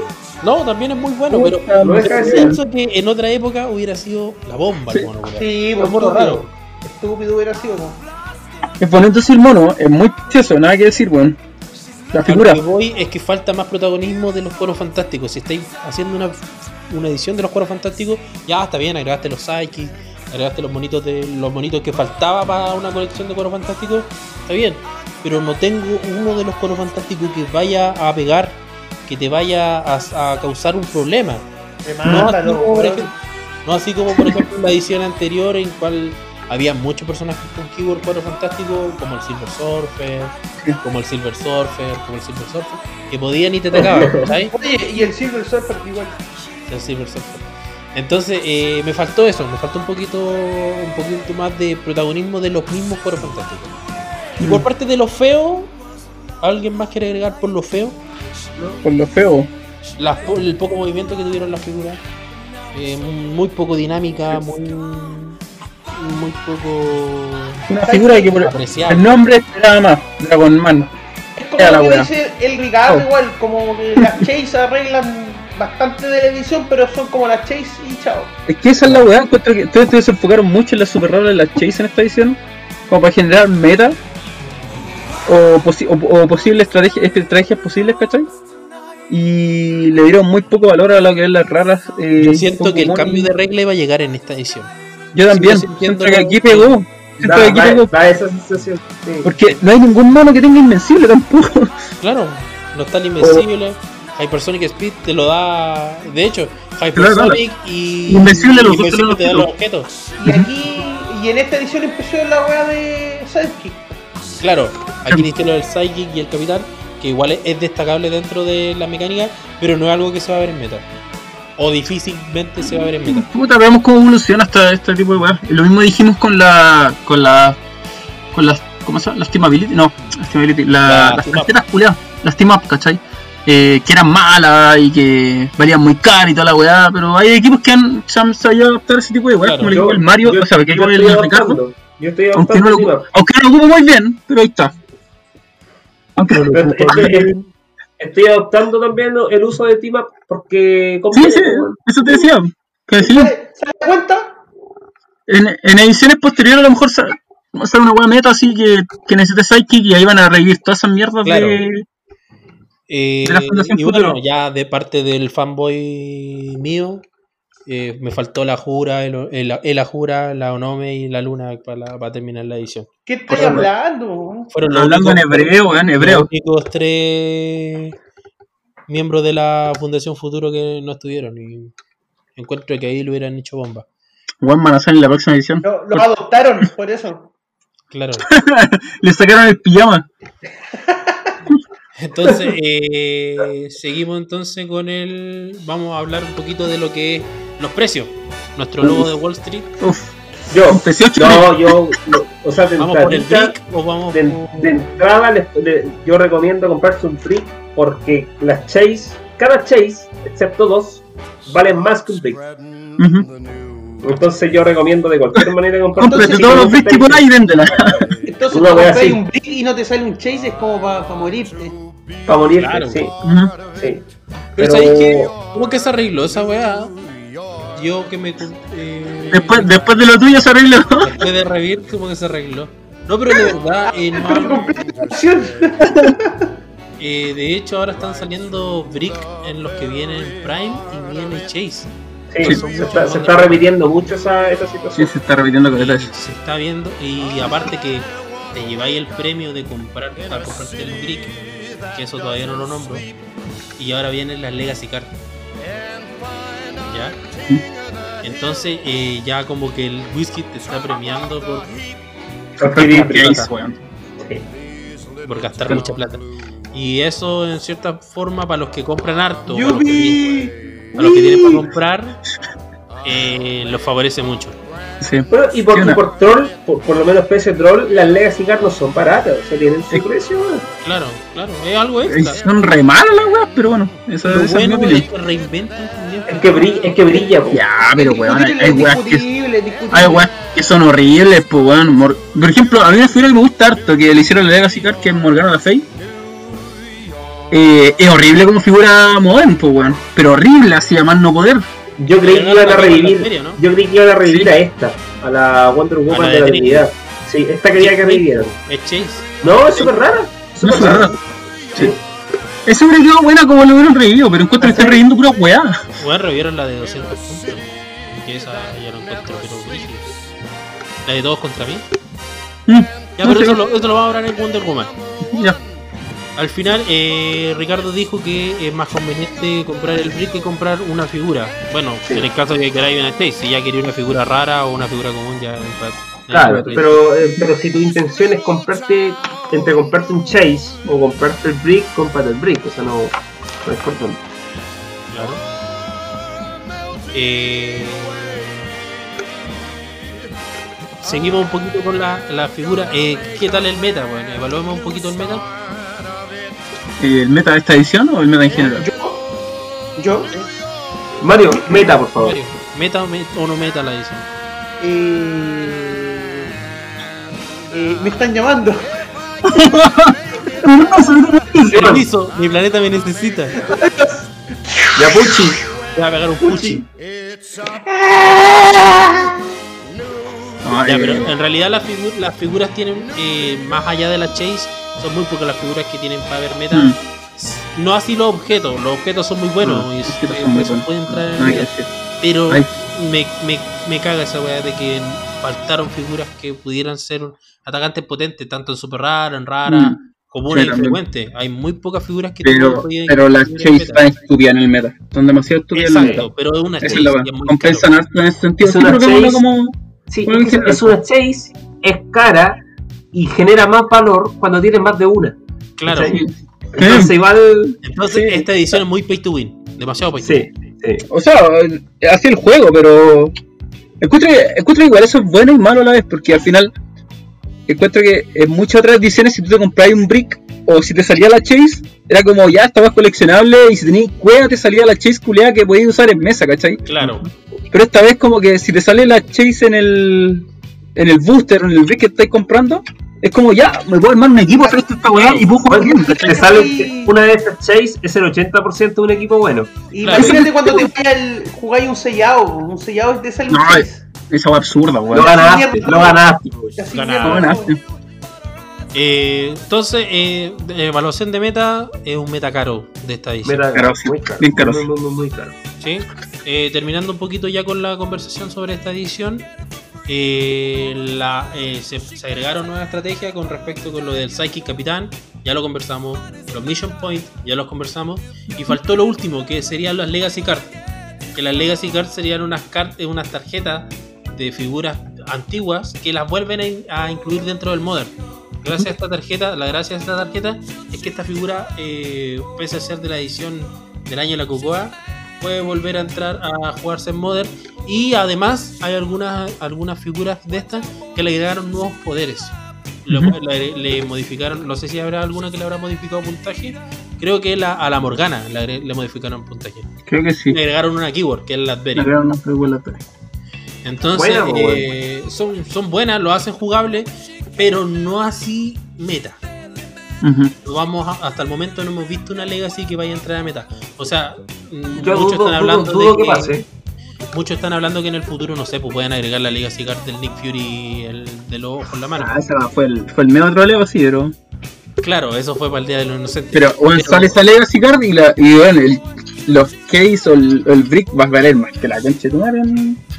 No, también es muy bueno, pero, no pero deja de ser. pienso que en otra época hubiera sido la bomba el mono. culiao. Sí, Un por mono estúpido. raro. Estúpido hubiera sido, ¿no? Es bonito el mono, es muy precioso, nada que decir, weón. La A figura. lo que voy es que falta más protagonismo de los cueros fantásticos. Si estáis haciendo una, una edición de los cueros fantásticos, ya está bien, agregaste los psychics, agregaste los monitos de los monitos que faltaba para una colección de cueros fantásticos, está bien. Pero no tengo uno de los cueros fantásticos que vaya a pegar, que te vaya a, a causar un problema. No así, como, por ejemplo, no así como por ejemplo en la edición anterior en cual había muchos personajes con keyboard cuadro fantástico como el Silver Surfer, como el Silver Surfer, como el Silver Surfer, que podían y te atacaban, ¿sabes? Oye, y el Silver Surfer igual. El Silver Surfer. Entonces eh, me faltó eso, me faltó un poquito, un poquito más de protagonismo de los mismos cuadros fantásticos. Y por parte de lo feo, ¿alguien más quiere agregar por lo feo? Por lo feo. el poco movimiento que tuvieron las figuras, eh, muy poco dinámica, muy muy poco Una figura que por apreciable. el nombre esperaba más. Dragon Man. Es como lo que dice el Ricardo Oh. igual, como que las Chase arreglan bastante de la edición, pero son como las Chase y chao. Es que esa es la weá, encuentro que ustedes se enfocaron mucho en las super raras de las Chase en esta edición, como para generar meta o, posi- o, o posibles estrategias, estrategias posibles, ¿cachai? Y le dieron muy poco valor a lo que es las raras. eh, Yo siento que el cambio de regla iba a llegar en esta edición. Yo también, siento que aquí pegó. Siento que Da, aquí da- pegó. da esa sensación. sí. Porque no hay ningún mono que tenga invencible tampoco. Claro, no está el Invencible, Hypersonic Speed te lo da. De hecho, Hypersonic y. Invencible los Invencible te dan los objetos. Y aquí, y en esta edición empezó la wea de Sidekick. Claro, aquí dice lo del Psychic y el Capitán, que igual es- es destacable dentro de la mecánica, pero no es algo que se va a ver en meta. O difícilmente se va a ver en meta. Puta, veamos cómo evoluciona hasta este tipo de. Y Lo mismo dijimos con la. con la. con las. ¿Cómo se llama? Las Team Ability. No, las Team Ability. la- La las carteras culiadas. Las Team Up, ¿cachai? Eh, que eran malas y que valían muy caro y toda la weá, pero hay equipos que han, se han sabido adaptar a ese tipo de weas, Claro. como el Yo- equipo del Mario, yo- o sea, que el yo del Ricardo. Yo estoy aunque no, adoptando lo, aunque no lo ocupo muy bien, pero ahí está. Aunque no lo ocupo estoy, estoy adoptando también el uso de Team Up porque Sí, sí, weón. eso te decía. Que sí, ¿Se se da cuenta? en, en ediciones posteriores a lo mejor se- Va a ser una buena meta así que, que Sidekick y ahí van a revivir todas esas mierdas Claro. de. Eh, De la Fundación y bueno, Futuro. ya de parte del fanboy mío, eh, me faltó la Jura, el, el, el Ajura, la Onome y la Luna para, la- para terminar la edición. ¿Qué estás hablando? Fueron los Hablando en hebreo, los hebreo. únicos tres miembros de la Fundación Futuro que no estuvieron. Y encuentro que ahí lo hubieran hecho bomba. A salir en la próxima edición. Lo, lo adoptaron, por eso. Claro. Le sacaron el pijama. Entonces, eh, seguimos entonces con el. Vamos a hablar un poquito de lo que es los precios. Nuestro logo de Wall Street. Uf, Yo, un 18 no, yo, no, o sea, de ¿Vamos por el entradita- brick o vamos de, por- de entrada les- le- yo recomiendo comprarse un brick porque las chase, cada chase, excepto dos, valen más que un brick. Ujú. Entonces yo recomiendo de cualquier manera comprarse Cómprate todos no los bricks por ahí y véndela. Entonces, wea compras un brick y no te sale un chase, es como para morirte. Para morir, Claro. sí, sí. Pero, ¿sabes qué? ¿Cómo que se arregló esa weá? Yo que me. Eh, Después, después de lo tuyo se arregló. después de revivir, ¿cómo que se arregló? No, pero de verdad, eh, no- eh, de hecho ahora están saliendo brick en los que vienen Prime y viene Chase. Sí, Sí. se, está, se está repitiendo mucho esa, esa Sí, situación. se está repitiendo con el se está viendo y aparte que te lleváis el premio de comprar para comprarte el brick, que eso todavía no lo nombro, y ahora vienen las Legacy Card. ¿Ya? Entonces eh, ya como que el whisky te está premiando por, Porque- gastar mucha plata. Y eso en cierta forma para los que compran harto, para los que, ¡Yupi! para los que tienen para comprar, eh, los favorece mucho. Sí. Bueno, y por, y por troll, por, por lo menos PC troll, las Legacy Card no son baratas, o sea, tienen su Sí. precio. weón. Claro, claro, es algo Eh, extra. Son re malas las weas, pero bueno, esa es mi bueno opinión. es que reinventan también. Es que brilla, es que brilla, po. Ya, pero weón, hay, hay weas que hay weas que son horribles, pues weón. Mor- Por ejemplo, a mí una figura que me gusta harto que le hicieron la Legacy Card, que es Morgana la Fey. Eh, es horrible como figura modern, pues weón. Pero horrible, así a más no poder. Yo creí que iban no a la revivir, yo creí que iban a revivir Sí. a esta, a la Wonder Woman la de de la. Trinidad. Sí, esta quería que revivieran. Es Chase. No, es súper rara. Súper es rara. rara. Sí. Esa hubiera quedado buena como lo hubieran revivido, pero encuentro que están reviviendo pura weá. Bueno, revieron la de 200 puntos. Que esa ya no encuentro, pero. La de todos contra mí. Mm, Ya, no pero eso lo, eso lo vamos a hablar en Wonder Woman. Ya. Al final, eh, Ricardo dijo que es más conveniente comprar el brick que comprar una figura. Bueno, Sí. en el caso de que queráis una Chase, si ya quería una figura rara o una figura común, ya. Claro, pero, eh, pero si tu intención es comprarte, entre comprarte un Chase o comprarte el Brick, cómprate el Brick, o sea, no, no es importante. Claro. Eh, seguimos un poquito con la, la figura. Eh, ¿Qué tal el meta? Bueno, evaluemos un poquito el meta. ¿El meta de esta edición o el meta en general? Yo, Mario, meta, por favor. Mario, ¿Meta o, no meta la edición? eh, eh, me están llamando. Permiso, mi planeta me necesita. Ya, Puchi. Voy a pegar un puchi. No, Ya, pero en realidad las, figu- las figuras tienen, eh, más allá de la chase, son muy pocas las figuras que tienen para ver meta. Mm. No así los objetos, los objetos son muy buenos No, y muy eso buenos. no meta. decir. Pero me, me, me caga esa weá de que faltaron figuras que pudieran ser atacantes potentes, tanto en super rara, en rara, Mm. comunes Sí, y también. frecuentes. Hay muy pocas figuras que Pero, pero las Chase están estúpidas en el meta. Son demasiado estúpidas en el meta. Exacto, pero es una chase es es muy Compensan harto en ese sentido. Una Chase. como. Sí, es una Chase, es cara y genera más valor cuando tienes más de una. Claro. Entonces, igual. Entonces, Sí. esta edición es muy pay to win. Demasiado pay to win. Sí, sí. O sea, así el juego, pero. Encuentro, que- encuentro que igual eso es bueno y malo a la vez, porque al final. Encuentro que en muchas otras ediciones, si tú te compras un brick o si te salía la chase, era como ya estabas coleccionable y si tenías cueva te salía la chase culeada que podías usar en mesa, ¿cachai? Claro. Pero esta vez, como que si te sale la chase en el. En el booster, en el brick que estáis comprando, es como ya, me puedo armar un equipo, hacer esta weá y puedo jugar bien, ¿cachai? Te sale una de estas Chase, es el 80% de un equipo bueno. Y Claro. imagínate cuando te el, jugáis un sellado, un sellado te sale un No, chase. Esa wea absurda, Lo weón. ganaste, lo ganaste. Lo mierda, ganaste. Eh, entonces, eh, de- evaluación de meta es un meta caro de esta edición. Mira, Caro, sí. muy caro. Bien caro, Muy, sí. muy, muy, muy caro. ¿sí? Eh, terminando un poquito ya con la conversación sobre esta edición, eh, eh, se, agregaron nuevas estrategias con respecto con lo del Psychic Capitán, ya lo conversamos, los Mission Point, ya los conversamos, y faltó lo último, que serían las Legacy Cards. Que las Legacy Cards serían unas, cartas unas tarjetas de figuras antiguas que las vuelven a incluir dentro del Modern. Gracias a esta tarjeta, la gracia de esta tarjeta es que esta figura, eh, pese a ser de la edición del año de la Cocoa, puede volver a entrar a jugarse en Modern. Y además hay algunas, algunas figuras de estas que le agregaron nuevos poderes. Le, Ujú. le- le modificaron, no sé si habrá alguna que le habrá modificado puntaje. Creo que la, a la Morgana le, agre- le modificaron puntaje. Creo que sí. Le agregaron una keyword, que es la tres. Entonces, Buena, po, eh, son, son buenas, lo hacen jugable, pero no así meta. Ujú. Vamos a- hasta el momento no hemos visto una Legacy que vaya a entrar a meta. O sea, Yo muchos dudo, están hablando dudo, dudo de que que, pase. muchos están hablando que en el futuro no sé, pues pueden agregar la Legacy Card del Nick Fury el de los ojos en la mano. Ah, esa fue el, fue el medio troleo, sí, pero. Claro, eso fue para el Día de los Inocentes. Pero, bueno, Pero- sale esa Legacy Card y, la, y bueno, el, los case o el, brick va a valer más que la concha de tu madre.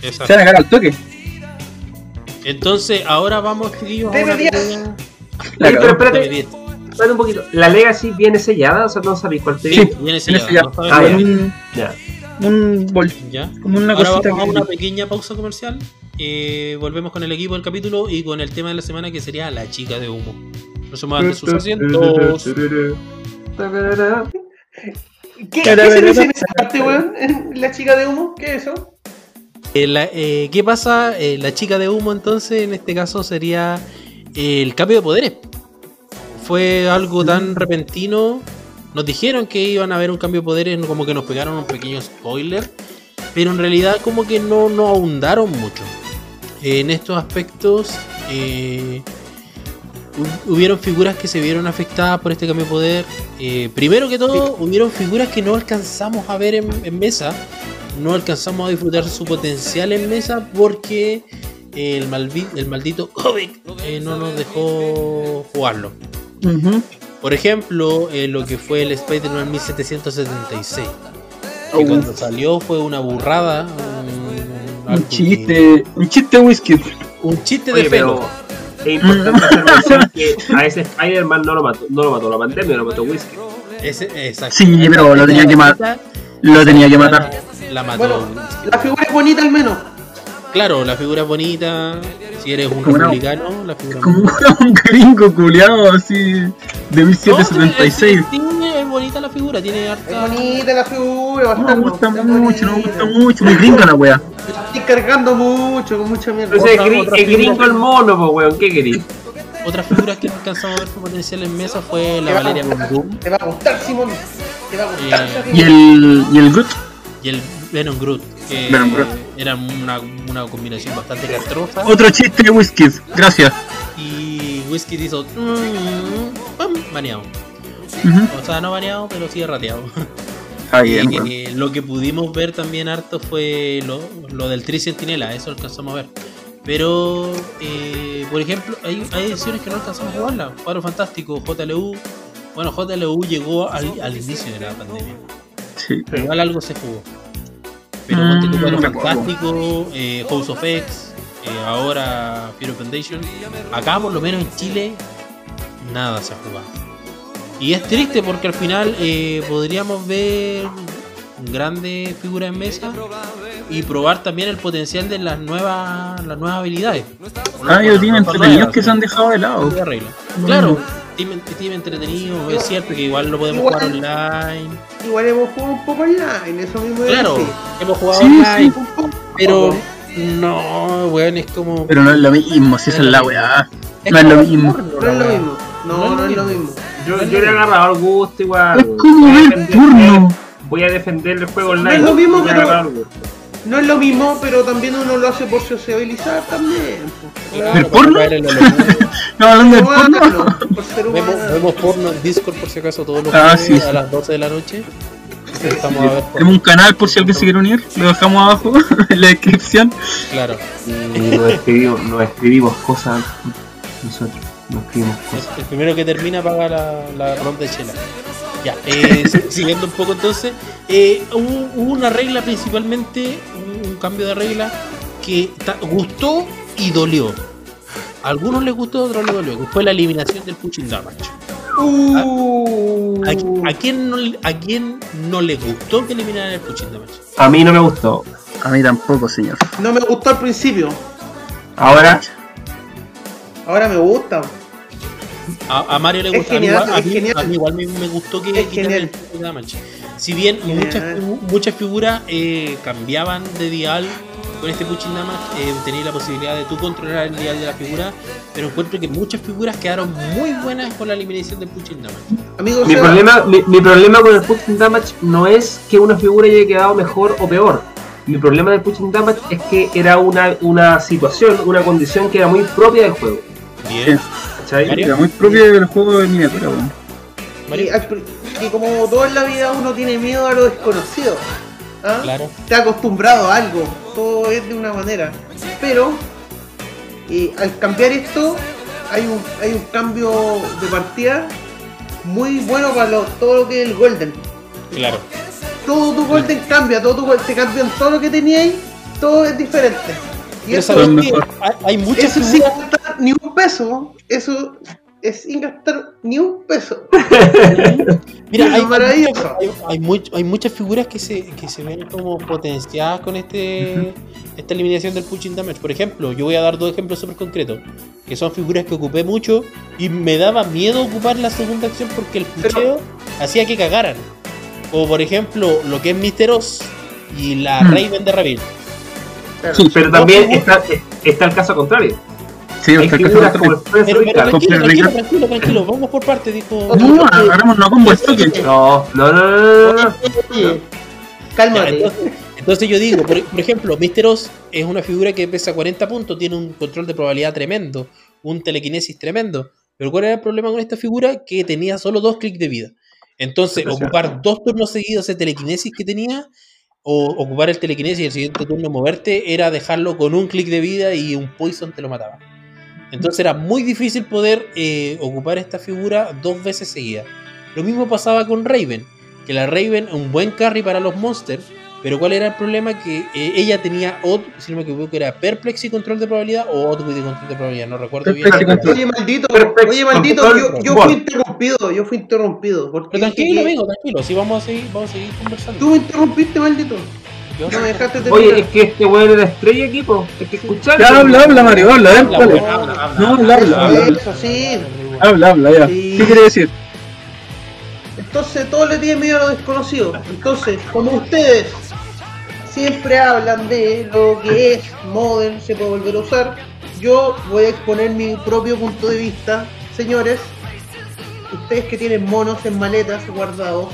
Se van a cagar al toque. Entonces, ahora vamos, chiquillos, a Debe una pequeña- La pero. Espérate, un poquito. ¿La Legacy viene sellada? O sea, no sabéis cuál te Sí, viene sellada, sellada. no Ah, un, Ya. un bol, Ya. como una Ahora cosita vamos a una pequeña pausa comercial. Eh, volvemos con el equipo del capítulo y con el tema de la semana que sería la chica de humo. No se muevan de sus asientos. ¿Qué, ¿Qué se dice en esa parte, weón? La chica de humo, ¿qué es eso? Eh, la- eh, ¿Qué pasa? Eh, la chica de humo entonces en este caso sería el cambio de poderes. Fue algo tan repentino. Nos dijeron que iban a haber un cambio de poderes, como que nos pegaron un pequeño spoiler. Pero en realidad como que no, no ahondaron mucho. En estos aspectos eh, hu- hubieron figuras que se vieron afectadas por este cambio de poder. Eh, primero que todo, hubieron figuras que no alcanzamos a ver en, en mesa. No alcanzamos a disfrutar su potencial en mesa porque el, el maldito COVID eh, no nos dejó jugarlo. Por ejemplo, eh, lo que fue el Spider-Man 1776. Que Oh, cuando salió fue una burrada. Un, que- chiste, un chiste whisky. un chiste Oye, de pero pelo. es importante hacer mención que a ese Spider-Man no lo mató, no lo mató la pandemia, lo mató Whisky. Ese, exacto. Sí, pero lo tenía que matar. Lo tenía que matar. La mató. Bueno, la figura es bonita al menos. Claro, la figura es bonita. Si eres un Como una- republicano, la figura es Como bonita. un gringo culiado así de No, 1776. sí, sí, es bonita la figura, tiene Es harta. bonita la figura, No me bastante. gusta es mucho, no me gusta mucho. Muy gringa la wea. Estoy cargando mucho, con mucha mierda. Entonces es, Otra- es gringo el mono, pues weón, ¿qué querís? Otras figuras que no alcanzamos a ver su potencial en mesa fue la Valeria Mondum Te va a gustar, Simón. Te va a gustar. Eh, Y el, y el Groot. y el Venom Groot, que era una, una combinación bastante castrosa. Otro chiste de whisky. Gracias. Y Whiskey hizo. mm, pam, baneado. Ujú. O sea, no baneado, pero sí rateado. Está bien, Y, eh, lo que pudimos ver también harto fue lo, lo del Tri Sentinela, eso alcanzamos a ver. Pero, eh, por ejemplo, hay, hay ediciones que no alcanzamos a jugarla. Cuadro Fantástico, JLU. Bueno, JLU llegó al, al inicio de la pandemia. Sí. Igual algo se jugó. Pero Mm, ponte acuerdo. Fantástico, eh, House of X, eh, ahora Fear of Foundation. Acá, por lo menos en Chile, nada se ha jugado. Y es triste porque al final eh, podríamos ver grandes figuras en mesa y probar también el potencial de las nuevas las nuevas habilidades. Ah, ellos tienen entretenidos que se han dejado de lado. arreglo. Claro, team, team entretenido, es cierto que igual lo podemos Igual. jugar online. Igual hemos jugado un poco online, eso mismo es Claro, decir. hemos jugado Sí, online, Un poco, pero no, weón, es como. Pero no es lo mismo, si es la weá. No es lo mismo. No es lo mismo. No, no es lo mismo. Yo, yo le he agarrado al gusto igual. Es como Voy a ver defender- turno. Voy a defender el juego online. No es lo mismo, Le he pero-. No es lo mismo, pero también uno lo hace por sociabilizar también. Claro, ¿Del para porno? No, hablando del porno. por ser Vemos, humano. vemos porno en Discord por si acaso todos los Ah, sí, sí. a las 12 de la noche. Estamos a ver por- Tenemos un canal por si alguien se quiere unir, lo dejamos abajo en la descripción. Claro. Y nos escribimos, nos escribimos cosas nosotros. Nos escribimos cosas. El primero que termina paga la, la ronda de chela. Ya, eh, si- siguiendo un poco entonces, eh, hubo, hubo una regla principalmente, un, un cambio de regla que gustó y dolió. A algunos les gustó, a otros les dolió, que fue la eliminación del pushing damage. Uh, ¿A, a quién no, le- ¿A quién no le gustó que eliminaran el pushing damage? A mí no me gustó. A mí tampoco, señor. no me gustó al principio. Ahora, Ahora me gusta. A, a Mario le gusta, genial, a, mí, igual- a es mí- genial. a mí igual me, me gustó que quitaran pushing damage. Si bien Genial. muchas, muchas figuras eh, cambiaban de dial con este pushing damage, eh, tenías la posibilidad de tú controlar el dial de la figura, pero encuentro que muchas figuras quedaron muy buenas con la eliminación del pushing damage. Amigos, mi problema, mi, mi problema con el pushing damage no es que una figura haya quedado mejor o peor. Mi problema del pushing damage es que era una, una situación, una condición que era muy propia del juego. Bien, ¿Cachai? Mario. Era muy propio del juego de miniatura, weón. y, como todo en la vida uno tiene miedo a lo desconocido. ¿ah? claro. Está acostumbrado a algo. Todo es de una manera. Pero al cambiar esto, hay un, hay un cambio de partida muy bueno para lo- todo lo que es el Golden. Claro. Todo tu Golden cambia, todo tu Golden, te cambian todo lo que teníais, todo es diferente. Y eso, que hay, muchas eso sin figuras. gastar ni un peso, eso es sin gastar ni un peso. Mira, hay, hay, maravilloso. muchas- hay, hay much- hay muchas figuras que se, que se ven como potenciadas con este esta eliminación del pushing damage. Por ejemplo, yo voy a dar dos ejemplos súper concretos, que son figuras que ocupé mucho y me daba miedo ocupar la segunda acción porque el pucheo hacía que cagaran. Como por ejemplo, lo que es Mr. Oz y la Mm. Raven de Ravil. Claro. Sí, Pero también está, está el caso contrario. Sí, Hay figuras como el Ricardo. tranquilo, tranquilo, tranquilo, tranquilo, vamos por partes, dijo. No, agarramos no con vuestro que. No, no, no, no, cálmate. entonces, entonces yo digo, por, por ejemplo, Mr. Oz es una figura que pesa 40 puntos, tiene un control de probabilidad tremendo, un telequinesis tremendo. Pero ¿cuál era el problema con esta figura? Que tenía solo dos clics de vida. Entonces, ocupar dos turnos seguidos de telequinesis que tenía, o ocupar el telequinesis y el siguiente turno moverte, era dejarlo con un clic de vida y un poison te lo mataba. Entonces era muy difícil poder eh, ocupar esta figura dos veces seguidas. Lo mismo pasaba con Raven, que la Raven un buen carry para los monsters, pero ¿cuál era el problema? Que eh, ella tenía Odd, si no me equivoco, era Perplex y control de probabilidad o Odd with control de probabilidad, no recuerdo bien. Perplex. Oye, maldito, Perfecto. oye, maldito, yo, yo fui interrumpido, yo fui interrumpido. Porque Pero tranquilo, amigo, tranquilo, sí vamos a seguir, vamos a seguir conversando. Tú me interrumpiste, maldito. Yo No me dejaste terminar. Oye, es que este weón era estrella equipo. Hay que escuchar. Ya habla, habla, Mario, habla, Habla, weón, habla, habla, No, habla, habla, habla, habla. Eso sí. Habla, habla, ya. Sí. ¿Qué quiere decir? Entonces todos le tienen miedo a lo desconocido. Entonces, como ustedes siempre hablan de lo que es Modern, se puede volver a usar, yo voy a exponer mi propio punto de vista. Señores, ustedes que tienen monos en maletas guardados,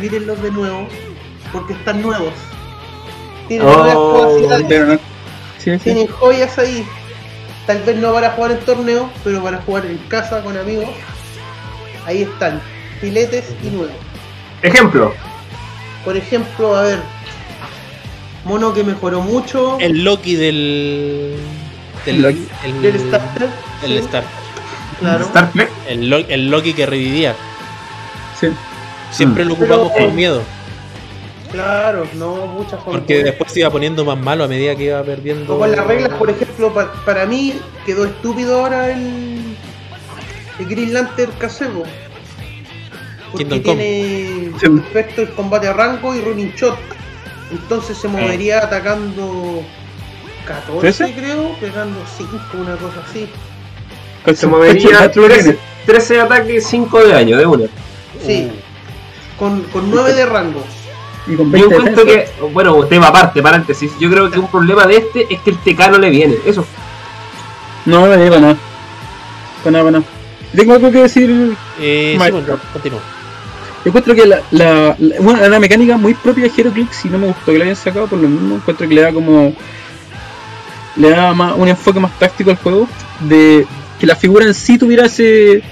mírenlos de nuevo, porque están nuevos. Tienen Oh, nuevas no. Sí, sí. Tienen joyas ahí. Tal vez no para jugar en torneo, pero para jugar en casa con amigos. Ahí están. Filetes y nuevos. Ejemplo. Por ejemplo, a ver. Mono que mejoró mucho. El Loki del. del Loki. el, el sí, Star. Claro. Star Trek. El, Lo- el Loki que revivía. Sí. Siempre Mm. lo ocupamos Pero- por miedo. Claro, no, muchas son Porque después se iba poniendo más malo a medida que iba perdiendo. O con las reglas, por ejemplo, pa- para mí quedó estúpido ahora el, el Green Lantern Casebo. Porque Kingdom tiene Sí. efecto el combate a rango y running shot. Entonces se movería atacando 14 ¿Trece? creo, pegando 5, una cosa así. Se movería pecho, otro 13, tiene. 13 de ataque, 5 de daño de una. Sí, Uh. con, con 9 de rango. Y con Yo 20 encuentro defensa. que, bueno, tema aparte, paréntesis. Yo creo que un problema de este es que el TK no le viene. Eso. No, no me digo nada. Para nada, para nada. Tengo algo que decir. Eh, sí, bueno, continúa. Encuentro que la, la, la- bueno, la mecánica muy propia de HeroClix, si no me gustó que la hayan sacado, por lo mismo encuentro que le da como. Le da más, un enfoque más táctico al juego. De que la figura en sí tuviera ese,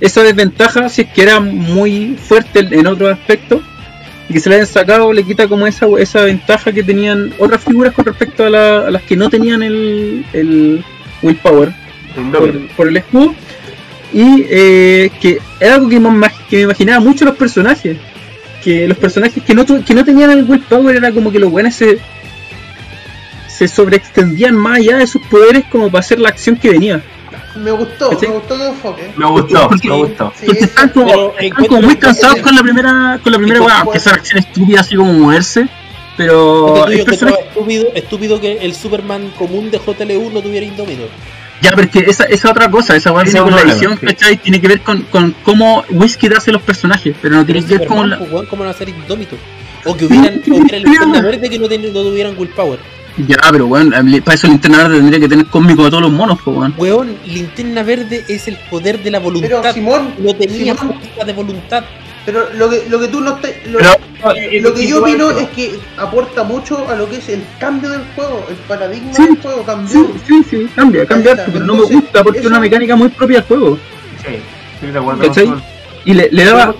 esa desventaja si es que era muy fuerte en otros aspectos. y que se le hayan sacado le quita como esa, esa ventaja que tenían otras figuras con respecto a, la- a las que no tenían el, el willpower por, por el escudo. Y eh, que era algo que me, imag- que me imaginaba mucho los personajes. Que los personajes que no, que no tenían el willpower era como que los buenos se, se sobreextendían más allá de sus poderes como para hacer la acción que venía. Me gustó, me gustó tu enfoque. Me gustó, Porque- me gustó. Sí, Porque están como, Pero están encuentro como muy cansados con la primera, con la primera weá, Encuentro- que esa acción estúpida así como moverse. Pero estúpido, estúpido que el Superman común de JLU no tuviera Indómito. Ya, pero es que esa, esa otra cosa, esa weá viene con la sí. ¿cachai? Tiene que ver con, con cómo Whiskey hace los personajes, pero no tiene que ver con la... ¿Cómo no hacer Indómito? O que hubieran, o verde que no, ten- no tuvieran willpower. Ya, pero weón, para eso Linterna Verde tendría que tener cósmico a todos los monos, pues weón. Weón, linterna verde es el poder de la Pero voluntad. Simón, no tenía Simón, fuerza de voluntad. Pero lo que, lo que tú no te, lo, Pero, lo que yo opino es que aporta mucho a lo que es el cambio del juego, el paradigma Sí, del juego cambió. Sí, sí, sí, cambia, cambia, pero no me gusta porque es una mecánica muy propia del juego. Sí, estoy de acuerdo. ¿Cachai? con- Y le, le daba...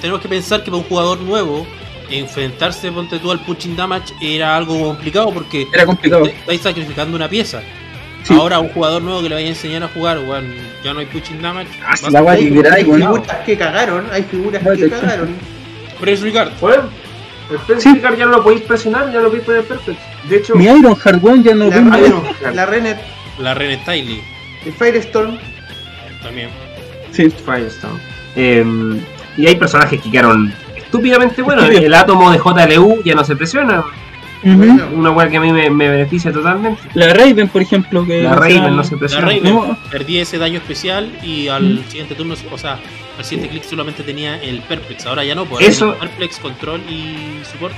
Tenemos que pensar que para un jugador nuevo, enfrentarse ponte tú al punching damage era algo complicado porque Era complicado. estáis sacrificando una pieza. Sí. Ahora un jugador nuevo que le vaya a enseñar a jugar, weón, ya no hay punching damage. Ah, la Hay figuras que cagaron, hay figuras No, que cagaron. Press Ricard. Bueno, el Specificar ya no lo podéis presionar, ya lo podéis poner perfect. De hecho, Mi Iron Heart, weón, ya no La, Renet, la Renet, La Ren Stiley el Firestorm, también. Sí. Firestone. Eh, y hay personajes que quedaron estúpidamente buenos. El átomo de JLU ya no se presiona. Una weá que a mí me, me beneficia totalmente. La Raven, por ejemplo, que... La Raven no se La presiona. Raven No. perdí ese daño especial y al siguiente turno, o sea, al siguiente clic solamente tenía el Perplex. Ahora ya no, pues Eso- Perplex, Control y Support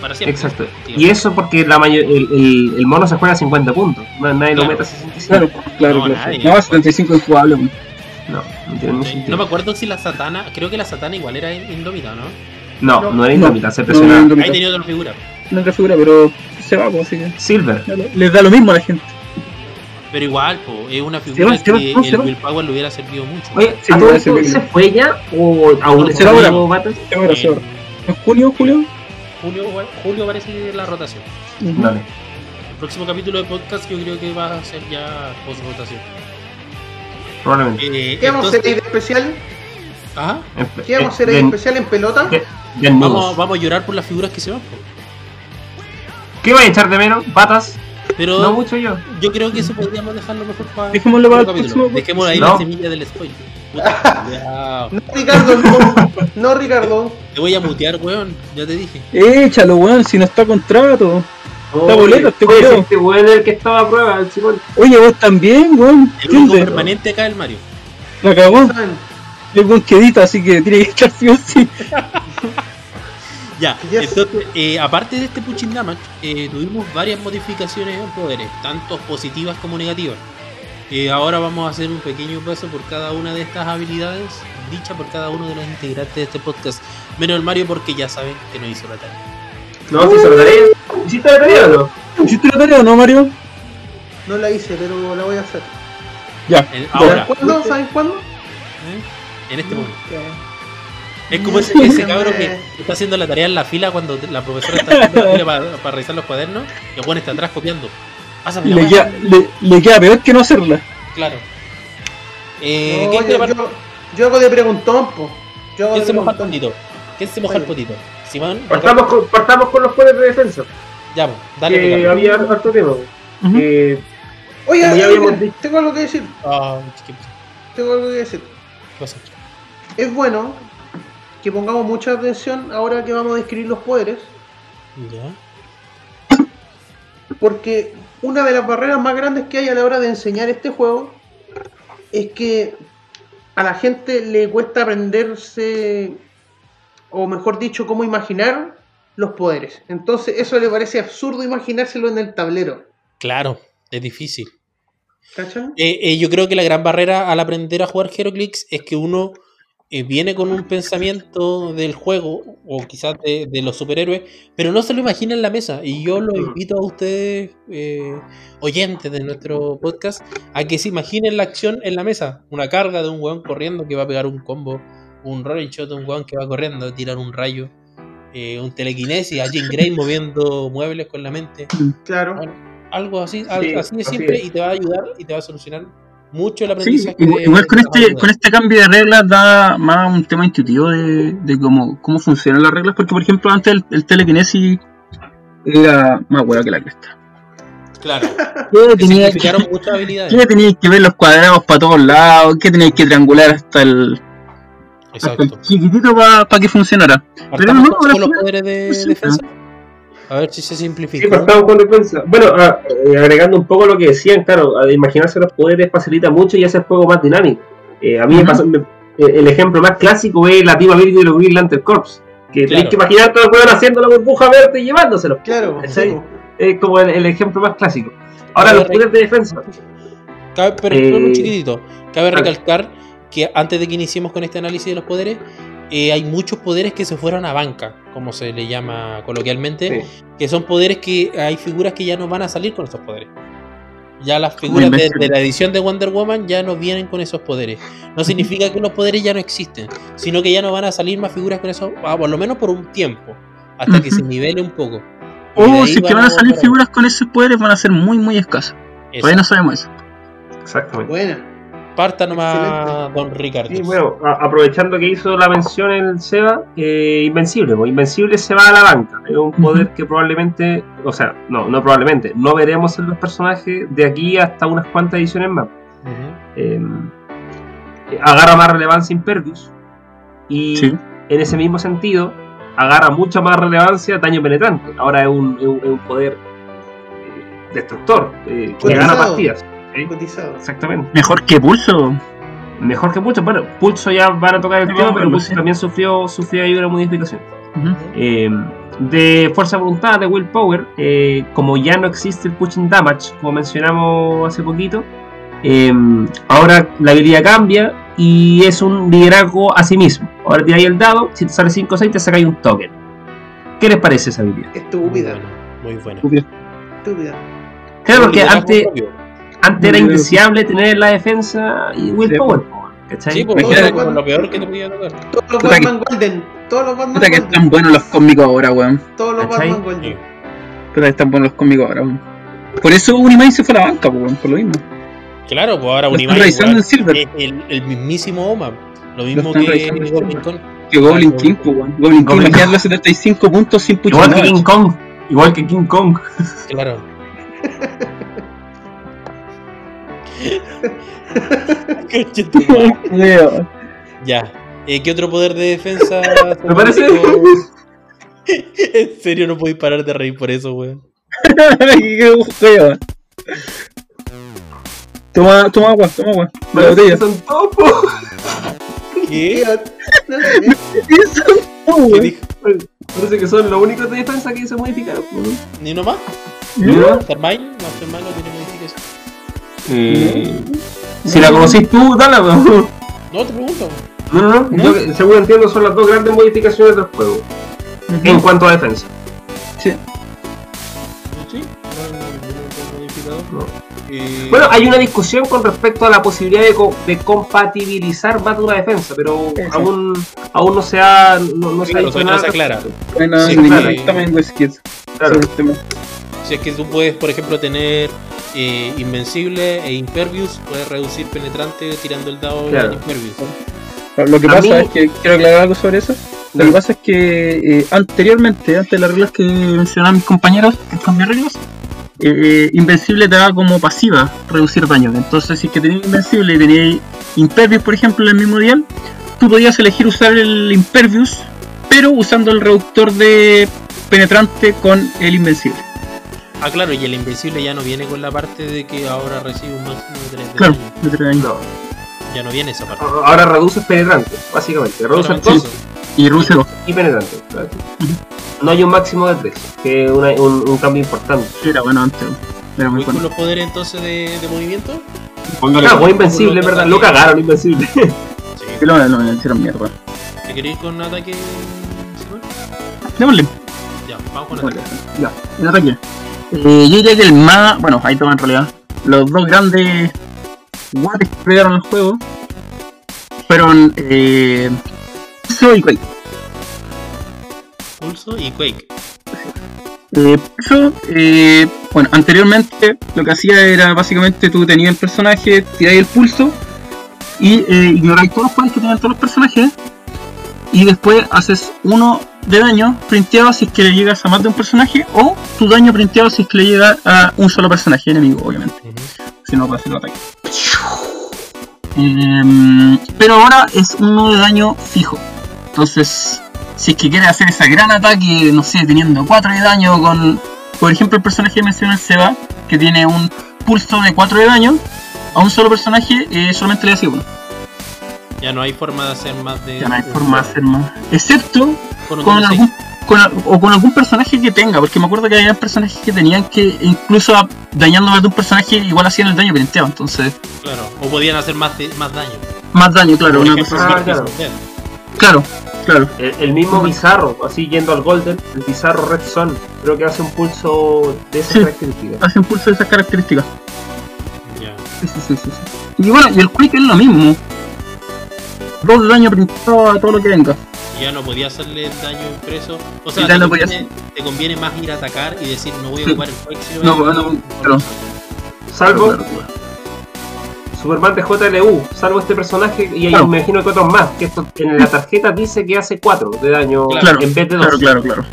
para siempre. Exacto. Y eso porque la mayor, el, el, el mono se juega a 50 puntos. Nadie lo mete a 65. Claro, claro, No, claro. nadie. No, 75 es jugable, weón. No, no tiene ningún sentido. No me acuerdo si la Satana, creo que la Satana igual era indómita, ¿no? No, No. no era indómita, se no, presionaba. no, no, Ahí tenía otra figura. No otra figura, pero se va, pues, así que Silver. les da lo mismo a la gente. Pero igual, po, es una figura va, se va, que se el va. Willpower le hubiera servido mucho. Oye, Sí, ¿a todo parece esto bien. se fue ya? ¿O aún se va ahora. Batas? Se va. En ¿En junio, julio? julio, julio parece la rotación. Dale. El próximo capítulo de podcast yo creo que va a ser ya post rotación. Probablemente. Eh, ¿qué vamos a hacer ahí de especial? Ajá. En- ¿Qué vamos a hacer ahí de- de especial en pelota? desnudos. Vamos, vamos a llorar por las figuras que se van. po. ¿Qué vais a echar de menos? ¿Patas? Pero No mucho yo. yo creo que eso podríamos dejarlo mejor para Dejémoslo para el capítulo. próximo. Dejemos ahí No. la semilla del spoiler. Puta. No, Ricardo, no, no, Ricardo. Te voy a mutear, weón. Ya te dije. Échalo, weón, si no está contrato. Está boleta este culiao. Este weón es el que estaba a prueba, el. Oye, vos también, weón. El único permanente acá el Mario. La cagó. El weón que edita, así que tiene que estar sí o sí. Ya, Yes. entonces, eh, aparte de este Pushing Damage, eh, tuvimos varias modificaciones en poderes, tanto positivas como negativas. Eh, ahora vamos a hacer un pequeño paso por cada una de estas habilidades, dicha por cada uno de los integrantes de este podcast. Menos el Mario, porque ya saben que no hizo la tarea. No, si se lo daría. ¿Hiciste la tarea o no? ¿Hiciste la tarea o no, Mario? No la hice, pero la voy a hacer. Ya. En- Ahora. ahora, ¿Cuándo? ¿Saben cuándo? ¿eh? en este momento. Ya. Es como ese, ese cabro que está haciendo la tarea en la fila cuando la profesora está haciendo la fila para, para revisar los cuadernos y el weón está atrás copiando. Le queda, le, le queda peor que no hacerla. Claro. Eh, No, ¿quién, yo, yo, yo hago de preguntón, po. Yo quién de se moja el potito? ¿Quién se moja el potito? Simón. Partamos con, partamos con los poderes de defensa. Ya, pues, dale. que Ricardo. había harto tema. Ujú. Eh, Oye, ya oye, habíamos dicho. tengo algo que decir. ¿qué, qué Tengo algo que decir. pasa? Es bueno que pongamos mucha atención ahora que vamos a describir los poderes, Ya. porque una de las barreras más grandes que hay a la hora de enseñar este juego es que a la gente le cuesta aprenderse, o mejor dicho, cómo imaginar los poderes. Entonces eso le parece absurdo imaginárselo en el tablero. Claro, es difícil. Eh, eh, yo creo que la gran barrera al aprender a jugar Heroclix es que uno eh, viene con un pensamiento del juego, o quizás de, de los superhéroes, pero no se lo imagina en la mesa. Y yo los invito a ustedes, eh, oyentes de nuestro podcast, a que se imaginen la acción en la mesa. Una carga de un weón corriendo que va a pegar un combo, un rolling shot de un weón que va corriendo a tirar un rayo. eh, un telequinesis, a Jean Grey moviendo muebles con la mente. Claro. Algo así, al- Sí, así de es. y te va a ayudar y te va a solucionar mucho el Sí, aprendizaje. igual, de- igual con este con este cambio de reglas da más un tema intuitivo de, de cómo, cómo funcionan las reglas, porque por ejemplo antes el, el telequinesis era más hueá que la cresta. Claro, ¿Qué que tenía, simplificaron muchas habilidades. que teníais que ver los cuadrados para todos lados? ¿Qué teníais que triangular hasta el, hasta el Exacto. chiquitito para que funcionara? Partamos no, con ahora los fue- poderes de sí, defensa. A ver si se Sí, simplifica. partamos con defensa. Bueno, ah, eh, agregando un poco lo que decían, claro, al imaginarse los poderes facilita mucho y hace el juego más dinámico. Eh, a mí me pasa, me- eh, el ejemplo más clásico es la Team Ability de los Green Lantern Corps. Que Claro. tenés que imaginar todo el juego haciendo la burbuja verde y llevándoselo. Claro. Sí. Es como el, el ejemplo más clásico. Ahora, Cabe los poderes de defensa. Cabe, pero Eh, un chiquitito. Cabe recalcar que antes de que iniciemos con este análisis de los poderes, eh, hay muchos poderes que se fueron a banca, como se le llama coloquialmente, Sí. que son poderes que hay figuras que ya no van a salir con esos poderes. Ya las figuras de, la edición de Wonder Woman ya no vienen con esos poderes. No significa que los poderes ya no existen, sino que ya no van a salir más figuras con eso, ah, por lo menos por un tiempo, hasta que se nivele un poco. O ahí si es que van a salir figuras con esos poderes, van a ser muy, muy escasas. Todavía no sabemos eso. Exactamente. Buena. Parta nomás, Excelente. don Ricardo. Y bueno, aprovechando que hizo la mención el Seba, eh, Invencible. pues, Invencible se va a la banca. Es un poder que probablemente, o sea, no, no probablemente, no veremos en los personajes de aquí hasta unas cuantas ediciones más. Eh, agarra más relevancia Impervious. Y Sí. en ese mismo sentido, agarra mucha más relevancia daño penetrante. Ahora es un, es un- es un poder eh, destructor, eh, que gana partidas. Exactamente. Mejor que Pulso. Mejor que Pulso. Bueno, Pulso ya van a tocar el tema, pero Pulso también sufrió, sufrió ahí una modificación. Ujú. Eh, de fuerza de voluntad, de willpower, eh, como ya no existe el pushing damage, como mencionamos hace poquito, eh, ahora la habilidad cambia y es un liderazgo a sí mismo. Ahora tiráis el dado, si te sale 5 o 6 te sacáis un token. ¿Qué les parece esa habilidad? Estúpida. muy bueno. Estúpida. Claro, porque antes, propio. Antes era indeseable tener la defensa y willpower. ¿cachai? Sí, pues Imagínate como lo peor que te podía tocar. Todos los Batman Golden. Todos los Batman Puta que Golden. están buenos los cómicos ahora, weón. Todos los ¿Cachai? Batman Golden. Puta que están buenos los cómicos ahora, weón. Por eso Unimine se fue a la banca, weón, por lo mismo. Claro, pues ahora Silver. es el, el mismísimo Oma. Lo mismo que Goblin. Con. Que Goblin King, weón. Goblin King, imagínate los 75 puntos sin pucho Igual que. King Kong. Igual que King Kong. Claro. ya. Eh, ¿Qué otro poder de defensa? Me parece- en serio, no podéis parar de reír por eso, weón. Toma, toma agua, toma agua. De la botella. Son topo. ¿Qué? No qué. No, ¿Qué weón. dijo? Parece que son los únicos de defensa que se modificaron. ¿no? ¿Ni uno más? ¿No? ¿Mastermind? Mastermind no tiene modificación. Eh, si la conocís tú, dale. weón. No, te pregunto. No, no, no. ¿No? Yo, que- según entiendo, son las dos grandes modificaciones del juego en cuanto a defensa. Sí. Sí, no, no, no, no, modificador. No. Eh, Bueno, hay una discusión con respecto a la posibilidad de, co- de compatibilizar más de una defensa, pero Sí, sí. aún, aún no se ha, no, no se ha dicho no nada. se aclara. Bueno, Sí. Claro. sobre el tema. Si es que tú puedes, por ejemplo, tener eh, Invencible e Impervious, puedes reducir penetrante tirando el dado Claro. en Impervious. Lo que A pasa mí- es que quiero aclarar algo sobre eso. Lo que pasa es que eh, anteriormente, antes de las reglas que mencionaban mis compañeros, que mis reglas, eh, eh, Invencible te da como pasiva reducir daño. Entonces, si es que tenías Invencible y tenías Impervious, por ejemplo, en el mismo dial, tú podías elegir usar el Impervious, pero usando el reductor de penetrante con el Invencible. Ah, claro, y el Invencible ya no viene con la parte de que ahora recibe un máximo de 3 de Claro, daño. de tres daños. No, Ya no viene esa parte. ahora reduces penetrante, básicamente. Reduces Solamente dos eso. Y reduce dos. y penetrante. ¿sabes? No hay un máximo de tres, que es una- un, un cambio importante. Era bueno antes. Era muy Voy con bueno. los poderes entonces de, de movimiento. Póngale. Claro, fue invencible, en verdad. Lo cagaron, invencible. Sí. Que lo, lo hicieron mierda. ¿Te queréis con ataque? Démosle. Ya, vamos con Vale, ataque. ya, el ataque. Eh, yo diría que el más. Bueno, ahí toma en realidad. Los dos grandes guates que crearon el juego fueron. Eh, Pulso y Quake. pulso y Quake. Eh, eso, eh, bueno, anteriormente lo que hacía era básicamente tú tenías el personaje, tiráis el pulso y eh, ignoráis todos los poderes que tenían todos los personajes y después haces uno de daño printeado si es que le llegas a más de un personaje o tu daño printeado si es que le llega a un solo personaje enemigo, obviamente. Si no, puede hacer el ataque. Em, pero ahora es uno de daño fijo. Entonces, si es que quieres hacer ese gran ataque, no sé, teniendo 4 de daño con, por ejemplo, el personaje que mencionó el Seba, que tiene un pulso de 4 de daño, a un solo personaje eh, solamente le hace uno. Ya no hay forma de hacer más de. Ya no hay forma de hacer más. Excepto Con algún, con o con algún personaje que tenga, porque me acuerdo que había personajes que tenían que, incluso a- dañando más de un personaje, igual hacían el daño printeado, entonces, Claro. O podían hacer más, de- más daño. más daño, claro, una ejemplo, cosa Ah, claro. Claro, claro. El, el mismo Bizarro, así yendo al Golden, el Bizarro Red Son, creo que hace un pulso de esas Sí. características. Hace un pulso de esas características. Ya. Sí, sí, sí, sí, sí. Y bueno, y el Quick es lo mismo. Dos de daño printado a todo lo que venga. Y ya no podía hacerle daño impreso. O sea, te no conviene, te conviene más ir a atacar y decir no voy a ocupar el si No, no, pero- Salvo Claro, claro. Superman de JLU, salvo este personaje y ahí Claro. me imagino que otros más, que esto en la tarjeta dice que hace 4 de daño Claro, en vez de 2. claro, claro, claro.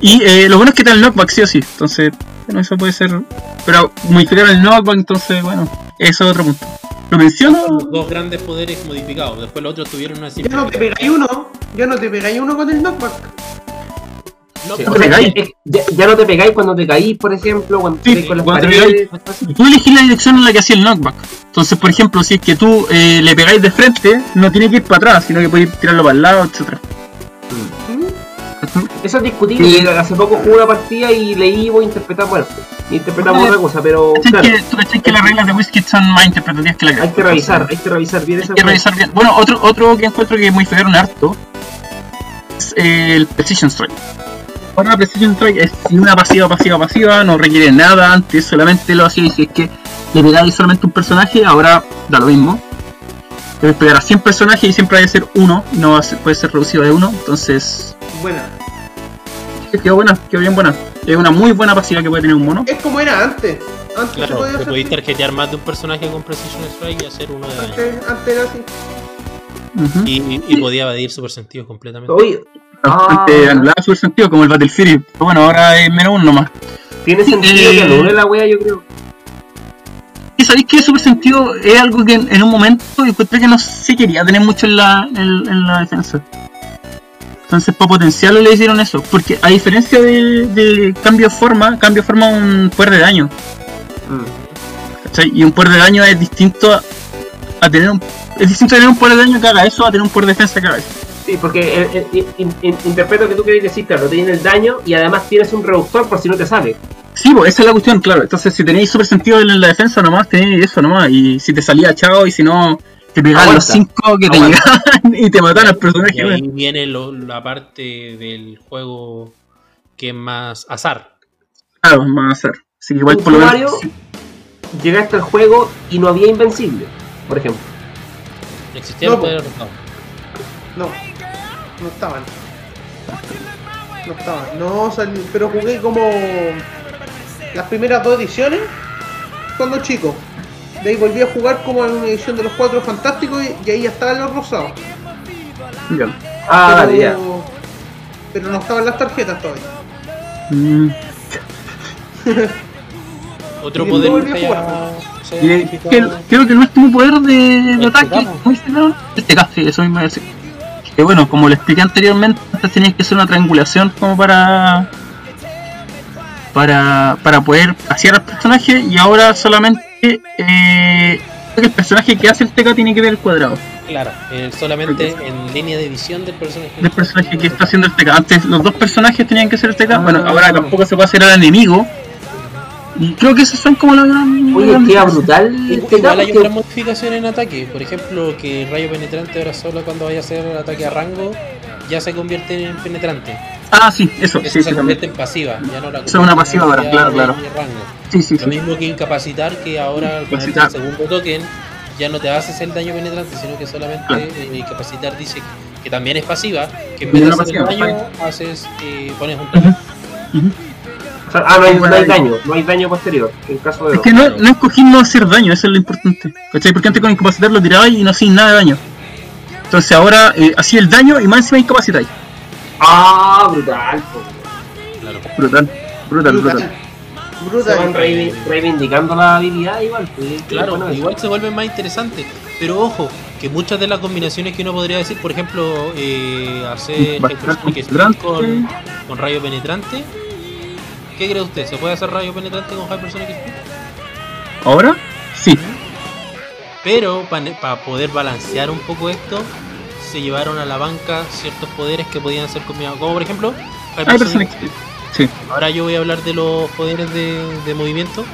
Y eh, lo bueno es que está el knockback sí o sí. Entonces, bueno, eso puede ser. Pero modificar el knockback, entonces, bueno, eso es otro punto. Lo menciono. Los dos grandes poderes modificados. Después los otros tuvieron una Ya no te pegáis uno, ya no te pegáis uno con el knockback. No, Sí, pero- o sea, pegáis. ya, no te pegáis cuando te caís, por ejemplo, cuando Sí, te caís con las cuando te paredes. Tú elegís la dirección en la que hacía el knockback. Entonces, por ejemplo, si es que tú eh, le pegáis de frente, no tiene que ir para atrás, sino que podéis tirarlo para el lado, etc. Eso es discutible. Sí. Hace poco jugué una partida y leí voy a interpretar, bueno, interpretamos otra cosa, pero ¿Cachai claro, que, tú que las reglas de Wizkid son más interpretativas que la hay que revisar, hay que revisar bien Hay esa que revisar bien. Bueno, otro, otro que encuentro que modificaron harto es el Precision Strike. Ahora la Precision Strike es una pasiva, pasiva, pasiva, no requiere nada, antes solamente lo hacía y si es que le pegáis solamente un personaje, ahora da lo mismo. Debes pegar a 100 personajes y siempre hay que ser uno, no va a ser- puede ser reducido de uno, entonces Buena. quedó buena, quedó bien buena. Es una muy buena pasiva que puede tener un mono. Es como era antes. Antes se Claro, podía te así. tarjetear más de un personaje con Precision Strike y hacer uno de daño. Antes, antes era así. Y, y podía evadir super sentidos completamente. Oye, Bastante Ah. anulada su sentido, como el Battlefield. Pero bueno, ahora es menos uno nomás. tiene sentido Eh. que anule la wea, yo creo. Sabéis que Super Sentido es algo que en, un momento encontré que no se quería tener mucho en la, en, la defensa. Entonces, para potenciarlo le hicieron eso. Porque a diferencia de, cambio de forma, cambio de forma un poder de daño. Y un poder de daño es distinto a, tener un. Es distinto a tener un poder de daño que haga eso a tener un poder de defensa que haga eso. Sí, porque eh, eh, in- in- interpreto que tú querés decir, claro, tienes el daño y además tienes un reductor por si no te sale. Sí, pues esa es la cuestión, claro. Entonces, si tenéis super sentido en la defensa nomás, tenéis eso nomás. Y si te salía chao y si no, te pegaban los. 5 que te llegaban y te mataban al personaje. Y ahí viene lo- la parte del juego que es más azar. Claro, más a hacer. Así que igual por lo menos. Mario, llegaste al juego y no había invencible, por ejemplo. Existía No, el poder rotado. No, no estaban. No estaban. No, salí, pero jugué como las primeras dos ediciones cuando chico. De ahí volví a jugar como en una edición de los cuatro fantásticos y, y ahí ya estaban los rosados. Ya. Ah, pero, ya. pero no estaban las tarjetas todavía. Mm, Otro poder volví a que jugar. que- creo que el último poder de, de El ataque. Tegamo, sí, eso mismo decir. Que bueno, como le expliqué anteriormente, antes tenías que hacer una triangulación como para. Para, para poder hacer al personaje y ahora solamente eh, el personaje que hace el TK tiene que ver el cuadrado Claro, eh, solamente en línea de visión del personaje. del personaje que está haciendo el TK. Antes los dos personajes tenían que ser el TK, Ah. bueno, ahora tampoco se puede hacer al enemigo. Y creo que esas son como las gran- Oye, queda brutal Igual este igual hay cambio. otra modificación en ataque. Por ejemplo, que rayo penetrante ahora solo cuando vaya a hacer ataque a rango ya se convierte en penetrante. Ah, sí, eso, Eso sí, se sí, convierte también. en pasiva. Ya no la Eso es una pasiva ahora, claro, claro. Sí, sí, Lo sí. mismo que incapacitar, que ahora al poner el segundo token ya no te haces el daño penetrante, sino que solamente Claro. eh, incapacitar dice que también es pasiva, que en vez de hacer pasiva, daño, haces, eh, pones un token. O sea, ah, no hay, no hay daño, no hay daño posterior. En caso de Es que no, no escogí no hacer daño, eso es lo importante. ¿Cachai? Porque antes con incapacitar lo tirabas y no hacías nada de daño. Entonces ahora eh, hacía el daño y más encima incapacitáis. Ah, brutal. Claro. Brutal, brutal, brutal. Se van Brutal. reivi- reivindicando la habilidad igual. pues, Claro, bueno, eso. igual se vuelve más interesante. Pero ojo, que muchas de las combinaciones que uno podría decir, por ejemplo, eh, hacer con, con rayo penetrante. ¿Qué cree usted? ¿Se puede hacer rayo penetrante con Hypersonic Speed? Ahora, sí. Pero para poder balancear un poco esto, se llevaron a la banca ciertos poderes que podían ser combinados. Como por ejemplo, Hypersonic Speed. Sí. Ahora yo voy a hablar de los poderes de, de movimiento.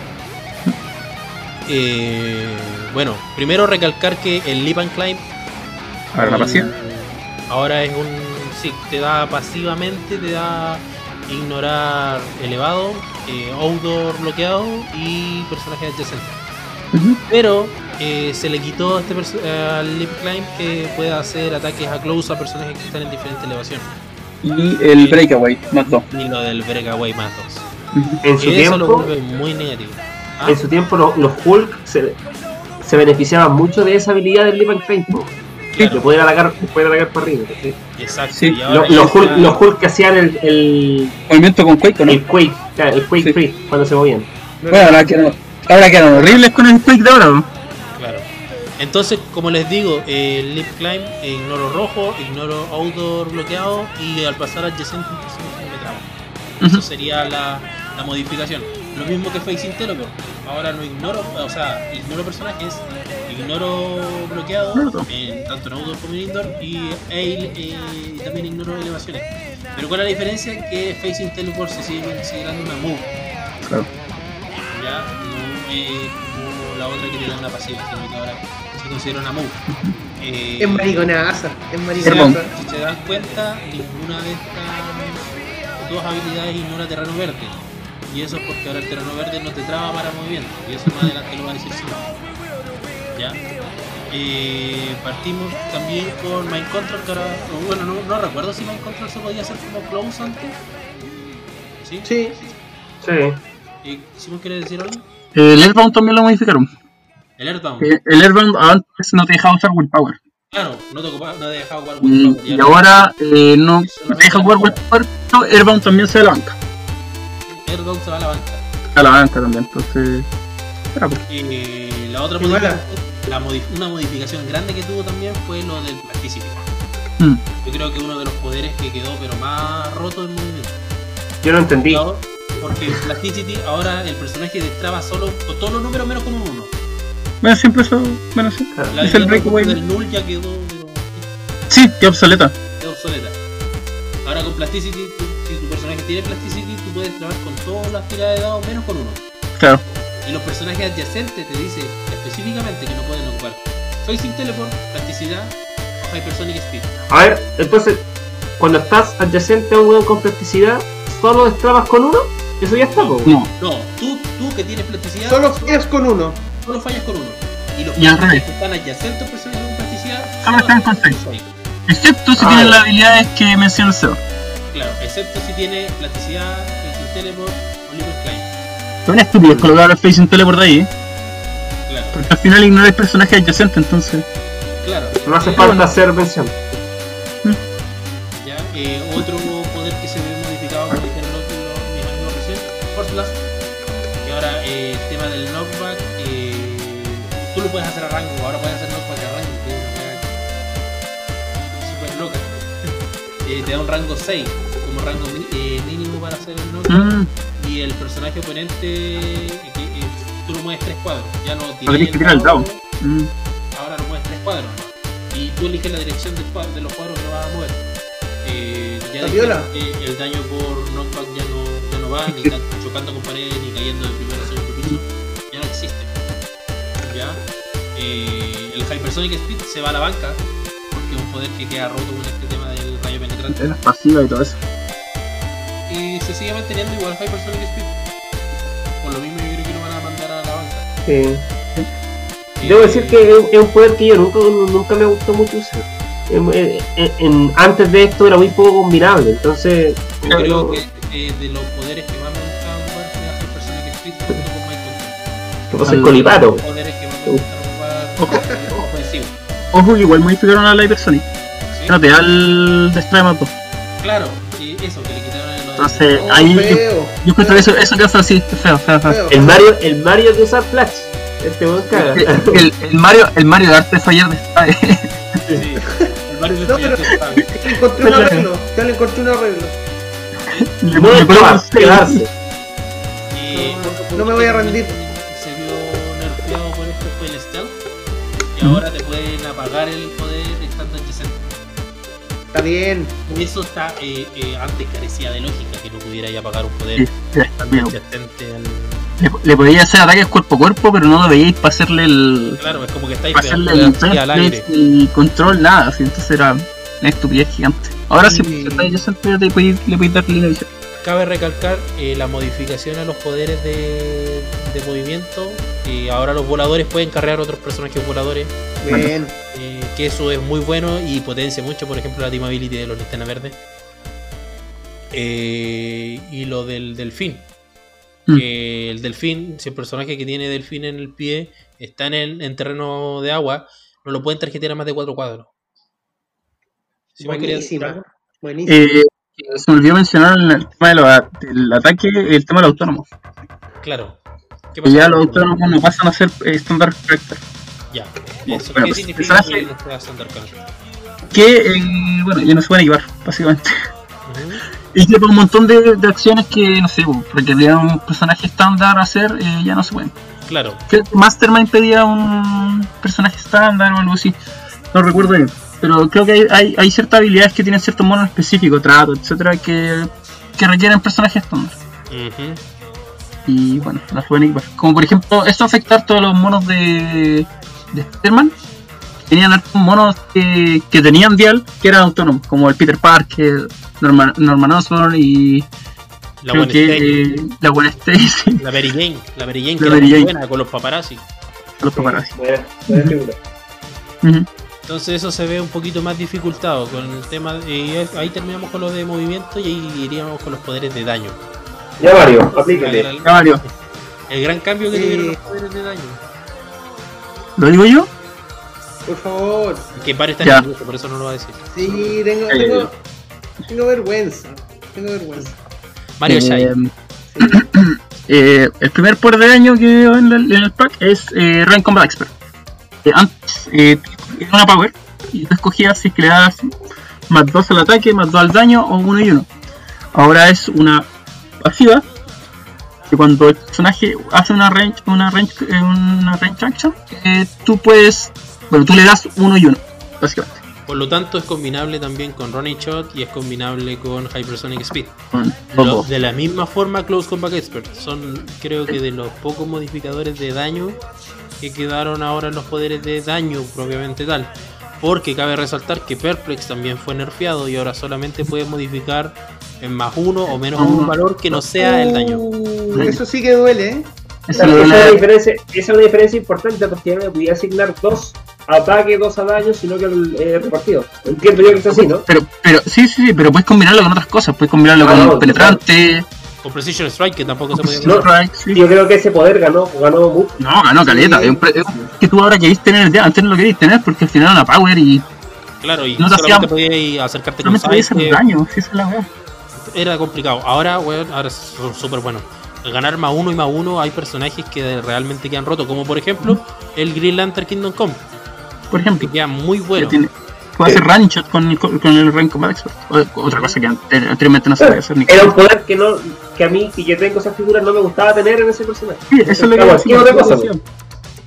Eh, bueno, primero recalcar que el Leap and Climb Ahora la el- pasiva. Ahora es un. Sí, te da pasivamente, te da ignorar elevado, eh, outdoor bloqueado y personaje adyacente. Ujú. Pero eh, se le quitó a este Leap Climb que pueda hacer ataques a close a personajes que están en diferentes elevaciones. Y el Breakaway, más dos. Y lo del Breakaway más dos. Ujú. En su Eso lo tiempo, vuelve muy negativo. Ah, en su tiempo los, los Hulk se, se beneficiaban mucho de esa habilidad del Leap and Climb. claro, Que pueden atacar, pueden atacar para arriba. ¿sí? exacto. Sí, y ahora Los, Hulk, los Hulk que hacían el, el, Movimiento con Quake, ¿o ¿no? el Quake, claro, el Quake Sí. Free cuando se movían. Bueno, ahora quedan, ahora quedan horribles con el Quake de ahora. ¿no? Entonces, como les digo, el Lip Climb, eh, ignoro rojo, ignoro outdoor bloqueado y al pasar adyacente un personaje me. Eso sería la, la modificación. Lo mismo que Facing Teleport. Ahora no ignoro, o sea, ignoro personajes, ignoro bloqueado, en- tanto en outdoor como en indoor, y ail, eh, y también ignoro elevaciones. Pero ¿cuál es la diferencia? Que Facing Teleport se sigue considerando una move. Claro. ya no es como la otra que tiene una pasiva, que ahora se considera una move. Eh, Es mariconaza, es si, Perdón. mariconaza. si se dan cuenta, ninguna de estas dos habilidades ignora terreno verde. Y eso es porque ahora el terreno verde no te traba para movimiento. Y eso más adelante lo va a decir Simon. ¿Ya? Eh, partimos también con Mind Control, que ahora, bueno, no, no recuerdo si Mind Control se podía hacer como close antes. ¿Sí? Sí. Sí. ¿Y quiere decir algo? El Airbound también lo modificaron. El Earthbound. Eh, El antes no te dejaba usar Willpower. Claro, no te, ocupa- no te dejaba jugar Y, Willpower, y ahora eh, no no te deja jugar Willpower, pero Airbound también se va a la banca. Earthbound se va a la banca. A la banca también, entonces. Era pues. Eh, la otra modificación, la modif- una modificación grande que tuvo también fue lo del Plasticity. Mm. Yo creo que uno de los poderes que quedó pero más roto en movimiento. Yo no entendí. Porque Plasticity ahora el personaje destraba solo con todos los números menos con un 1. Bueno, siempre eso. Bueno, sí. Claro. La Es el breakaway. del null ya quedó, pero Sí, qué obsoleta. quedó obsoleta. Ahora con Plasticity, tú- si tu personaje tiene Plasticity, tú puedes trabar con todas las tiradas de dados menos con uno. Claro. Y los personajes adyacentes te dicen específicamente que no pueden ocupar Facing Teleport, Plasticidad o Hypersonic Speed. A ver, entonces, cuando estás adyacente a un weón con plasticidad, ¿solo destrabas con uno? Eso ya está. No. No, tú, tú que tienes plasticidad, Solo fallas con uno. Solo fallas con uno. Y los Y al personajes revés. que están adyacentes a personajes con plasticidad Solo están con seis. Excepto si Ah, tienen las habilidades que mencionó el. Claro, excepto si tiene plasticidad, Facing Teleport o Libre Climb. Son estúpidos colocar el Facing Teleport ahí, ¿eh? Claro, porque al final ignoráis personajes adyacentes, entonces. claro. No hace falta hacer mención. Ya, eh, otro lo puedes hacer a rango, ahora puedes hacer knockback a rango, que es una wea super loca. Eh, te da un rango 6 como rango eh, mínimo para hacer el knockback, Mm, y el personaje oponente, eh, eh, tú lo mueves 3 cuadros, ya no No tenés que tirar el dado. mm. ahora lo mueves tres cuadros. ¿no? y tú eliges la dirección del cuadro- de los cuadros que lo vas a mover. Eh, ya el daño por knockback ya no, ya no va ni chocando con paredes ni cayendo del primero al segundo piso eh, el hypersonic speed se va a la banca porque es un poder que queda roto con este tema del rayo penetrante Es pasiva y todo eso. y se sigue manteniendo igual hypersonic speed por lo mismo yo creo que lo van a mandar a la banca Sí. Eh, Debo decir que es es un poder que yo nunca, nunca me gustó mucho usar. en- en- en- antes de esto era muy poco combinable. Entonces, Yo creo que eh, de los poderes que más me gustaban jugar tenía el personaje Street junto con Michael. que pasa el coliparo. Los poderes que más me gustaban eh. Ojo que igual modificaron a la Hypersonic. ¿sí? No te da el Destroy más 2. Claro, sí, eso, que le quitaron el Entonces, Oh, ahí yo, feo. yo encuentro que eso, eso que hace así, feo, feo, feo. feo. El Mario, el Mario de usar Flash. Este weón caga. El, el Mario, el Mario de arte fallar de Sí, el Mario No, de pero- Fire Te encontré un arreglo. Ya le encontré un arreglo. Le- No quedarse. Y No me voy a rendir. Y ahora te pueden apagar el poder estando adyacente. Está bien. Y eso está, eh, eh, antes carecía de lógica que no pudiera ya apagar un poder sí, estando adyacente al. Le, le podía hacer ataques cuerpo a cuerpo, pero no lo veíais para hacerle el. Claro, es como que estáis hacerle el al aire. y control, nada, así, entonces era una estupidez gigante. Ahora sí, Sí. si está adyacente, ya te podéis- le podéis dar línea. Cabe recalcar eh, la modificación a los poderes de, de movimiento. Y ahora los voladores pueden cargar otros personajes voladores. Bien. eh, que eso es muy bueno y potencia mucho, por ejemplo, la team ability de los linterna verdes. Eh, y lo del delfín. Mm. Que el delfín, si el personaje que tiene delfín en el pie está en, el, en terreno de agua, no lo pueden tarjetear a más de cuatro cuadros. Si me quería decir Buenísima. Eh, se me olvidó mencionar en el tema de del ataque, el tema del autónomo. Claro. ¿Qué ya los autónomos no pasan a ser eh, estándar character. Ya. Eso, bueno, ¿Qué pues, significa que no sea standard character? Que, eh, bueno, ya no se pueden equipar, básicamente. Ujú. Y que por un montón de, de acciones que, no sé, pues, requerían un personaje estándar hacer, eh, ya no se pueden. Claro. que Mastermind pedía un personaje estándar o algo así. No recuerdo bien. Pero creo que hay, hay, hay ciertas habilidades que tienen ciertos monos específicos, trato, etcétera, que, que requieren personajes estándar. Ujú. Y bueno, las pueden equipar. Como por ejemplo, esto afecta a todos los monos de, de Spider-Man. Tenían monos que, que tenían Dial que eran autónomos, como el Peter Parker, Norman, Norman Osborn y La creo Gwen que Stacy. eh, la Gwen Stacy, La Mary Jane. La Mary Jane La que era Mary muy Jane. buena con los paparazzi. los paparazzi. Buena, buena figura. Entonces eso se ve un poquito más dificultado con el tema. de- y ahí terminamos con lo de movimiento y ahí iríamos con los poderes de daño. Ya Mario, aplícale. Ya, Mario, el gran cambio que Sí. tuvieron los poderes de daño. ¿lo digo yo? Por favor. Que Mario está Ya. nervioso, por eso no lo va a decir. Sí, tengo, Eh. tengo, tengo vergüenza. Tengo vergüenza. Mario Eh, Shai. eh, el primer poder de daño que veo en, el- en el pack es eh, Rank Combat Expert. Eh, antes eh, era una power y tú escogías si es que le das más 2 al ataque, más 2 al daño o 1 y 1. Ahora es una pasiva que cuando el personaje hace una range, una range, eh, una range action, eh, tú puedes, bueno, tú le das 1 y 1, básicamente. Por lo tanto, es combinable también con Running Shot y es combinable con Hypersonic Speed. Lo- de la misma forma, Close Combat Expert. Son, creo que, de los pocos modificadores de daño que quedaron ahora en los poderes de daño, propiamente tal. Porque cabe resaltar que Perplex también fue nerfeado y ahora solamente puede modificar en más uno o menos un valor que no sea el daño. Uh, eso sí que duele, ¿eh? Esa es una diferencia, esa es una diferencia importante porque ya no me podía asignar dos ataques, dos a daño, sino que el eh, repartido. Entiendo yo que es así, ¿no? Pero, pero, sí, sí, sí, pero puedes combinarlo con otras cosas, puedes combinarlo Ah, con no, penetrante, Con Precision Strike, que tampoco se podía usar. Strike, sí. Yo creo que ese poder ganó, ganó mucho. No, ganó caleta. Sí. es un pre- es que tú ahora querés tener, ya, antes no lo queréis tener porque al final era una power y Claro, y No te solamente hacía- podías acercarte con solamente podías hacer daño, si esa es la weá. Era complicado. Ahora, weón, ahora es súper bueno. Al ganar más uno y más uno hay personajes que realmente quedan rotos, como por ejemplo el Green Lantern Kingdom Come, Por que ejemplo, queda muy bueno. tiene- puede hacer run shot con, el- con el Rank Combat Expert. O- Otra cosa que ante- anteriormente no se podía hacer ni Era un poder que no que a mí, que yo tengo esa figura, no me gustaba tener en ese personaje. Sí, eso es lo que Claro, decía.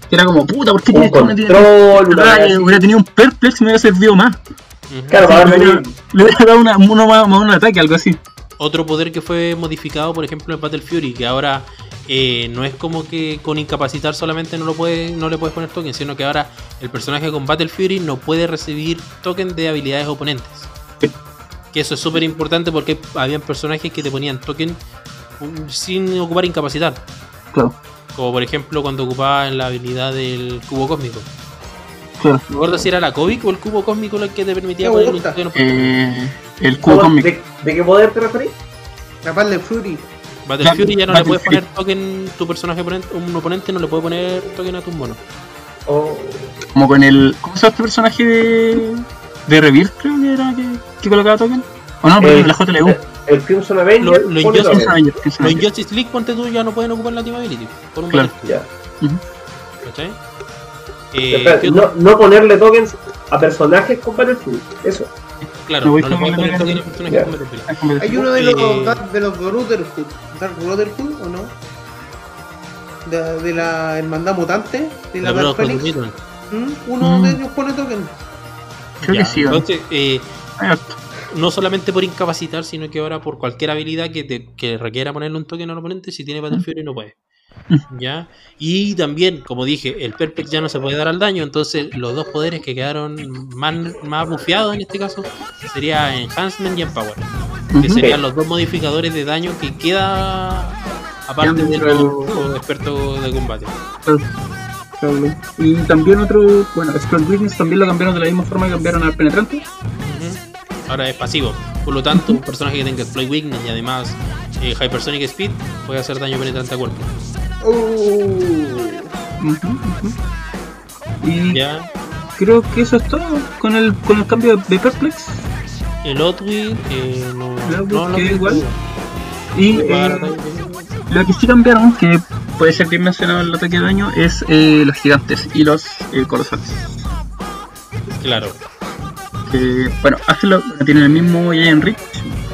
Que era como, puta, ¿por qué Un tienes tienes- control, eh, así. Hubiera tenido un perplex y me hubiera servido más. Claro, Sí, para le, darle hubiera, le hubiera dado una, uno más, de ataque, algo así. Otro poder que fue modificado, por ejemplo, en Battle Fury, que ahora eh, no es como que con incapacitar solamente no lo puede, no le puedes poner token, sino que ahora el personaje con Battle Fury no puede recibir token de habilidades oponentes. Que eso es súper importante porque habían personajes que te ponían token um, sin ocupar incapacitar. Claro. Como por ejemplo cuando ocupaba la habilidad del cubo cósmico. No me acuerdo si era la Kovic o el cubo cósmico el que te permitía poner oportuno. Eh, el cubo cósmico. ¿De, ¿De qué poder te referís? Capaz de Fury. Battle Battle- Fury ya no le Battle puedes Fury. poner token, tu personaje oponente, un oponente no le puede poner token a tus monos. O Como con el. ¿Cómo se llama este personaje de. de Rebirth, creo que era que, que colocaba token? ¿O no? Porque Eh, la JLU. el, el Crimson Avenger. Lo- lo Injustice Los League, ponte tú, ya no pueden ocupar la Team Ability. Por un Claro. Battle Ya. ¿Cachai? Eh, Espera, ¿qué no, no ponerle tokens a personajes con Battlefield. Eso. Claro, no no, voy le puedes poner token. token a personajes con Battlefield. Hay uno de los, Eh, Dark- de los Brotherhood. Dark Brotherhood o no? De, de la hermandad mutante. De la, La Dark Phoenix. ¿Mm? Uno Mm. de ellos pone token. Creo Ya, que sí, ¿no? Entonces, eh, no solamente por incapacitar, sino que ahora por cualquier habilidad que, te, que requiera ponerle un token al oponente, si tiene Battle Fury no puede. ¿Ya? Y también, como dije, el Perplex ya no se puede dar al daño, entonces los dos poderes que quedaron más, más bufeados en este caso sería Enhancement y Empower, que serían los dos modificadores de daño que queda aparte Ya, de dentro los expertos de combate. Y también otro, bueno, Scroll Witness también lo cambiaron de la misma forma que cambiaron al penetrante. Ahora es pasivo, por lo tanto, un personaje que tenga Exploit Weakness y además eh, Hypersonic Speed puede hacer daño penetrante a cuerpo. Uh, ujú. Y ¿Ya? creo que eso es todo con el, con el cambio de Perplex. El Otwin, eh, no, El no, igual. Y eh, lo que sí cambiaron, que puede ser bien mencionado en el ataque de daño, es eh, los gigantes y los eh, colosales. Claro. Bueno, Axelot tienen el mismo Giant Reach,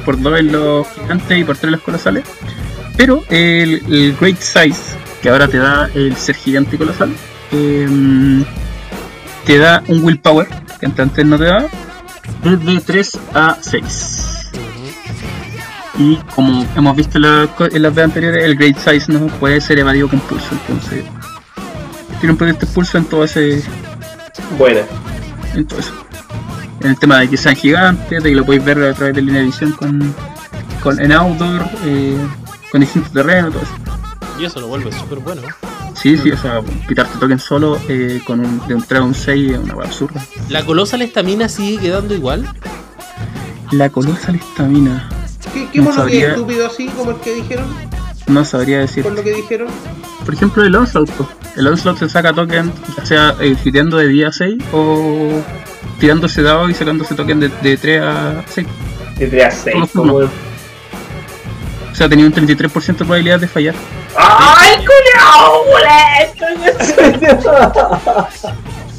por dos en los gigantes y por tres en los colosales. Pero el, el Great Size, que ahora te da el ser gigante y colosal, em, te da un Willpower, que antes no te daba, desde 3 a 6. Y como hemos visto en, la- en las veces anteriores, el Great Size no puede ser evadido con pulso, entonces tiene un proyecto pulso en todo ese Buena. en todo eso. En el tema de que sean gigantes, de que lo podéis ver a través de línea de visión con, con en outdoor, eh, con distintos terrenos, todo eso. Y eso lo vuelve súper bueno. Sí, sí, o sea, quitarte token solo eh, con un, de un 3 a un 6 es una hueá absurda. La colosal estamina sigue quedando igual. La colosal estamina, ¿Qué, qué No mono que sabría. es estúpido así como el que dijeron? no sabría decir. Por lo que dijeron. Por ejemplo, el Onslaught. El Onslaught se saca token, ya sea eh, de día a 6 o tirándose dado y sacándose token de, de 3 a 6. De 3 a 6. Todos como- O sea, tenía un 33% de probabilidad de fallar. ¡Ay, culiao,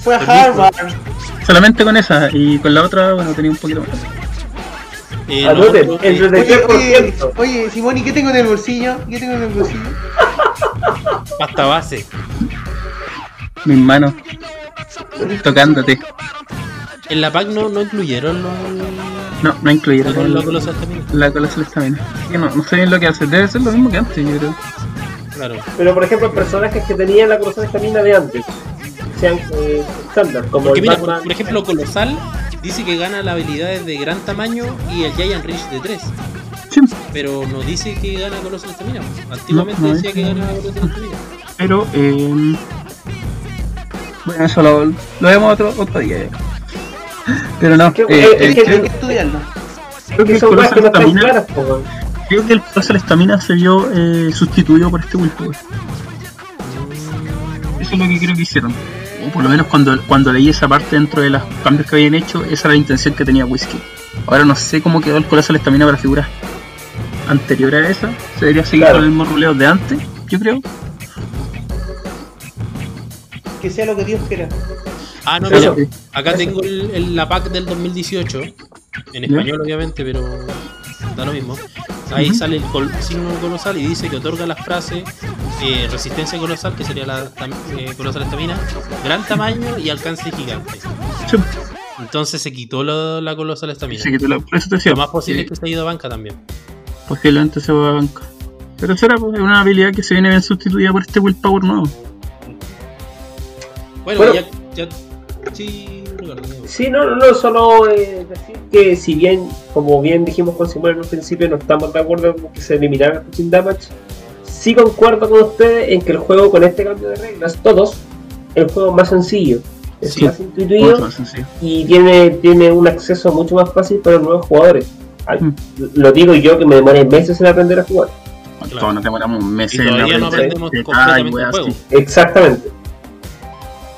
Fue a Harvard. Solamente con esa y con la otra, bueno, tenía un poquito más. Eh, Anoten, nosotros, el eh, Oye, oye, 33%. oye, Simón, ¿y qué tengo en el bolsillo? ¿Qué tengo en el bolsillo? pasta base. Mis manos tocándote. En la pack no, no incluyeron los, No, no incluyeron la, colosal estamina. la colosal estamina. Que no, no sé bien lo que hace. Debe ser lo mismo que antes, yo creo. Claro. Pero por ejemplo, personajes que tenían la cruzada estamina de antes, sean eh, estándar, como Porque el mira, por, Batman. por ejemplo, colosal dice que gana las habilidades de gran tamaño y el Giant Reach de 3. Sí, Pero no dice que gana colosal estamina. Antiguamente No, no decía que dice. gana colosal estamina. pero eh, bueno, eso lo, lo vemos otro, otro día. ya. Pero no, eh, eh, es que- Hay creo, que estudiarlo. creo que que son que no están estamina, claras, po, creo que el colosal estamina se vio eh, sustituido por este willpower. Eso es lo que creo que hicieron. O por lo menos cuando, cuando leí esa parte dentro de los cambios que habían hecho, esa era la intención que tenía Whisky. Ahora no sé cómo quedó el colosal estamina para figuras anteriores a esa. Se debería seguir Claro. con el mismo ruleo de antes, yo creo. Que sea lo que Dios quiera. Ah, no, mira. Acá tengo el, el- la pack del 2018. En español, obviamente, pero da lo mismo. Ahí sale el col- signo colosal y dice que otorga las frases eh, resistencia colosal, que sería la eh, colosal estamina, gran tamaño y alcance gigante. Sí, Entonces se quitó la, la colosal estamina. por eso te decía. Lo más posible que es que se haya ido a banca también. posiblemente se va a banca. Pero será pues, es una habilidad que se viene bien sustituida por este willpower nuevo. Bueno, Bueno. ya, ya. Sí, digo. Sí, no, no, no, solo eh, decir que si bien, como bien dijimos con Simón en un principio, no estamos de acuerdo con que se eliminara el Pushing Damage, sí concuerdo con ustedes en que el juego con este cambio de reglas, todos, el juego es más sencillo. Es Sí. más intuitivo Mucho más sencillo. y tiene, tiene un acceso mucho más fácil para los nuevos jugadores. Ay, Mm. Lo digo yo que me demoré meses en aprender a jugar. Claro. Todos nos demoramos un mes Y en todavía no aprender aprendemos completamente el juego. así. Exactamente.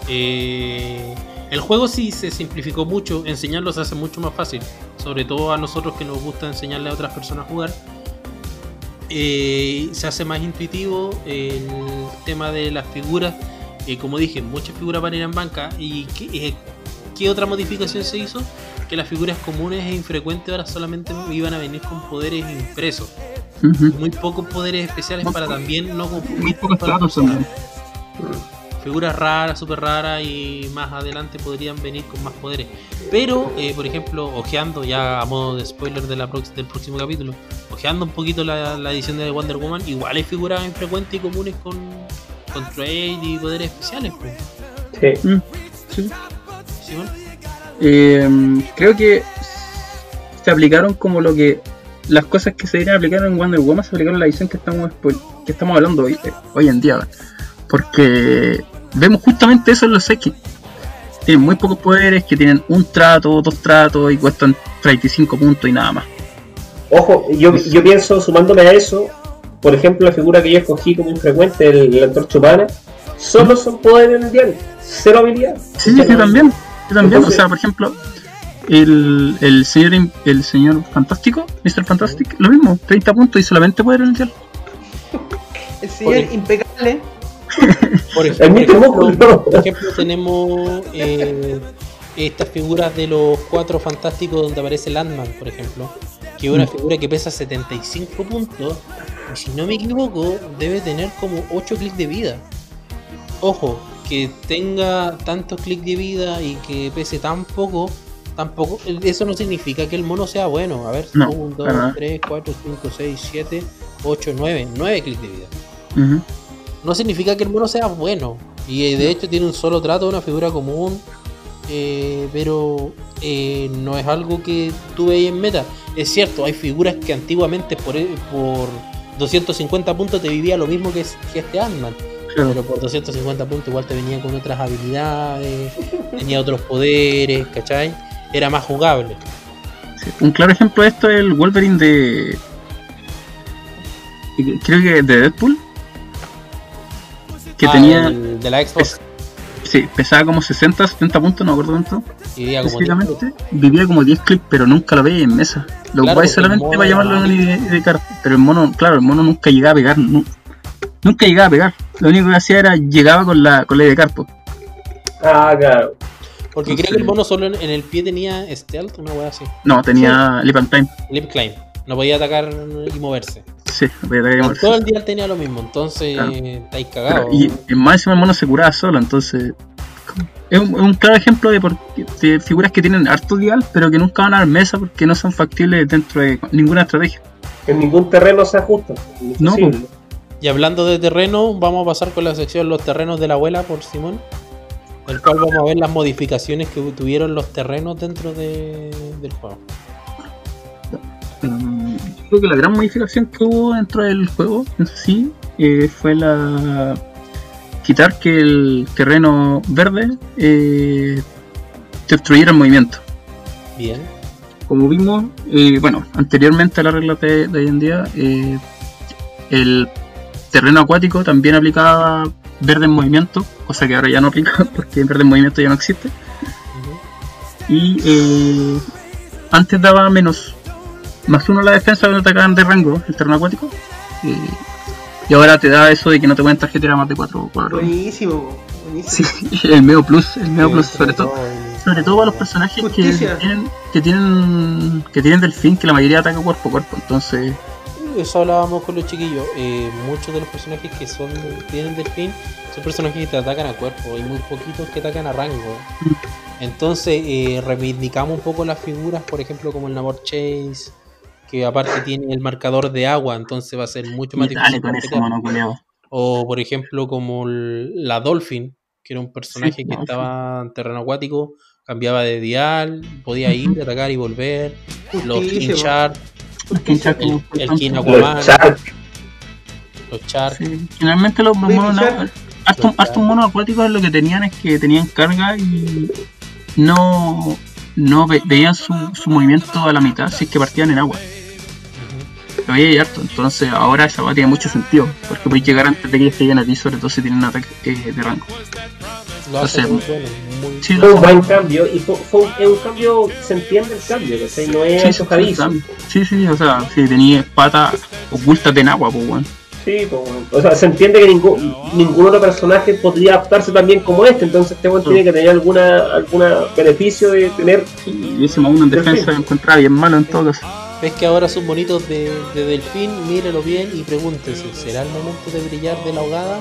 Eh, el juego sí se simplificó mucho, enseñarlo se hace mucho más fácil, sobre todo a nosotros que nos gusta enseñarle a otras personas a jugar. Eh, se hace más intuitivo el tema de las figuras. eh, como dije, muchas figuras van a ir en banca. ¿Y qué, eh, qué otra modificación se hizo? Que las figuras comunes e infrecuentes ahora solamente iban a venir con poderes impresos. Ujú. Muy pocos poderes especiales para también no Muy confundir pocos con todas las tratos también. Figuras raras, súper raras y más adelante podrían venir con más poderes. Pero, eh, por ejemplo, ojeando ya a modo de spoiler de la del próximo capítulo, ojeando un poquito la, la edición de Wonder Woman, igual hay figuras infrecuentes y comunes con, con trade y poderes especiales. Pues. Sí. Mm, sí. ¿Sí, bueno? Eh, creo que se aplicaron como lo que las cosas que se deberían aplicar en Wonder Woman se aplicaron en la edición que estamos spoil- que estamos hablando hoy, eh, hoy en día porque vemos justamente eso en los X tienen muy pocos poderes que tienen un trato, dos tratos y cuestan 35 puntos y nada más Ojo, yo, yo pienso, sumándome a eso, por ejemplo, la figura que yo escogí como infrecuente, el, el antorcha humana, solo son poderes mundiales, cero habilidad. sí, yo no- también yo también, Entonces- o sea, por ejemplo el, el señor el señor fantástico, Mr. Fantastic, lo mismo, 30 puntos y solamente poder mundial. El señor Porque- impecable. Por ejemplo, por ejemplo, músculo. por ejemplo, tenemos eh, estas figuras de los cuatro fantásticos donde aparece Landman, por ejemplo, que es una figura que pesa 75 puntos y si no me equivoco debe tener como 8 clics de vida. Ojo, que tenga tantos clics de vida y que pese tan poco, tampoco, eso no significa que el mono sea bueno. A ver, No, 1, 2, para nada. 3, 4, 5, 6, 7, 8, 9, 9 clics de vida Ujú. No significa que el mono sea bueno. Y eh, de hecho tiene un solo trato, una figura común. eh, pero eh, no es algo que tú veis en meta. Es cierto, hay figuras que antiguamente por, por 250 puntos te vivía lo mismo que, es- que este Ant-Man. Claro. Pero por 250 puntos igual te venía con otras habilidades, tenía otros poderes, ¿cachai? Era más jugable. Sí, Un claro ejemplo de esto es el Wolverine de. Creo que de Deadpool. Que Ah, tenía. el de la Xbox. Sí, pesaba como 60, 70 puntos, no me acuerdo cuánto. y vivía como 10 Específicamente, vivía como 10 clics, pero nunca lo veía en mesa. Lo Claro, ocupáis porque solamente para llamarlo era de, de carta. Pero el mono, claro, el mono nunca llegaba a pegar. nu- nunca llegaba a pegar. Lo único que hacía era llegaba con la con la de carpo. Ah, claro. Porque creo que el mono solo en, en el pie tenía stealth, una wea así. No, tenía Lip and Time. Lip climb. No podía atacar y moverse. Sí, voy a atacar En todo el día tenía lo mismo, entonces Claro. estáis cagados. Y, y más encima el mono se curaba solo, entonces. Es un, es un claro ejemplo de, por- de figuras que tienen harto dial, pero que nunca van a dar mesa porque no son factibles dentro de ninguna estrategia. En ningún terreno se ajusta. No. Y hablando de terreno, vamos a pasar con la sección Los terrenos de la abuela por Simón. El cual vamos a ver las modificaciones que tuvieron los terrenos dentro de- del juego. Creo que la gran modificación que hubo dentro del juego en sí eh, fue la quitar que el terreno verde eh, destruyera el movimiento. Bien. Como vimos, eh, bueno, anteriormente a la regla de, de hoy en día, eh, el terreno acuático también aplicaba verde en movimiento, cosa que ahora ya no aplica porque verde en movimiento ya no existe. Y antes daba menos más uno la defensa cuando atacaban de rango el terreno acuático. y ahora te da eso de que no te pueden tarjetear a más de 4 cuadros. Buenísimo, Sí, buenísimo. el medio plus, el medio Sí, plus, sobre todo. el- Sobre todo para los personajes que tienen, que tienen que tienen delfín, que la mayoría ataca cuerpo a cuerpo, entonces Eso hablábamos con los chiquillos. eh, muchos de los personajes que son tienen delfín son personajes que te atacan a cuerpo. Hay muy poquitos que atacan a rango. Entonces eh, reivindicamos un poco las figuras, por ejemplo, como el Namor Chase, que aparte tiene el marcador de agua, entonces va a ser mucho más difícil. O por ejemplo como el- la Dolphin, que era un personaje Sí, que Dolphin. estaba en terreno acuático, cambiaba de dial, podía ir, atacar y volver. Los. King Shark, el, el King Los Aquaman, Shark, los Shark. Sí, Generalmente los monos acuáticos lo que tenían es que tenían carga y no, no ve- veían su, su movimiento a la mitad si es que partían en agua. Harto, entonces ahora esa va tiene mucho sentido, porque podéis llegar antes de que ellos lleguen a ti, sobre todo si tienen un ataque eh, de rango. Lo hace Entonces, muy bueno, muy Sí, Fue un buen cambio y fue, fue un, es un cambio, se entiende el cambio, ¿cachai? No es sí, sí, antojadizo. sí, sí, o sea, si tenías patas ocultas en agua, pues bueno. Sí, pues, bueno. o sea, se entiende que ningún, ningún otro personaje podría adaptarse tan bien como este, entonces este weón tiene que tener alguna alguna beneficio de tener Y ese uno en defensa encontraba bien malo en todo caso. Ves que ahora sus bonitos de, de delfín, mírelo bien y pregúntese, ¿será el momento de brillar de la ahogada?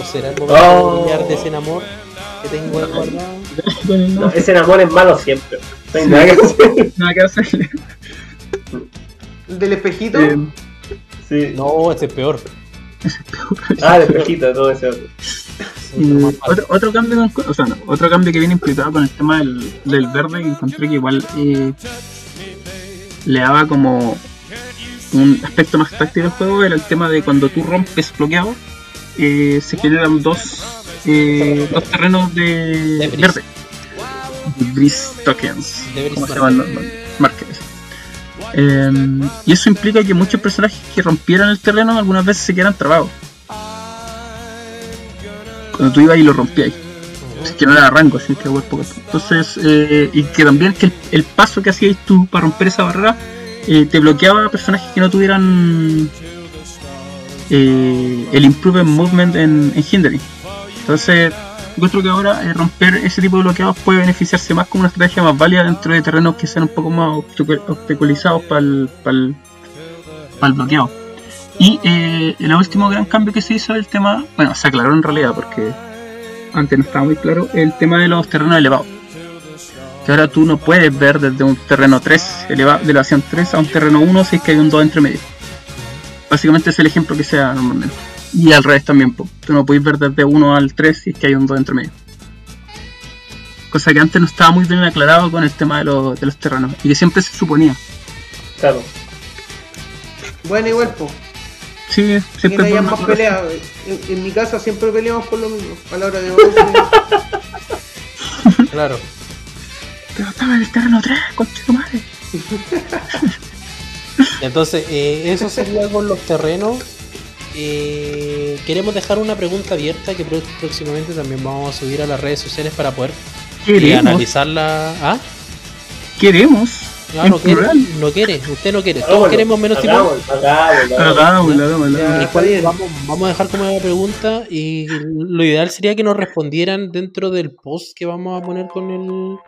¿O será el momento Oh. de brillar de ese amor que tengo ahí guardado? no, ese enamor es malo siempre. No hay nada que hacer. Nada que hacerle. El del espejito. Eh, Sí. No, este es peor. Ah, de espejito, todo ese otro. Y malo. otro, otro cambio o sea, no, otro cambio que viene implicado con el tema del, del verde que encontré que igual eh, le daba como un aspecto más táctico al juego era el tema de cuando tú rompes bloqueado eh, se generan dos eh, dos terrenos de Debris. verde. Debris tokens Debris ¿cómo se llaman los los markers. Eh, y eso implica que muchos personajes que rompieran el terreno algunas veces se quedan trabados. Cuando tú ibas y lo rompías es que no era rango, así que a cuerpo. Entonces, eh, y que también que el, paso que hacías tú para romper esa barrera eh, te bloqueaba a personajes que no tuvieran eh, el Improved Movement en, Hindering. Entonces, encuentro que ahora romper ese tipo de bloqueados puede beneficiarse más como una estrategia más válida dentro de terrenos que sean un poco más obstacu- obstaculizados para el, para el, para el bloqueado. Y el último gran cambio que se hizo el tema, bueno, se aclaró en realidad porque antes no estaba muy claro, el tema de los terrenos elevados. Que ahora tú no puedes ver desde un terreno 3, eleva- de elevación 3 a un terreno 1 si es que hay un 2 entre medio. Básicamente es el ejemplo que sea normalmente. Y al revés también, po. tú no puedes ver desde 1 al 3 si es que hay un 2 entre medio. Cosa que antes no estaba muy bien aclarado con el tema de, los- de los terrenos y que siempre se suponía. Claro. Bueno, igual, pues. Sí, Que siempre bueno más peleas. En, en mi casa siempre peleamos por lo mismo. A la hora de Claro. Pero estaba en el terreno 3, concha tu madre. Entonces, eh, eso sería con los terrenos. Eh, queremos dejar una pregunta abierta que próximamente también vamos a subir a las redes sociales para poder eh, analizarla. ¿Ah? queremos. No, no quiere, no quiere, usted no quiere. Todos Hagámoslo, queremos menos Timón. Eh. Vamos, vamos a dejar como una pregunta y lo ideal sería que nos respondieran dentro del post que vamos a poner con el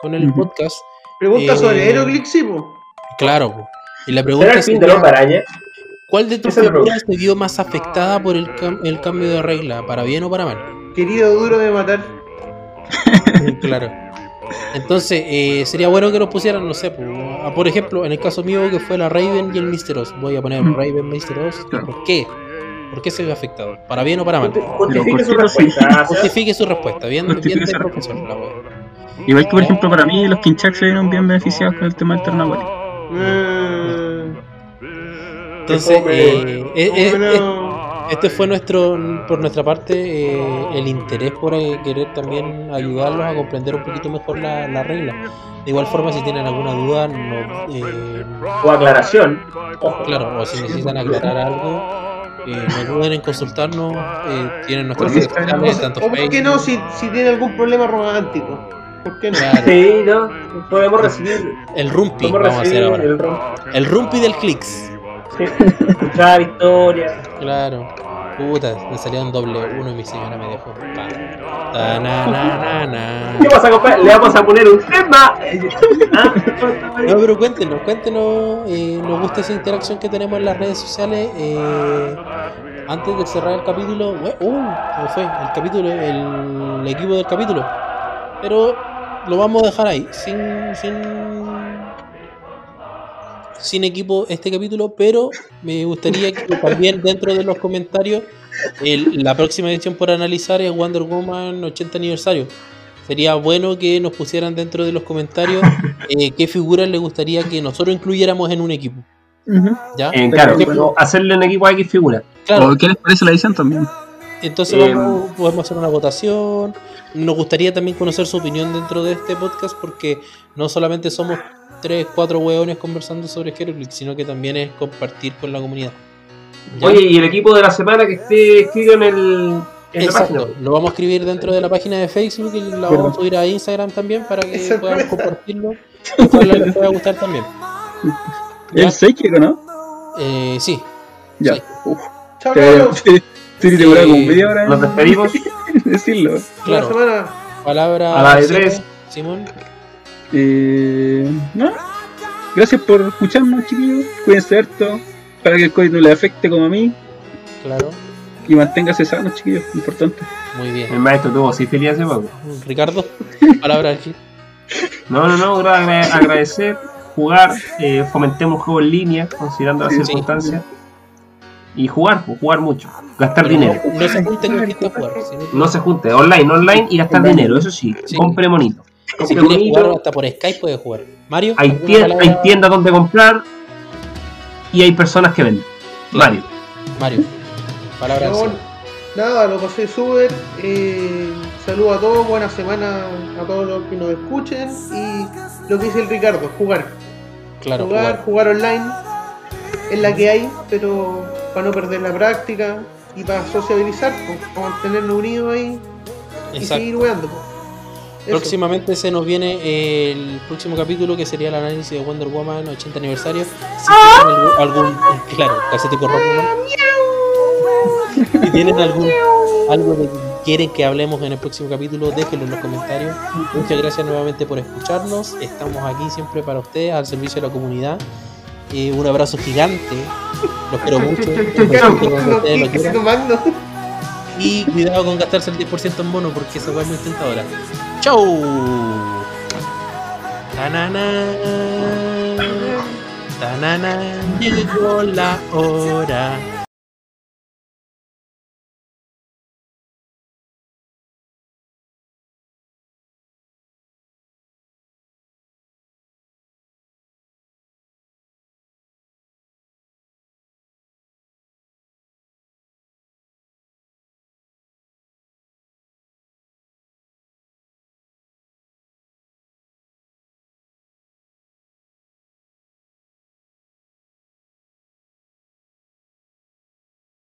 con el podcast. Pregunta Eh, sobre sí, po. Claro. Y la ¿Será pregunta araña? ¿cuál de tus es figuras se vio más afectada por el, cam- el cambio de regla, para bien o para mal? Querido duro de matar. claro. Entonces, eh, sería bueno que nos pusieran, no sé, por ejemplo, en el caso mío que fue la Raven y el Mr. Oz. Voy a poner Mm. Raven, Mr. Oz. Claro. ¿Por qué? ¿Por qué se vio afectado? ¿Para bien o para mal? Justifique su respuesta. Justifique su respuesta, bien, bien profesor. la wea. Igual que por ejemplo para mí los Kinchak se vieron bien beneficiados con el tema del. Mm, Entonces, Hombre, eh, eh, este fue nuestro, por nuestra parte, eh, el interés por eh, querer también ayudarlos a comprender un poquito mejor la, la regla. De igual forma, si tienen alguna duda, no, eh, O aclaración. Claro, o si necesitan aclarar algo, eh, no duden en consultarnos. eh, tienen nuestras redes sociales, tanto o por qué no, si, si tiene algún problema romántico. ¿Por qué no? Claro, Sí, ¿no? Podemos recibir. el rumpi, vamos a hacer recibir ahora. el rom. El rumpi del clicks. Escuchar historias. Claro. Puta, me salió un doble uno y mi señora me dejó. Pa. Ta, na, na, na, na. ¿Qué pasa, compadre? Le vamos a poner un tema. Ah, No, pero cuéntenos, cuéntenos. eh, nos gusta esa interacción que tenemos en las redes sociales. eh, antes de cerrar el capítulo, uh, ¿cómo fue? El capítulo, el, equipo del capítulo. Pero lo vamos a dejar ahí, sin, sin, sin equipo este capítulo. Pero me gustaría que también dentro de los comentarios, el- la próxima edición por analizar es Wonder Woman 80 aniversario. Sería bueno que nos pusieran dentro de los comentarios eh, qué figuras les gustaría que nosotros incluyéramos en un equipo. ¿Ya? Eh, claro, pero hacerle un equipo a X figura. Claro, ¿O qué les parece la edición también? Entonces Eh, vamos- podemos hacer una votación. Nos gustaría también conocer su opinión dentro de este podcast porque no solamente somos tres, cuatro hueones conversando sobre HeroClix, sino que también es compartir con la comunidad. ¿Ya? Oye, y el equipo de la semana que esté escrito en el en la Exacto, página. lo vamos a escribir dentro de la página de Facebook y la vamos a subir a Instagram también para que Esa puedan compartirlo. Ojalá les pueda gustar también. ¿Ya? ¿El Psychic o no? Eh, sí, Ya. Sí. Uf, te- demoraba como Eh, media hora Nos despedimos. decirlo. Claro. semana. Palabra A la de tres. Simón. Eh, no. Gracias por escucharnos, chiquillos. Cuídense harto. Para que el COVID no les afecte como a mí. Claro, Y manténgase sanos, chiquillos. Importante. muy El bien. maestro tuvo sífilis hace poco. Ricardo, palabra al fin. No, no, no, agra- agradecer, jugar, eh, fomentemos juego en línea, considerando las Sí. circunstancias. Y jugar, pues, jugar mucho. Gastar Pero dinero. No, no se junten con jugar. sino No se junte, online, online y gastar Online. dinero, eso sí. Sí. Compre monito. Si quieres jugar hasta por Skype, puedes jugar. Mario, Hay, tiendas donde comprar y hay personas que venden. Claro. Mario. Mario, palabra al No, nada, lo pasé súper. Eh, saludo a todos, buena semana a todos los que nos escuchen. Y lo que dice el Ricardo, jugar. Claro, jugar, jugar. jugar online es la que hay, pero para no perder la práctica y para sociabilizar, pues, para mantenernos unidos ahí y seguir pues. Eso. Próximamente se nos viene el próximo capítulo que sería el análisis de Wonder Woman 80 aniversario. Si tienen algún, algún- claro, calcetico rojo, ¿no? Si tienen algún algo de que quieren que hablemos en el próximo capítulo, déjenlo en los comentarios. Muchas gracias nuevamente por escucharnos. Estamos aquí siempre para ustedes, al servicio de la comunidad. Eh, un abrazo gigante. Los quiero mucho. Y cuidado con gastarse el 10% en mono porque esa weá es muy tentadora. ¡Chau! Tanana. Tanana. Llegó la hora.